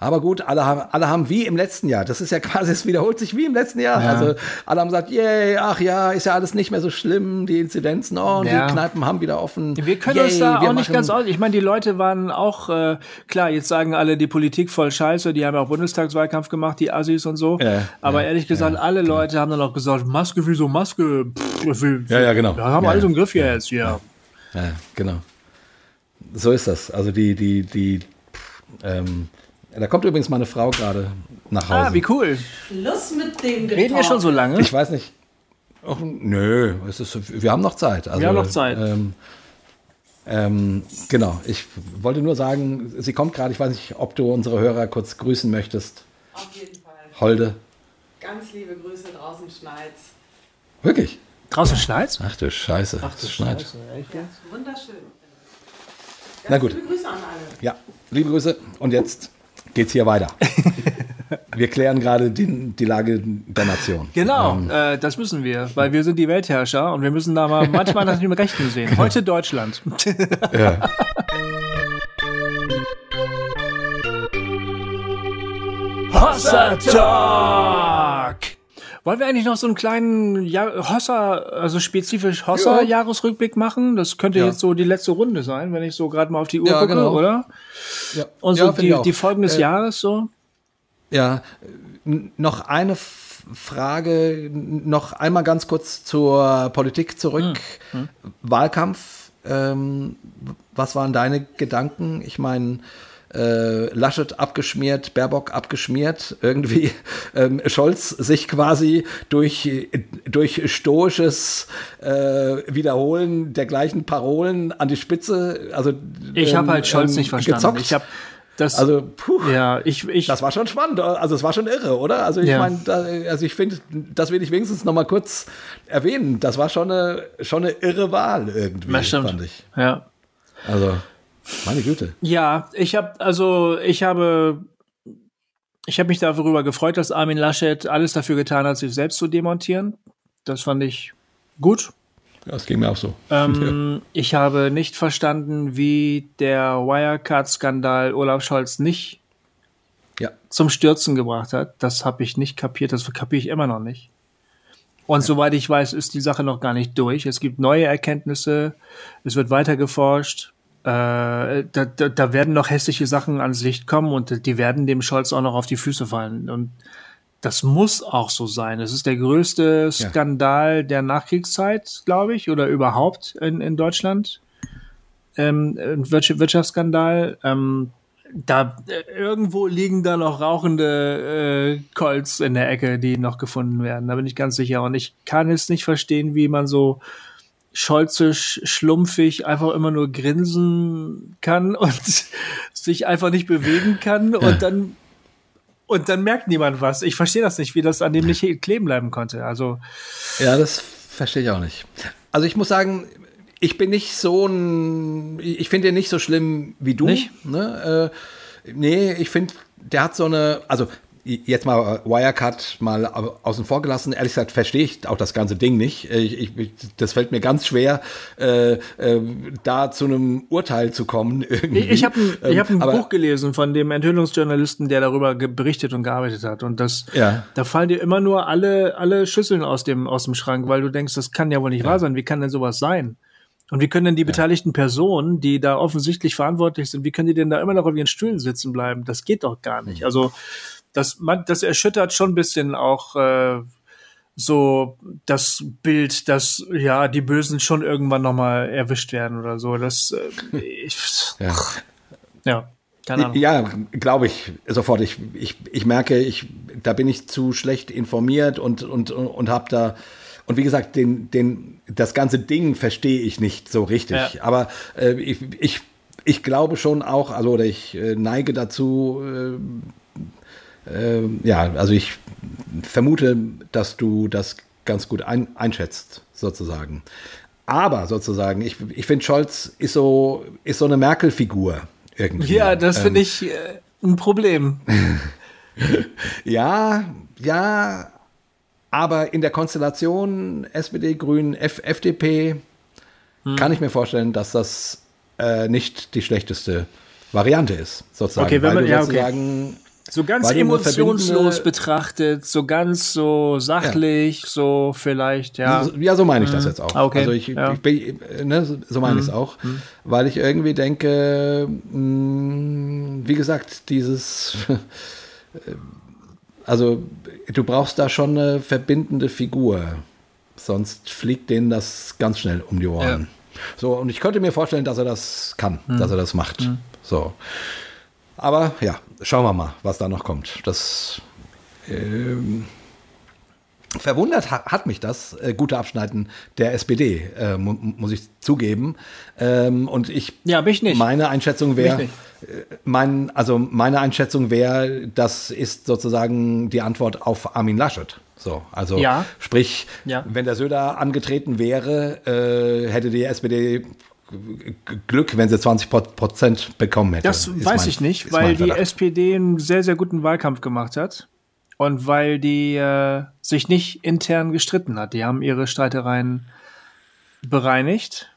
Aber gut, alle haben, alle haben wie im letzten Jahr. Das ist ja quasi, es wiederholt sich wie im letzten Jahr. Ja. Also alle haben gesagt, yay, ach ja, ist ja alles nicht mehr so schlimm, die Inzidenzen, oh, und Ja. die Kneipen haben wieder offen. Wir können Yay, uns da auch nicht ganz aus. Ich meine, die Leute waren auch, äh, klar, jetzt sagen alle, die Politik voll scheiße, die haben ja auch Bundestagswahlkampf gemacht, die Assis und so. Ja, Aber ehrlich gesagt, alle Leute haben dann auch gesagt, Maske, wieso Maske? Pff, wir, Ja, ja, genau. Wir haben Ja, alles im Griff jetzt, ja. Ja, genau. So ist das. Also die, die, die, ähm, da kommt übrigens meine Frau gerade nach Hause. Ah, wie cool. Schluss mit dem Reden wir schon so lange? Ich weiß nicht. Ach, nö, es ist, wir haben noch Zeit. Also, Wir haben noch Zeit. Ähm, ähm, genau, ich wollte nur sagen, sie kommt gerade. Ich weiß nicht, ob du unsere Hörer kurz grüßen möchtest. Auf jeden Fall. Holde. Ganz liebe Grüße draußen schneit's. Wirklich? Draußen schneit's? Ach du Scheiße. Ach du schneit. Scheiße, echt jetzt? Wunderschön. Ganz Na gut. Liebe Grüße an alle. Ja, liebe Grüße. Und jetzt geht's hier weiter. wir klären gerade die, die Lage der Nation. Genau, Ähm, äh, das müssen wir, weil wir sind die Weltherrscher und wir müssen da mal manchmal nach dem Rechten sehen. Heute Deutschland. ja. Hossa Talk! Wollen wir eigentlich noch so einen kleinen ja Hossa, also spezifisch Hossa-Jahresrückblick machen? Das könnte Ja. jetzt so die letzte Runde sein, wenn ich so gerade mal auf die Uhr Ja, gucke, genau. oder? ja. Und so die, die Folgen des Äh, Jahres so? Ja, noch eine Frage, noch einmal ganz kurz zur Politik zurück. Wahlkampf, ähm, was waren deine Gedanken? Ich meine, äh, Laschet abgeschmiert, Baerbock abgeschmiert, irgendwie ähm, Scholz sich quasi durch, durch stoisches äh, Wiederholen der gleichen Parolen an die Spitze, also Ich habe ähm, halt Scholz ähm, nicht verstanden. gezockt. Ich habe Das, Also, puh. ja, ich, ich, Das war schon spannend, also es war schon irre, oder? Also ich Ja. meine, also ich finde, das will ich wenigstens noch mal kurz erwähnen. Das war schon eine, schon eine irre Wahl irgendwie, das stimmt. fand ich. ja. Also, meine Güte. Ja, ich habe also ich habe ich habe mich darüber gefreut, dass Armin Laschet alles dafür getan hat, sich selbst zu demontieren. Das fand ich gut. Das ging mir auch so. Ähm, Ich habe nicht verstanden, wie der Wirecard-Skandal Olaf Scholz nicht Ja. zum Stürzen gebracht hat. Das habe ich nicht kapiert. Das kapiere ich immer noch nicht. Und soweit ich weiß, ist die Sache noch gar nicht durch. Es gibt neue Erkenntnisse. Es wird weiter geforscht. Äh, da, da, da werden noch hässliche Sachen ans Licht kommen und die werden dem Scholz auch noch auf die Füße fallen. Und das muss auch so sein. Es ist der größte Skandal der Nachkriegszeit, glaube ich, oder überhaupt in, in Deutschland. Ähm, ein Wirtschaft- Wirtschaftsskandal. Ähm, da äh, irgendwo liegen da noch rauchende äh, Colts in der Ecke, die noch gefunden werden. Da bin ich ganz sicher. Und ich kann es nicht verstehen, wie man so scholzisch, schlumpfig einfach immer nur grinsen kann und sich einfach nicht bewegen kann und dann und dann merkt niemand was. Ich verstehe das nicht, wie das an dem nicht kleben bleiben konnte. Also Ja, das verstehe ich auch nicht. Also ich muss sagen, ich bin nicht so ein, ich finde den nicht so schlimm wie du. Nicht? Ne? Äh, nee, ich finde, der hat so eine, also jetzt mal Wirecard mal außen vor gelassen. Ehrlich gesagt verstehe ich auch das ganze Ding nicht. Ich, ich, das fällt mir ganz schwer, äh, äh, da zu einem Urteil zu kommen. Irgendwie. ich habe ein, ich hab ein Ähm, aber- Buch gelesen von dem Enthüllungsjournalisten, der darüber berichtet und gearbeitet hat. Und das, Ja. da fallen dir immer nur alle, alle Schüsseln aus dem, aus dem Schrank, weil du denkst, das kann ja wohl nicht wahr sein. Wie kann denn sowas sein? Und wie können denn die beteiligten Personen, die da offensichtlich verantwortlich sind, wie können die denn da immer noch auf ihren Stühlen sitzen bleiben? Das geht doch gar nicht. Also das, man, das erschüttert schon ein bisschen auch äh, so das Bild, dass ja die Bösen schon irgendwann noch mal erwischt werden oder so. Das äh, ich, Ja. ja, keine Ahnung. Ja, glaube ich sofort. Ich, ich, ich merke, ich, da bin ich zu schlecht informiert und, und, und habe da, und wie gesagt, den, den, das ganze Ding verstehe ich nicht so richtig. Ja. Aber äh, ich, ich, ich glaube schon auch, also oder ich äh, neige dazu, äh, ja, also ich vermute, dass du das ganz gut ein, einschätzt, sozusagen. Aber sozusagen, ich, ich finde, Scholz ist so, ist so eine Merkel-Figur irgendwie. Ja, das Ähm, finde ich äh, ein Problem. Ja, ja, aber in der Konstellation SPD, Grünen, FDP Hm. kann ich mir vorstellen, dass das äh, nicht die schlechteste Variante ist, sozusagen. Okay, wenn weil man- du ja, okay. So ganz emotionslos betrachtet, so ganz so sachlich, so vielleicht, ja. Ja, so meine ich das jetzt auch. Ah, okay, Also ich, ja. Mhm. ich bin, äh, ne, so- meine ich es auch, weil ich irgendwie denke, mh, wie gesagt, dieses, also du brauchst da schon eine verbindende Figur, sonst fliegt denen das ganz schnell um die Ohren. So, und ich könnte mir vorstellen, dass er das kann, Mhm. dass er das macht. So. Aber ja, schauen wir mal, was da noch kommt. Das ähm, verwundert hat, hat mich das äh, gute Abschneiden der SPD, äh, mu muss ich zugeben. Ähm, und ich, Ja, mich nicht. meine Einschätzung wäre, nicht. mein, also meine Einschätzung wäre, das ist sozusagen die Antwort auf Armin Laschet. So, also Ja. sprich, Ja. wenn der Söder angetreten wäre, äh, hätte die SPD Glück, wenn sie 20 Pro- Prozent bekommen hätte. Das weiß mein- ich nicht, weil die. SPD einen sehr, sehr guten Wahlkampf gemacht hat und weil die äh, sich nicht intern gestritten hat. Die haben ihre Streitereien bereinigt.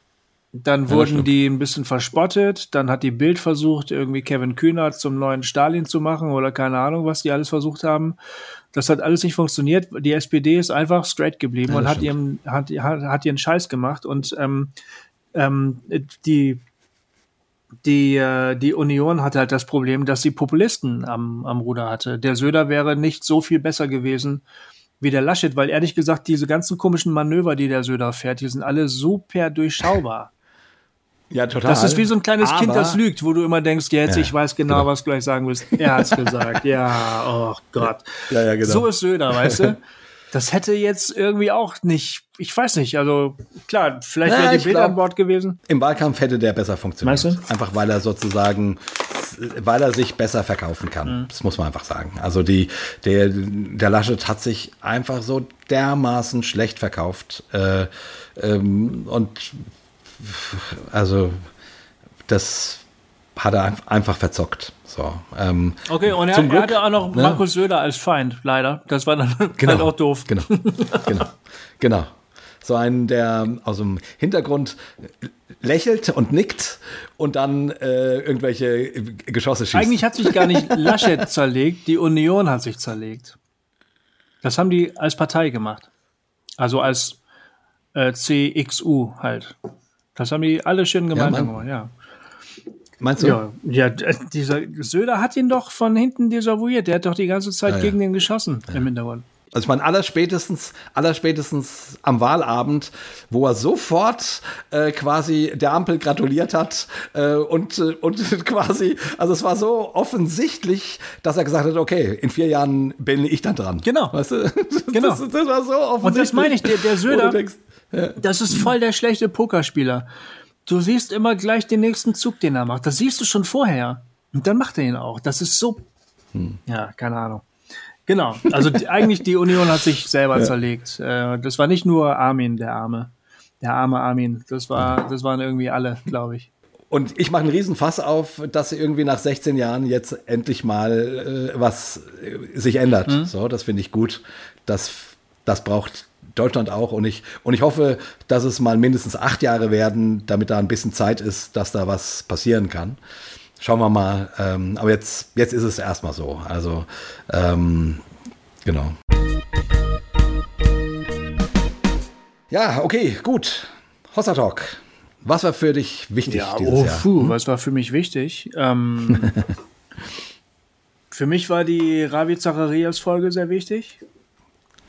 Dann wurden stimmt. die ein bisschen verspottet. Dann hat die Bild versucht, irgendwie Kevin Kühnert zum neuen Stalin zu machen oder keine Ahnung, was die alles versucht haben. Das hat alles nicht funktioniert. Die SPD ist einfach straight geblieben Ja, und hat ihren, hat, hat, hat ihren Scheiß gemacht. Und ähm, ähm, die, die, äh, die Union hatte halt das Problem, dass sie Populisten am, am Ruder hatte. Der Söder wäre nicht so viel besser gewesen wie der Laschet, weil ehrlich gesagt, diese ganzen komischen Manöver, die der Söder fährt, die sind alle super durchschaubar. Ja, total. Das ist wie so ein kleines Kind, Aber- das lügt, wo du immer denkst, jetzt, Ja, ich weiß genau, genau. was du gleich sagen willst. Er hat's gesagt. Ja, oh Gott. Ja, ja, genau. So ist Söder, weißt du? Das hätte jetzt irgendwie auch nicht, ich weiß nicht, also klar, vielleicht Ja, wäre die Bild an Bord gewesen. Im Wahlkampf hätte der besser funktioniert. Meinst du? Einfach weil er sozusagen, weil er sich besser verkaufen kann. Mhm. Das muss man einfach sagen. Also die, der, der Laschet hat sich einfach so dermaßen schlecht verkauft. Äh, ähm, und also das hat er ein- einfach verzockt. So, ähm, Okay, und er, Zum Glück, hatte auch noch ne? Markus Söder als Feind, leider. Das war dann halt auch doof. Genau, genau, genau. So einen, der aus dem Hintergrund lächelt und nickt und dann äh, irgendwelche Geschosse schießt. Eigentlich hat sich gar nicht Laschet zerlegt, die Union hat sich zerlegt. Das haben die als Partei gemacht. Also als äh, CXU halt. Das haben die alle schön gemeinsam Mann. gemacht, ja. Meinst du? Ja, ja, d- dieser Söder hat ihn doch von hinten desavouiert. Der hat doch die ganze Zeit Ja, ja. gegen den geschossen im Hintergrund. Also ich meine, allerspätestens, allerspätestens am Wahlabend, wo er sofort äh, quasi der Ampel gratuliert hat äh, und, äh, und quasi, also es war so offensichtlich, dass er gesagt hat, okay, in vier Jahren bin ich dann dran. Genau. Weißt du? Genau. Das, das war so offensichtlich. Und das meine ich, der, der Söder, denkst, das ist voll der schlechte Pokerspieler. Du siehst immer gleich den nächsten Zug, den er macht. Das siehst du schon vorher. Und dann macht er ihn auch. Das ist so. Hm. Ja, keine Ahnung. Genau. Also die, eigentlich die Union hat sich selber zerlegt. Äh, das war nicht nur Armin, der Arme. Der arme Armin. Das war, das waren irgendwie alle, glaube ich. Und ich mache einen Riesenfass auf, dass irgendwie nach 16 Jahren jetzt endlich mal äh, was äh, sich ändert. Mhm. So, das finde ich gut. Das, das braucht Deutschland auch. Und ich, und ich hoffe, dass es mal mindestens acht Jahre werden, damit da ein bisschen Zeit ist, dass da was passieren kann. Schauen wir mal. Ähm, aber jetzt, jetzt ist es erstmal so. Also, ähm, genau. Ja, okay, gut. Hossa Talk. Was war für dich wichtig dieses oh, Jahr? puh, was war für mich wichtig? Ähm, für mich war die Ravi Zacharias Folge sehr wichtig.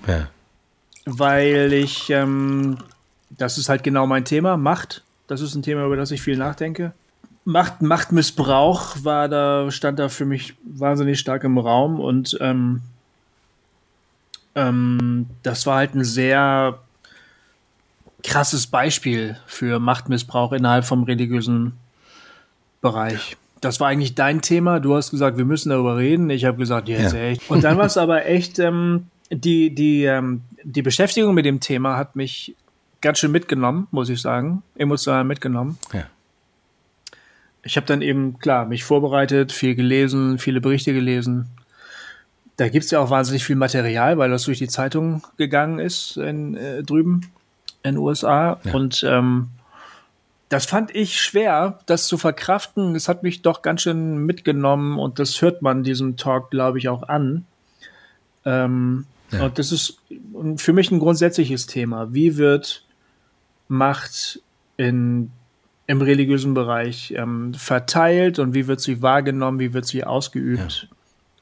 Ja. Weil ich, ähm, das ist halt genau mein Thema, Macht. Das ist ein Thema, über das ich viel nachdenke. Macht, Machtmissbrauch war da, stand da für mich wahnsinnig stark im Raum und ähm, ähm, das war halt ein sehr krasses Beispiel für Machtmissbrauch innerhalb vom religiösen Bereich. Das war eigentlich dein Thema. Du hast gesagt, wir müssen darüber reden. Ich habe gesagt, jetzt Ja. echt. Und dann war es aber echt, ähm, die, die, ähm, die Beschäftigung mit dem Thema hat mich ganz schön mitgenommen, muss ich sagen. Emotional mitgenommen. Ja. Ich habe dann eben, klar, mich vorbereitet, viel gelesen, viele Berichte gelesen. Da gibt's ja auch wahnsinnig viel Material, weil das durch die Zeitung gegangen ist in, äh, drüben in den USA. Und ähm, das fand ich schwer, das zu verkraften. Das hat mich doch ganz schön mitgenommen und das hört man diesem Talk, glaube ich, auch an. Ähm, Ja. Und das ist für mich ein grundsätzliches Thema. Wie wird Macht in, im religiösen Bereich ähm, verteilt und wie wird sie wahrgenommen, wie wird sie ausgeübt?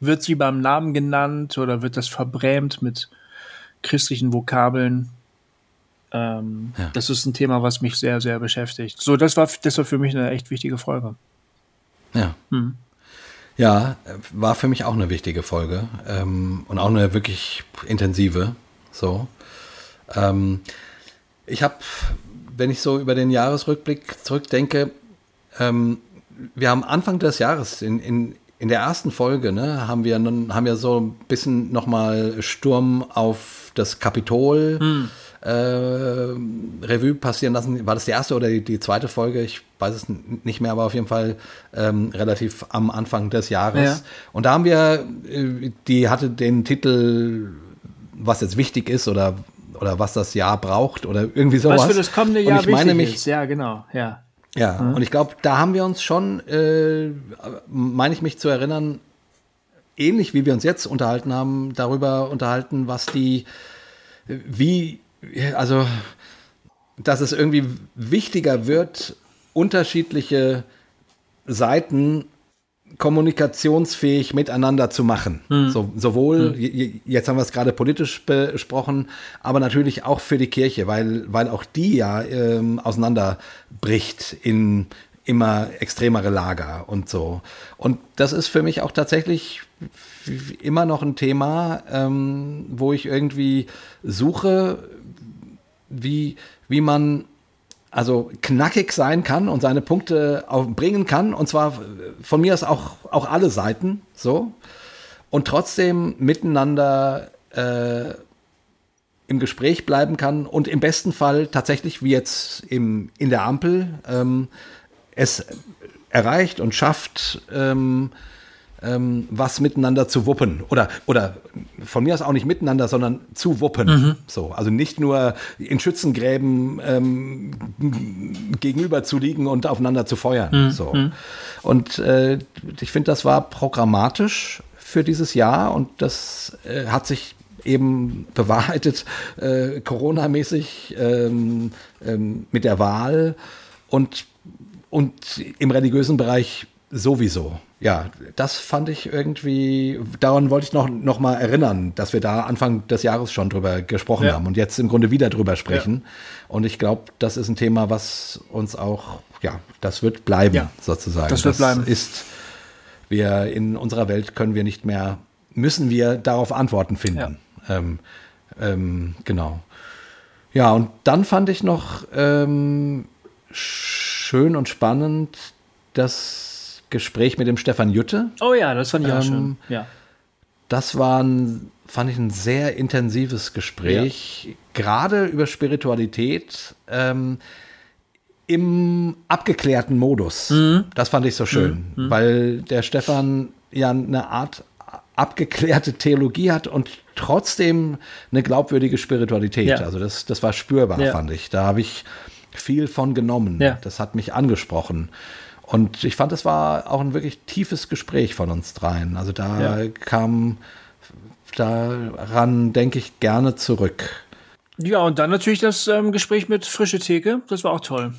Wird sie beim Namen genannt oder wird das verbrämt mit christlichen Vokabeln? Ähm, Ja. Das ist ein Thema, was mich sehr, sehr beschäftigt. So, das war, das war für mich eine echt wichtige Folge. Ja. Ja, äh, war für mich auch eine wichtige Folge ähm, und auch eine wirklich intensive. So. Ähm, ich habe, wenn ich so über den Jahresrückblick zurückdenke, ähm, wir haben Anfang des Jahres in, in, in der ersten Folge, ne, haben wir haben wir so ein bisschen nochmal Sturm auf das Kapitol äh, Revue passieren lassen. War das die erste oder die, die zweite Folge? Ich weiß es nicht mehr, aber auf jeden Fall ähm, relativ am Anfang des Jahres. Ja. Und da haben wir, äh, die hatte den Titel, was jetzt wichtig ist oder, oder was das Jahr braucht oder irgendwie sowas. Was für das kommende Jahr ich meine wichtig mich, ist. Ja, genau. Ja. ja, und ich glaube, da haben wir uns schon, äh, meine ich mich zu erinnern, ähnlich wie wir uns jetzt unterhalten haben, darüber unterhalten, was die, wie, also, dass es irgendwie wichtiger wird, unterschiedliche Seiten kommunikationsfähig miteinander zu machen. So, sowohl, j- jetzt haben wir es gerade politisch besprochen, aber natürlich auch für die Kirche, weil, weil auch die ja ähm, auseinanderbricht in, immer extremere Lager und so. Und das ist für mich auch tatsächlich immer noch ein Thema, ähm, wo ich irgendwie suche, wie, wie man also knackig sein kann und seine Punkte auch bringen kann. Und zwar von mir aus auch, auch alle Seiten so. Und trotzdem miteinander äh, im Gespräch bleiben kann und im besten Fall tatsächlich, wie jetzt im, in der Ampel, ähm, es erreicht und schafft, ähm, ähm, was miteinander zu wuppen. Oder, oder von mir aus auch nicht miteinander, sondern zu wuppen. Mhm. So, also nicht nur in Schützengräben ähm, gegenüber zu liegen und aufeinander zu feuern. Mhm. So. Mhm. Und äh, ich finde, das war programmatisch für dieses Jahr und das äh, hat sich eben bewahrheitet, äh, Corona-mäßig ähm, ähm, mit der Wahl und, und im religiösen Bereich sowieso. Ja, das fand ich irgendwie, daran wollte ich noch, noch mal erinnern, dass wir da Anfang des Jahres schon drüber gesprochen ja. haben und jetzt im Grunde wieder drüber sprechen. Ja. Und ich glaube, das ist ein Thema, was uns auch, ja, das wird bleiben, ja, sozusagen. Das wird das bleiben. Ist, wir in unserer Welt können wir nicht mehr, müssen wir darauf Antworten finden. Ähm, ähm, genau. Ja, und dann fand ich noch ähm, schön und spannend das Gespräch mit dem Stefan Jütte. Oh ja, das fand ich auch schön. Ähm, ja. Das war ein, fand ich ein sehr intensives Gespräch, ja. gerade über Spiritualität ähm, im abgeklärten Modus. Mhm. Das fand ich so schön, mhm. weil der Stefan ja eine Art abgeklärte Theologie hat und trotzdem eine glaubwürdige Spiritualität. Ja. Also das, das war spürbar, ja. fand ich. Da habe ich viel von genommen. Das hat mich angesprochen. Und ich fand, es war auch ein wirklich tiefes Gespräch von uns dreien. Also da kam, daran denke ich gerne zurück. Ja, und dann natürlich das ähm, Gespräch mit Frische Theke. Das war auch toll.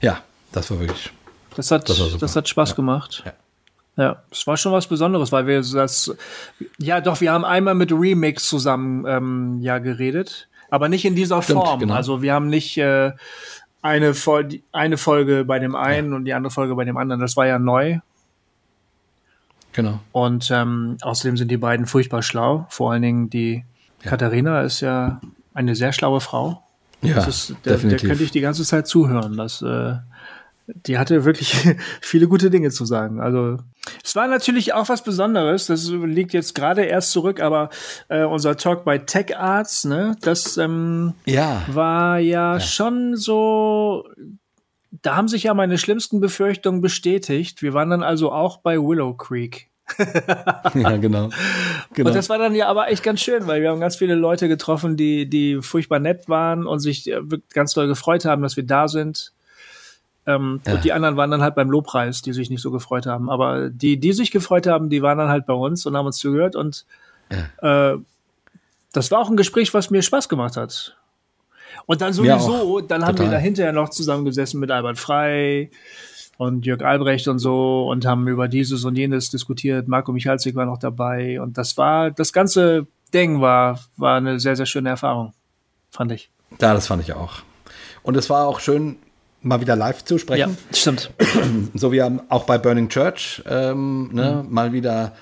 Ja, das war wirklich. Das hat, das, das hat Spaß gemacht. Ja. Ja, es war schon was Besonderes, weil wir das, ja doch, wir haben einmal mit Remix zusammen ähm, ja geredet, aber nicht in dieser Stimmt, Form. Genau. Also wir haben nicht äh, eine, Vol eine Folge bei dem einen ja. und die andere Folge bei dem anderen. Das war ja neu. Genau. Und ähm, außerdem sind die beiden furchtbar schlau. Vor allen Dingen die ja. Katharina ist ja eine sehr schlaue Frau. Ja, das ist, der, definitiv. der könnte ich die ganze Zeit zuhören. Das äh, die hatte wirklich viele gute Dinge zu sagen. Also es war natürlich auch was Besonderes. Das liegt jetzt gerade erst zurück, aber äh, unser Talk bei Tech Arts, ne, das ähm, ja. war ja, ja schon so. Da haben sich ja meine schlimmsten Befürchtungen bestätigt. Wir waren dann also auch bei Willow Creek. ja, genau. genau. Und das war dann ja aber echt ganz schön, weil wir haben ganz viele Leute getroffen, die, die furchtbar nett waren und sich äh, ganz doll gefreut haben, dass wir da sind. Ähm, ja. Und die anderen waren dann halt beim Lobpreis, die sich nicht so gefreut haben. Aber die, die sich gefreut haben, die waren dann halt bei uns und haben uns zugehört. Und ja. äh, das war auch ein Gespräch, was mir Spaß gemacht hat. Und dann sowieso, dann haben Total. wir da hinterher noch zusammengesessen mit Albert Frei und Jörg Albrecht und so und haben über dieses und jenes diskutiert. Marco Michalzik war noch dabei. Und das war, das ganze Ding war, war eine sehr, sehr schöne Erfahrung, fand ich. Ja, das fand ich auch. Und es war auch schön, mal wieder live zu sprechen. Ja, stimmt. So wie auch bei Burning Church, ähm, ne, mhm. mal wieder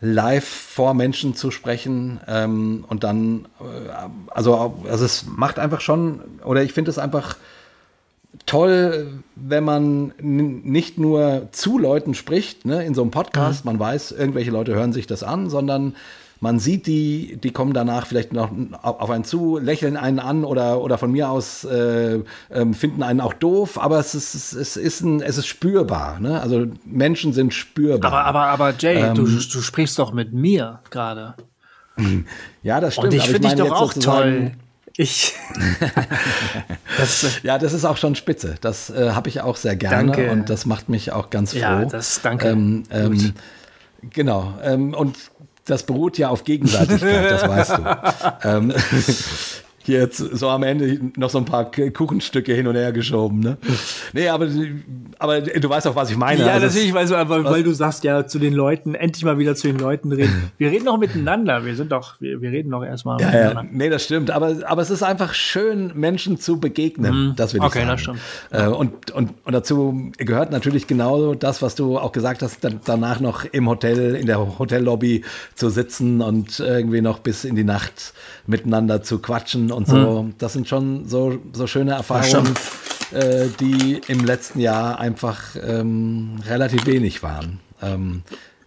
live vor Menschen zu sprechen ähm, und dann, äh, also, also es macht einfach schon, oder ich finde es einfach toll, wenn man nicht nur zu Leuten spricht, ne, in so einem Podcast, mhm. man weiß, irgendwelche Leute hören sich das an, sondern man sieht die, die kommen danach vielleicht noch auf einen zu, lächeln einen an oder, oder von mir aus äh, äh, finden einen auch doof, aber es ist, es ist, ein, es ist spürbar. Ne? Also Menschen sind spürbar. Aber, aber, aber Jay, ähm, du, du sprichst doch mit mir gerade. Ja, das stimmt. Und ich finde dich doch auch toll. Ich. das, ja, das ist auch schon spitze. Das äh, habe ich auch sehr gerne danke. und das macht mich auch ganz froh. Ja, das danke. Ähm, ähm, genau. Ähm, und das beruht ja auf Gegenseitigkeit, das weißt du. ähm, jetzt so am Ende noch so ein paar Kuchenstücke hin und her geschoben. Ne? Nee, aber, aber du weißt auch, was ich meine. Ja, Also natürlich, weil, weil, weil du sagst ja zu den Leuten, endlich mal wieder zu den Leuten reden. Wir reden doch miteinander. Wir sind doch, wir, wir reden doch erstmal Ja, ja, miteinander. nee, das stimmt. Aber, aber es ist einfach schön, Menschen zu begegnen. Das will ich Mhm. Okay, sagen. das stimmt. Äh, und, und, und dazu gehört natürlich genau das, was du auch gesagt hast, dann, danach noch im Hotel, in der Hotellobby zu sitzen und irgendwie noch bis in die Nacht miteinander zu quatschen und so. Das sind schon so, so schöne Erfahrungen, äh, die im letzten Jahr einfach ähm, relativ wenig waren. Ähm,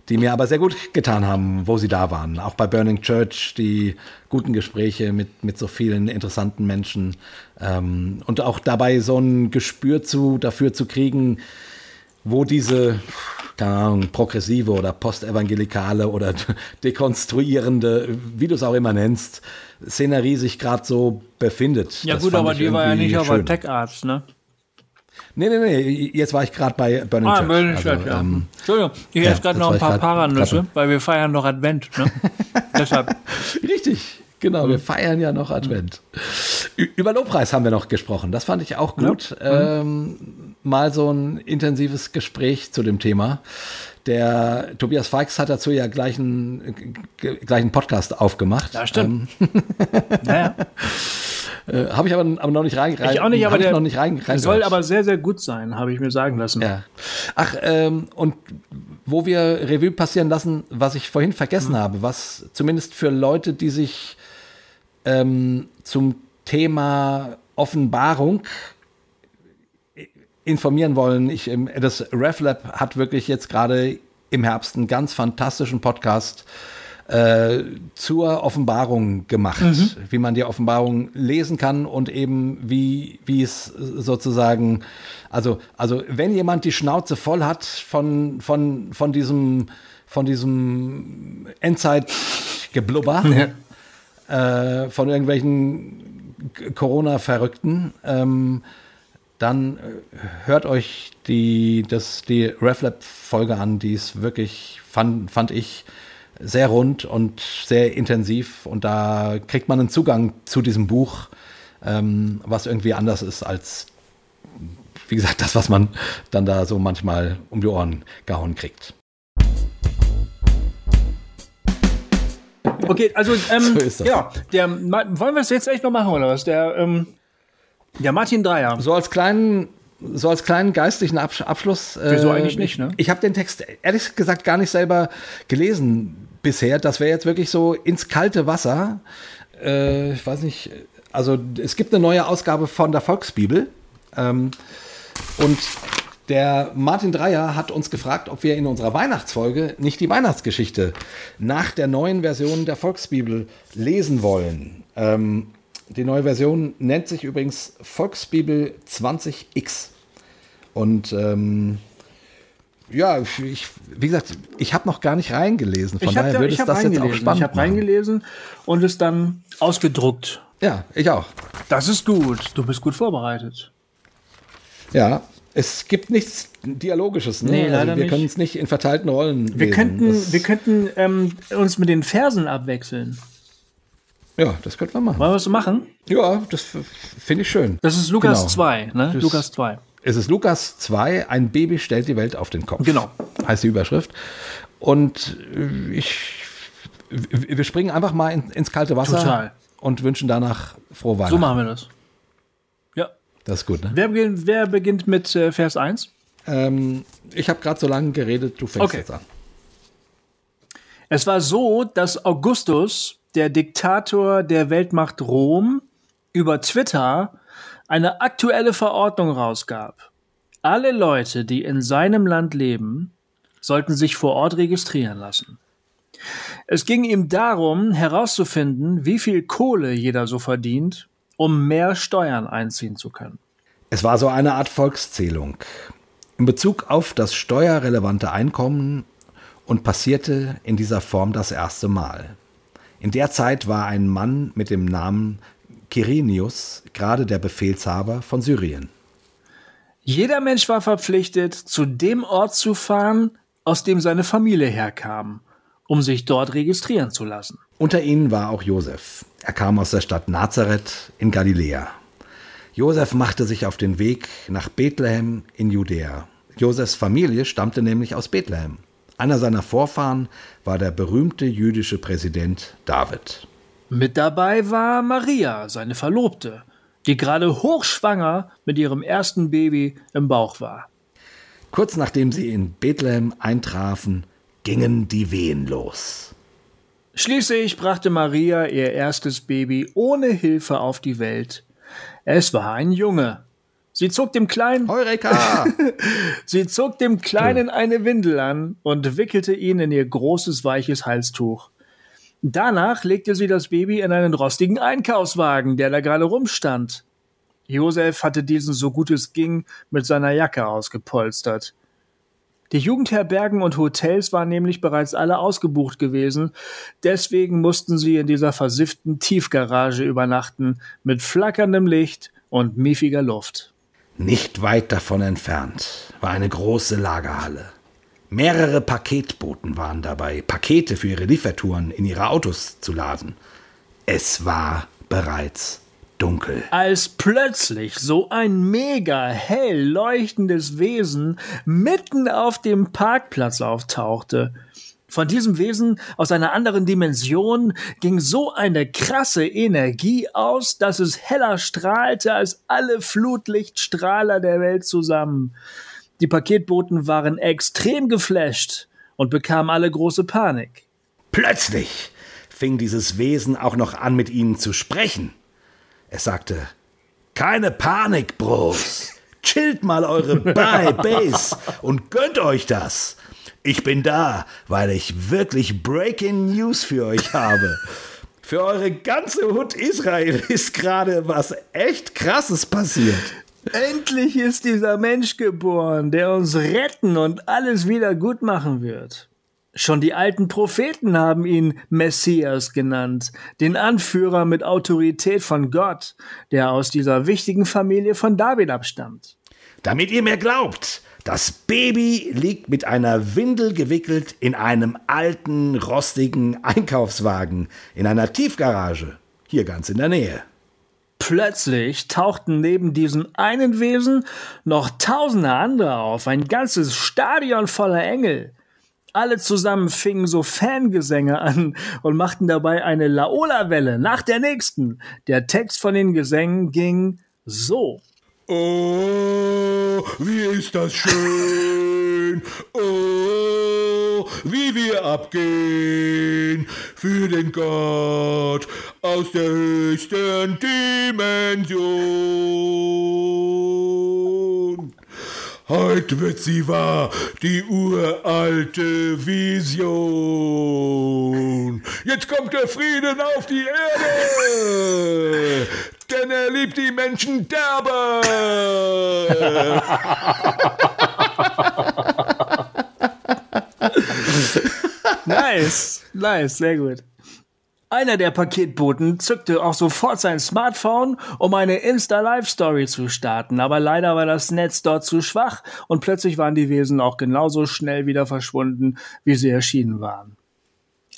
die mir aber sehr gut getan haben, wo sie da waren. Auch bei Burning Church, die guten Gespräche mit, mit so vielen interessanten Menschen ähm, und auch dabei so ein Gespür zu, dafür zu kriegen, wo diese, keine Ahnung, progressive oder postevangelikale oder dekonstruierende, wie du es auch immer nennst, Szenerie sich gerade so befindet. Ja Das gut, aber die war ja nicht auf der schön. Tech Arts, ne? Nee, nee, nee, jetzt war ich gerade bei Burning Ah, Church. Burning Also, Church, ja. ähm, Entschuldigung, ich ja, esse gerade noch ein paar Paranüsse, weil wir feiern noch Advent, ne? Deshalb. Richtig, genau. Wir feiern ja noch Advent. Über Lobpreis haben wir noch gesprochen. Das fand ich auch gut. Ähm, mal so ein intensives Gespräch zu dem Thema. Der Tobias Feix hat dazu ja gleich einen, g- gleich einen Podcast aufgemacht. Ja, stimmt. ja, ja. Äh, habe ich aber, aber noch nicht rein, rein Ich auch nicht, aber der noch nicht rein, rein soll aber sehr, sehr gut sein, habe ich mir sagen lassen. Ja. Ach, ähm, und wo wir Revue passieren lassen, was ich vorhin vergessen habe, was zumindest für Leute, die sich ähm, zum Thema Offenbarung informieren wollen, ich, ähm, das RefLab hat wirklich jetzt gerade im Herbst einen ganz fantastischen Podcast äh, zur Offenbarung gemacht, wie man die Offenbarung lesen kann und eben wie, wie es sozusagen, also, also wenn jemand die Schnauze voll hat von, von, von diesem, von diesem Endzeitgeblubber, äh, von irgendwelchen Corona-Verrückten, ähm, dann äh, hört euch die, das, die RefLab-Folge an, die ist wirklich, fand, fand ich, sehr rund und sehr intensiv und da kriegt man einen Zugang zu diesem Buch, ähm, was irgendwie anders ist als, wie gesagt, das, was man dann da so manchmal um die Ohren gehauen kriegt. Okay, also ähm, So ist das. ja, der wollen wir es jetzt echt noch machen oder was? Der ähm, der Martin Dreier. So als kleinen, so als kleinen geistlichen Absch Abschluss. Äh, Wieso eigentlich nicht, ne? Ich habe den Text ehrlich gesagt gar nicht selber gelesen bisher. Das wäre jetzt wirklich so ins kalte Wasser. Äh, ich weiß nicht. Also es gibt eine neue Ausgabe von der Volksbibel. Ähm, und der Martin Dreier hat uns gefragt, ob wir in unserer Weihnachtsfolge nicht die Weihnachtsgeschichte nach der neuen Version der Volksbibel lesen wollen. Ähm, die neue Version nennt sich übrigens Volksbibel 20x. Und ähm, ja, ich, wie gesagt, ich habe noch gar nicht reingelesen. Von daher würde ich das jetzt auch spannend Ich habe reingelesen und es dann ausgedruckt. Ja, ich auch. Das ist gut. Du bist gut vorbereitet. Ja, es gibt nichts Dialogisches. Ne? Nee, leider also wir können es nicht in verteilten Rollen Wir lesen. könnten, das, wir könnten ähm, uns mit den Versen abwechseln. Ja, das könnte man machen. Wollen wir es machen? Ja, das finde ich schön. Das ist Lukas Genau. 2, ne? Das- Lukas 2. Es ist Lukas 2, ein Baby stellt die Welt auf den Kopf. Genau. Heißt die Überschrift. Und äh, ich, wir springen einfach mal in, ins kalte Wasser Total. und wünschen danach frohe Weihnachten. So machen wir das. Ja. Das ist gut, ne? Wer beginnt, wer beginnt mit äh, Vers 1? Ähm, ich habe gerade so lange geredet, du fängst Okay. jetzt an. Es war so, dass Augustus, der Diktator der Weltmacht Rom, über Twitter eine aktuelle Verordnung rausgab. Alle Leute, die in seinem Land leben, sollten sich vor Ort registrieren lassen. Es ging ihm darum, herauszufinden, wie viel Kohle jeder so verdient, um mehr Steuern einziehen zu können. Es war so eine Art Volkszählung in Bezug auf das steuerrelevante Einkommen und passierte in dieser Form das erste Mal. In der Zeit war ein Mann mit dem Namen Quirinius gerade der Befehlshaber von Syrien. Jeder Mensch war verpflichtet, zu dem Ort zu fahren, aus dem seine Familie herkam, um sich dort registrieren zu lassen. Unter ihnen war auch Josef. Er kam aus der Stadt Nazareth in Galiläa. Josef machte sich auf den Weg nach Bethlehem in Judäa. Josefs Familie stammte nämlich aus Bethlehem. Einer seiner Vorfahren war der berühmte jüdische Präsident David. Mit dabei war Maria, seine Verlobte, die gerade hochschwanger mit ihrem ersten Baby im Bauch war. Kurz nachdem sie in Bethlehem eintrafen, gingen die Wehen los. Schließlich brachte Maria ihr erstes Baby ohne Hilfe auf die Welt. Es war ein Junge. Sie zog dem Kleinen, Heureka! sie zog dem Kleinen eine Windel an und wickelte ihn in ihr großes weiches Halstuch. Danach legte sie das Baby in einen rostigen Einkaufswagen, der da gerade rumstand. Josef hatte diesen so gut es ging mit seiner Jacke ausgepolstert. Die Jugendherbergen und Hotels waren nämlich bereits alle ausgebucht gewesen, deswegen mussten sie in dieser versifften Tiefgarage übernachten, mit flackerndem Licht und miefiger Luft. Nicht weit davon entfernt war eine große Lagerhalle. Mehrere Paketboten waren dabei, Pakete für ihre Liefertouren in ihre Autos zu laden. Es war bereits dunkel. Als plötzlich so ein mega hell leuchtendes Wesen mitten auf dem Parkplatz auftauchte. Von diesem Wesen aus einer anderen Dimension ging so eine krasse Energie aus, dass es heller strahlte als alle Flutlichtstrahler der Welt zusammen. Die Paketboten waren extrem geflasht und bekamen alle große Panik. Plötzlich fing dieses Wesen auch noch an, mit ihnen zu sprechen. Es sagte, keine Panik, Bros. Chillt mal eure Bye Base und gönnt euch das. Ich bin da, weil ich wirklich Breaking News für euch habe. Für eure ganze Hut Israel ist gerade was echt Krasses passiert. Endlich ist dieser Mensch geboren, der uns retten und alles wieder gut machen wird. Schon die alten Propheten haben ihn Messias genannt, den Anführer mit Autorität von Gott, der aus dieser wichtigen Familie von David abstammt. Damit ihr mir glaubt, das Baby liegt mit einer Windel gewickelt in einem alten, rostigen Einkaufswagen in einer Tiefgarage, hier ganz in der Nähe. Plötzlich tauchten neben diesem einen Wesen noch tausende andere auf, ein ganzes Stadion voller Engel. Alle zusammen fingen so Fangesänge an und machten dabei eine Laola-Welle nach der nächsten. Der Text von den Gesängen ging so. Oh, wie ist das schön. Oh, wie wir abgehen für den Gott aus der höchsten Dimension. Heute wird sie wahr, die uralte Vision. Jetzt kommt der Frieden auf die Erde, denn er liebt die Menschen derbe. Nice, nice, sehr gut. Einer der Paketboten zückte auch sofort sein Smartphone, um eine Insta-Live-Story zu starten, aber leider war das Netz dort zu schwach und plötzlich waren die Wesen auch genauso schnell wieder verschwunden, wie sie erschienen waren.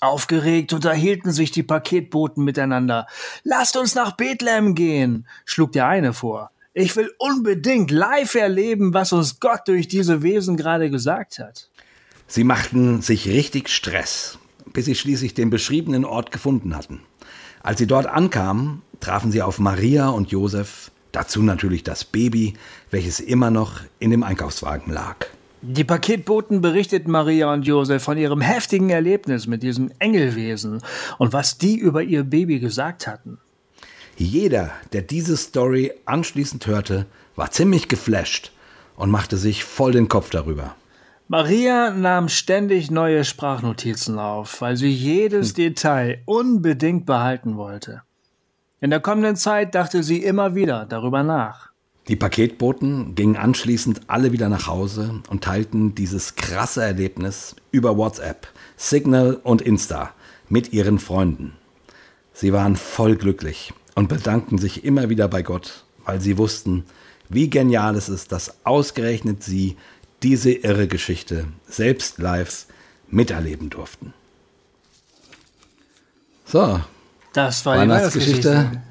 Aufgeregt unterhielten sich die Paketboten miteinander. Lasst uns nach Bethlehem gehen, schlug der eine vor. Ich will unbedingt live erleben, was uns Gott durch diese Wesen gerade gesagt hat. Sie machten sich richtig Stress, bis sie schließlich den beschriebenen Ort gefunden hatten. Als sie dort ankamen, trafen sie auf Maria und Josef, dazu natürlich das Baby, welches immer noch in dem Einkaufswagen lag. Die Paketboten berichteten Maria und Josef von ihrem heftigen Erlebnis mit diesem Engelwesen und was die über ihr Baby gesagt hatten. Jeder, der diese Story anschließend hörte, war ziemlich geflasht und machte sich voll den Kopf darüber. Maria nahm ständig neue Sprachnotizen auf, weil sie jedes Detail unbedingt behalten wollte. In der kommenden Zeit dachte sie immer wieder darüber nach. Die Paketboten gingen anschließend alle wieder nach Hause und teilten dieses krasse Erlebnis über WhatsApp, Signal und Insta mit ihren Freunden. Sie waren voll glücklich und bedankten sich immer wieder bei Gott, weil sie wussten, wie genial es ist, dass ausgerechnet sie diese irre Geschichte selbst live miterleben durften. So, Das war die Weihnachtsgeschichte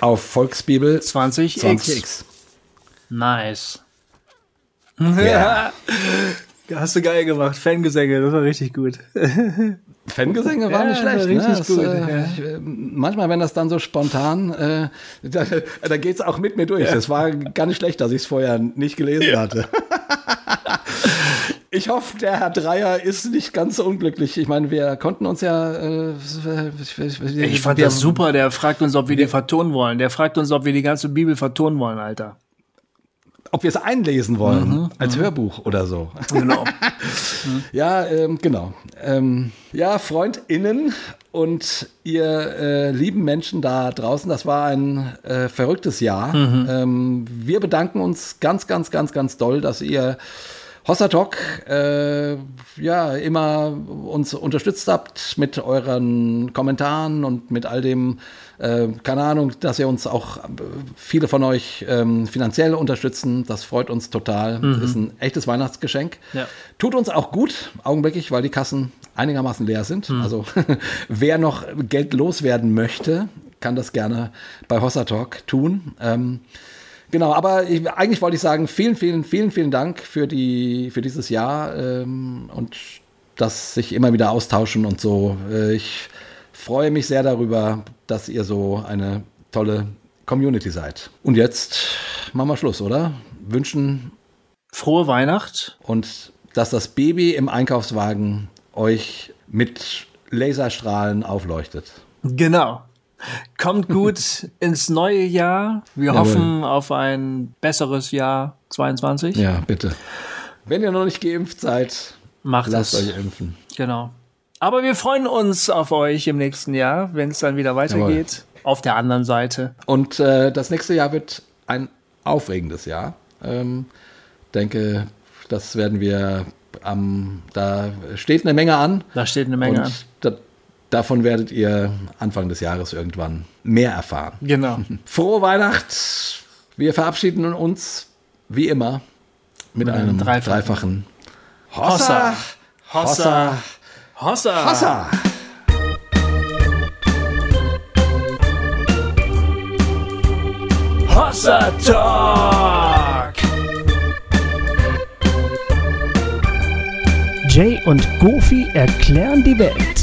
auf Volksbibel 20x. 20x. Nice. Ja. Hast du geil gemacht. Fangesänge, das war richtig gut. Fangesänge waren Ja, nicht schlecht. richtig ne? Das, gut, äh, ja. ich, äh, manchmal, wenn das dann so spontan, äh, da, da geht es auch mit mir durch. Das war gar nicht schlecht, dass ich es vorher nicht gelesen hatte. Ich hoffe, der Herr Dreier ist nicht ganz so unglücklich. Ich meine, wir konnten uns ja. Äh, Ich fand das super. Der fragt uns, ob wir die vertonen wollen. Der fragt uns, ob wir die ganze Bibel vertonen wollen, Alter. Ob wir es einlesen wollen, als Hörbuch oder so. Genau. Ja, ähm, genau. Ähm, ja, FreundInnen und ihr äh, lieben Menschen da draußen, das war ein äh, verrücktes Jahr. Ähm, wir bedanken uns ganz, ganz, ganz, ganz doll, dass ihr Hossatalk äh, ja immer uns unterstützt habt mit euren Kommentaren und mit all dem, äh, keine Ahnung, dass ihr uns auch äh, viele von euch ähm, finanziell unterstützen. Das freut uns total. Das ist ein echtes Weihnachtsgeschenk. Ja. Tut uns auch gut, augenblicklich, weil die Kassen einigermaßen leer sind. Also wer noch Geld loswerden möchte, kann das gerne bei Hossa Talk tun. Ähm, genau, aber ich, eigentlich wollte ich sagen, vielen, vielen, vielen, vielen Dank für, die, für dieses Jahr ähm, und das sich immer wieder austauschen und so. Äh, ich freue mich sehr darüber, dass ihr so eine tolle Community seid. Und jetzt machen wir Schluss, oder? Wünschen Frohe Weihnacht. und dass das Baby im Einkaufswagen euch mit Laserstrahlen aufleuchtet. Genau. Kommt gut ins neue Jahr. Wir Jawohl. hoffen auf ein besseres Jahr 22. Ja, bitte. Wenn ihr noch nicht geimpft seid, Macht lasst es. euch impfen. Genau. Aber wir freuen uns auf euch im nächsten Jahr, wenn es dann wieder weitergeht. Auf der anderen Seite. Und äh, das nächste Jahr wird ein aufregendes Jahr. Ähm, denke, das werden wir am, da steht eine Menge an. Da steht eine Menge an. da, davon werdet ihr Anfang des Jahres irgendwann mehr erfahren. Genau. Frohe Weihnacht. Wir verabschieden uns wie immer mit einem Dreifachen. dreifachen Hossa. Hossa. Hossa. Hossa. Hossa Talk. Jay und Goofy erklären die Welt.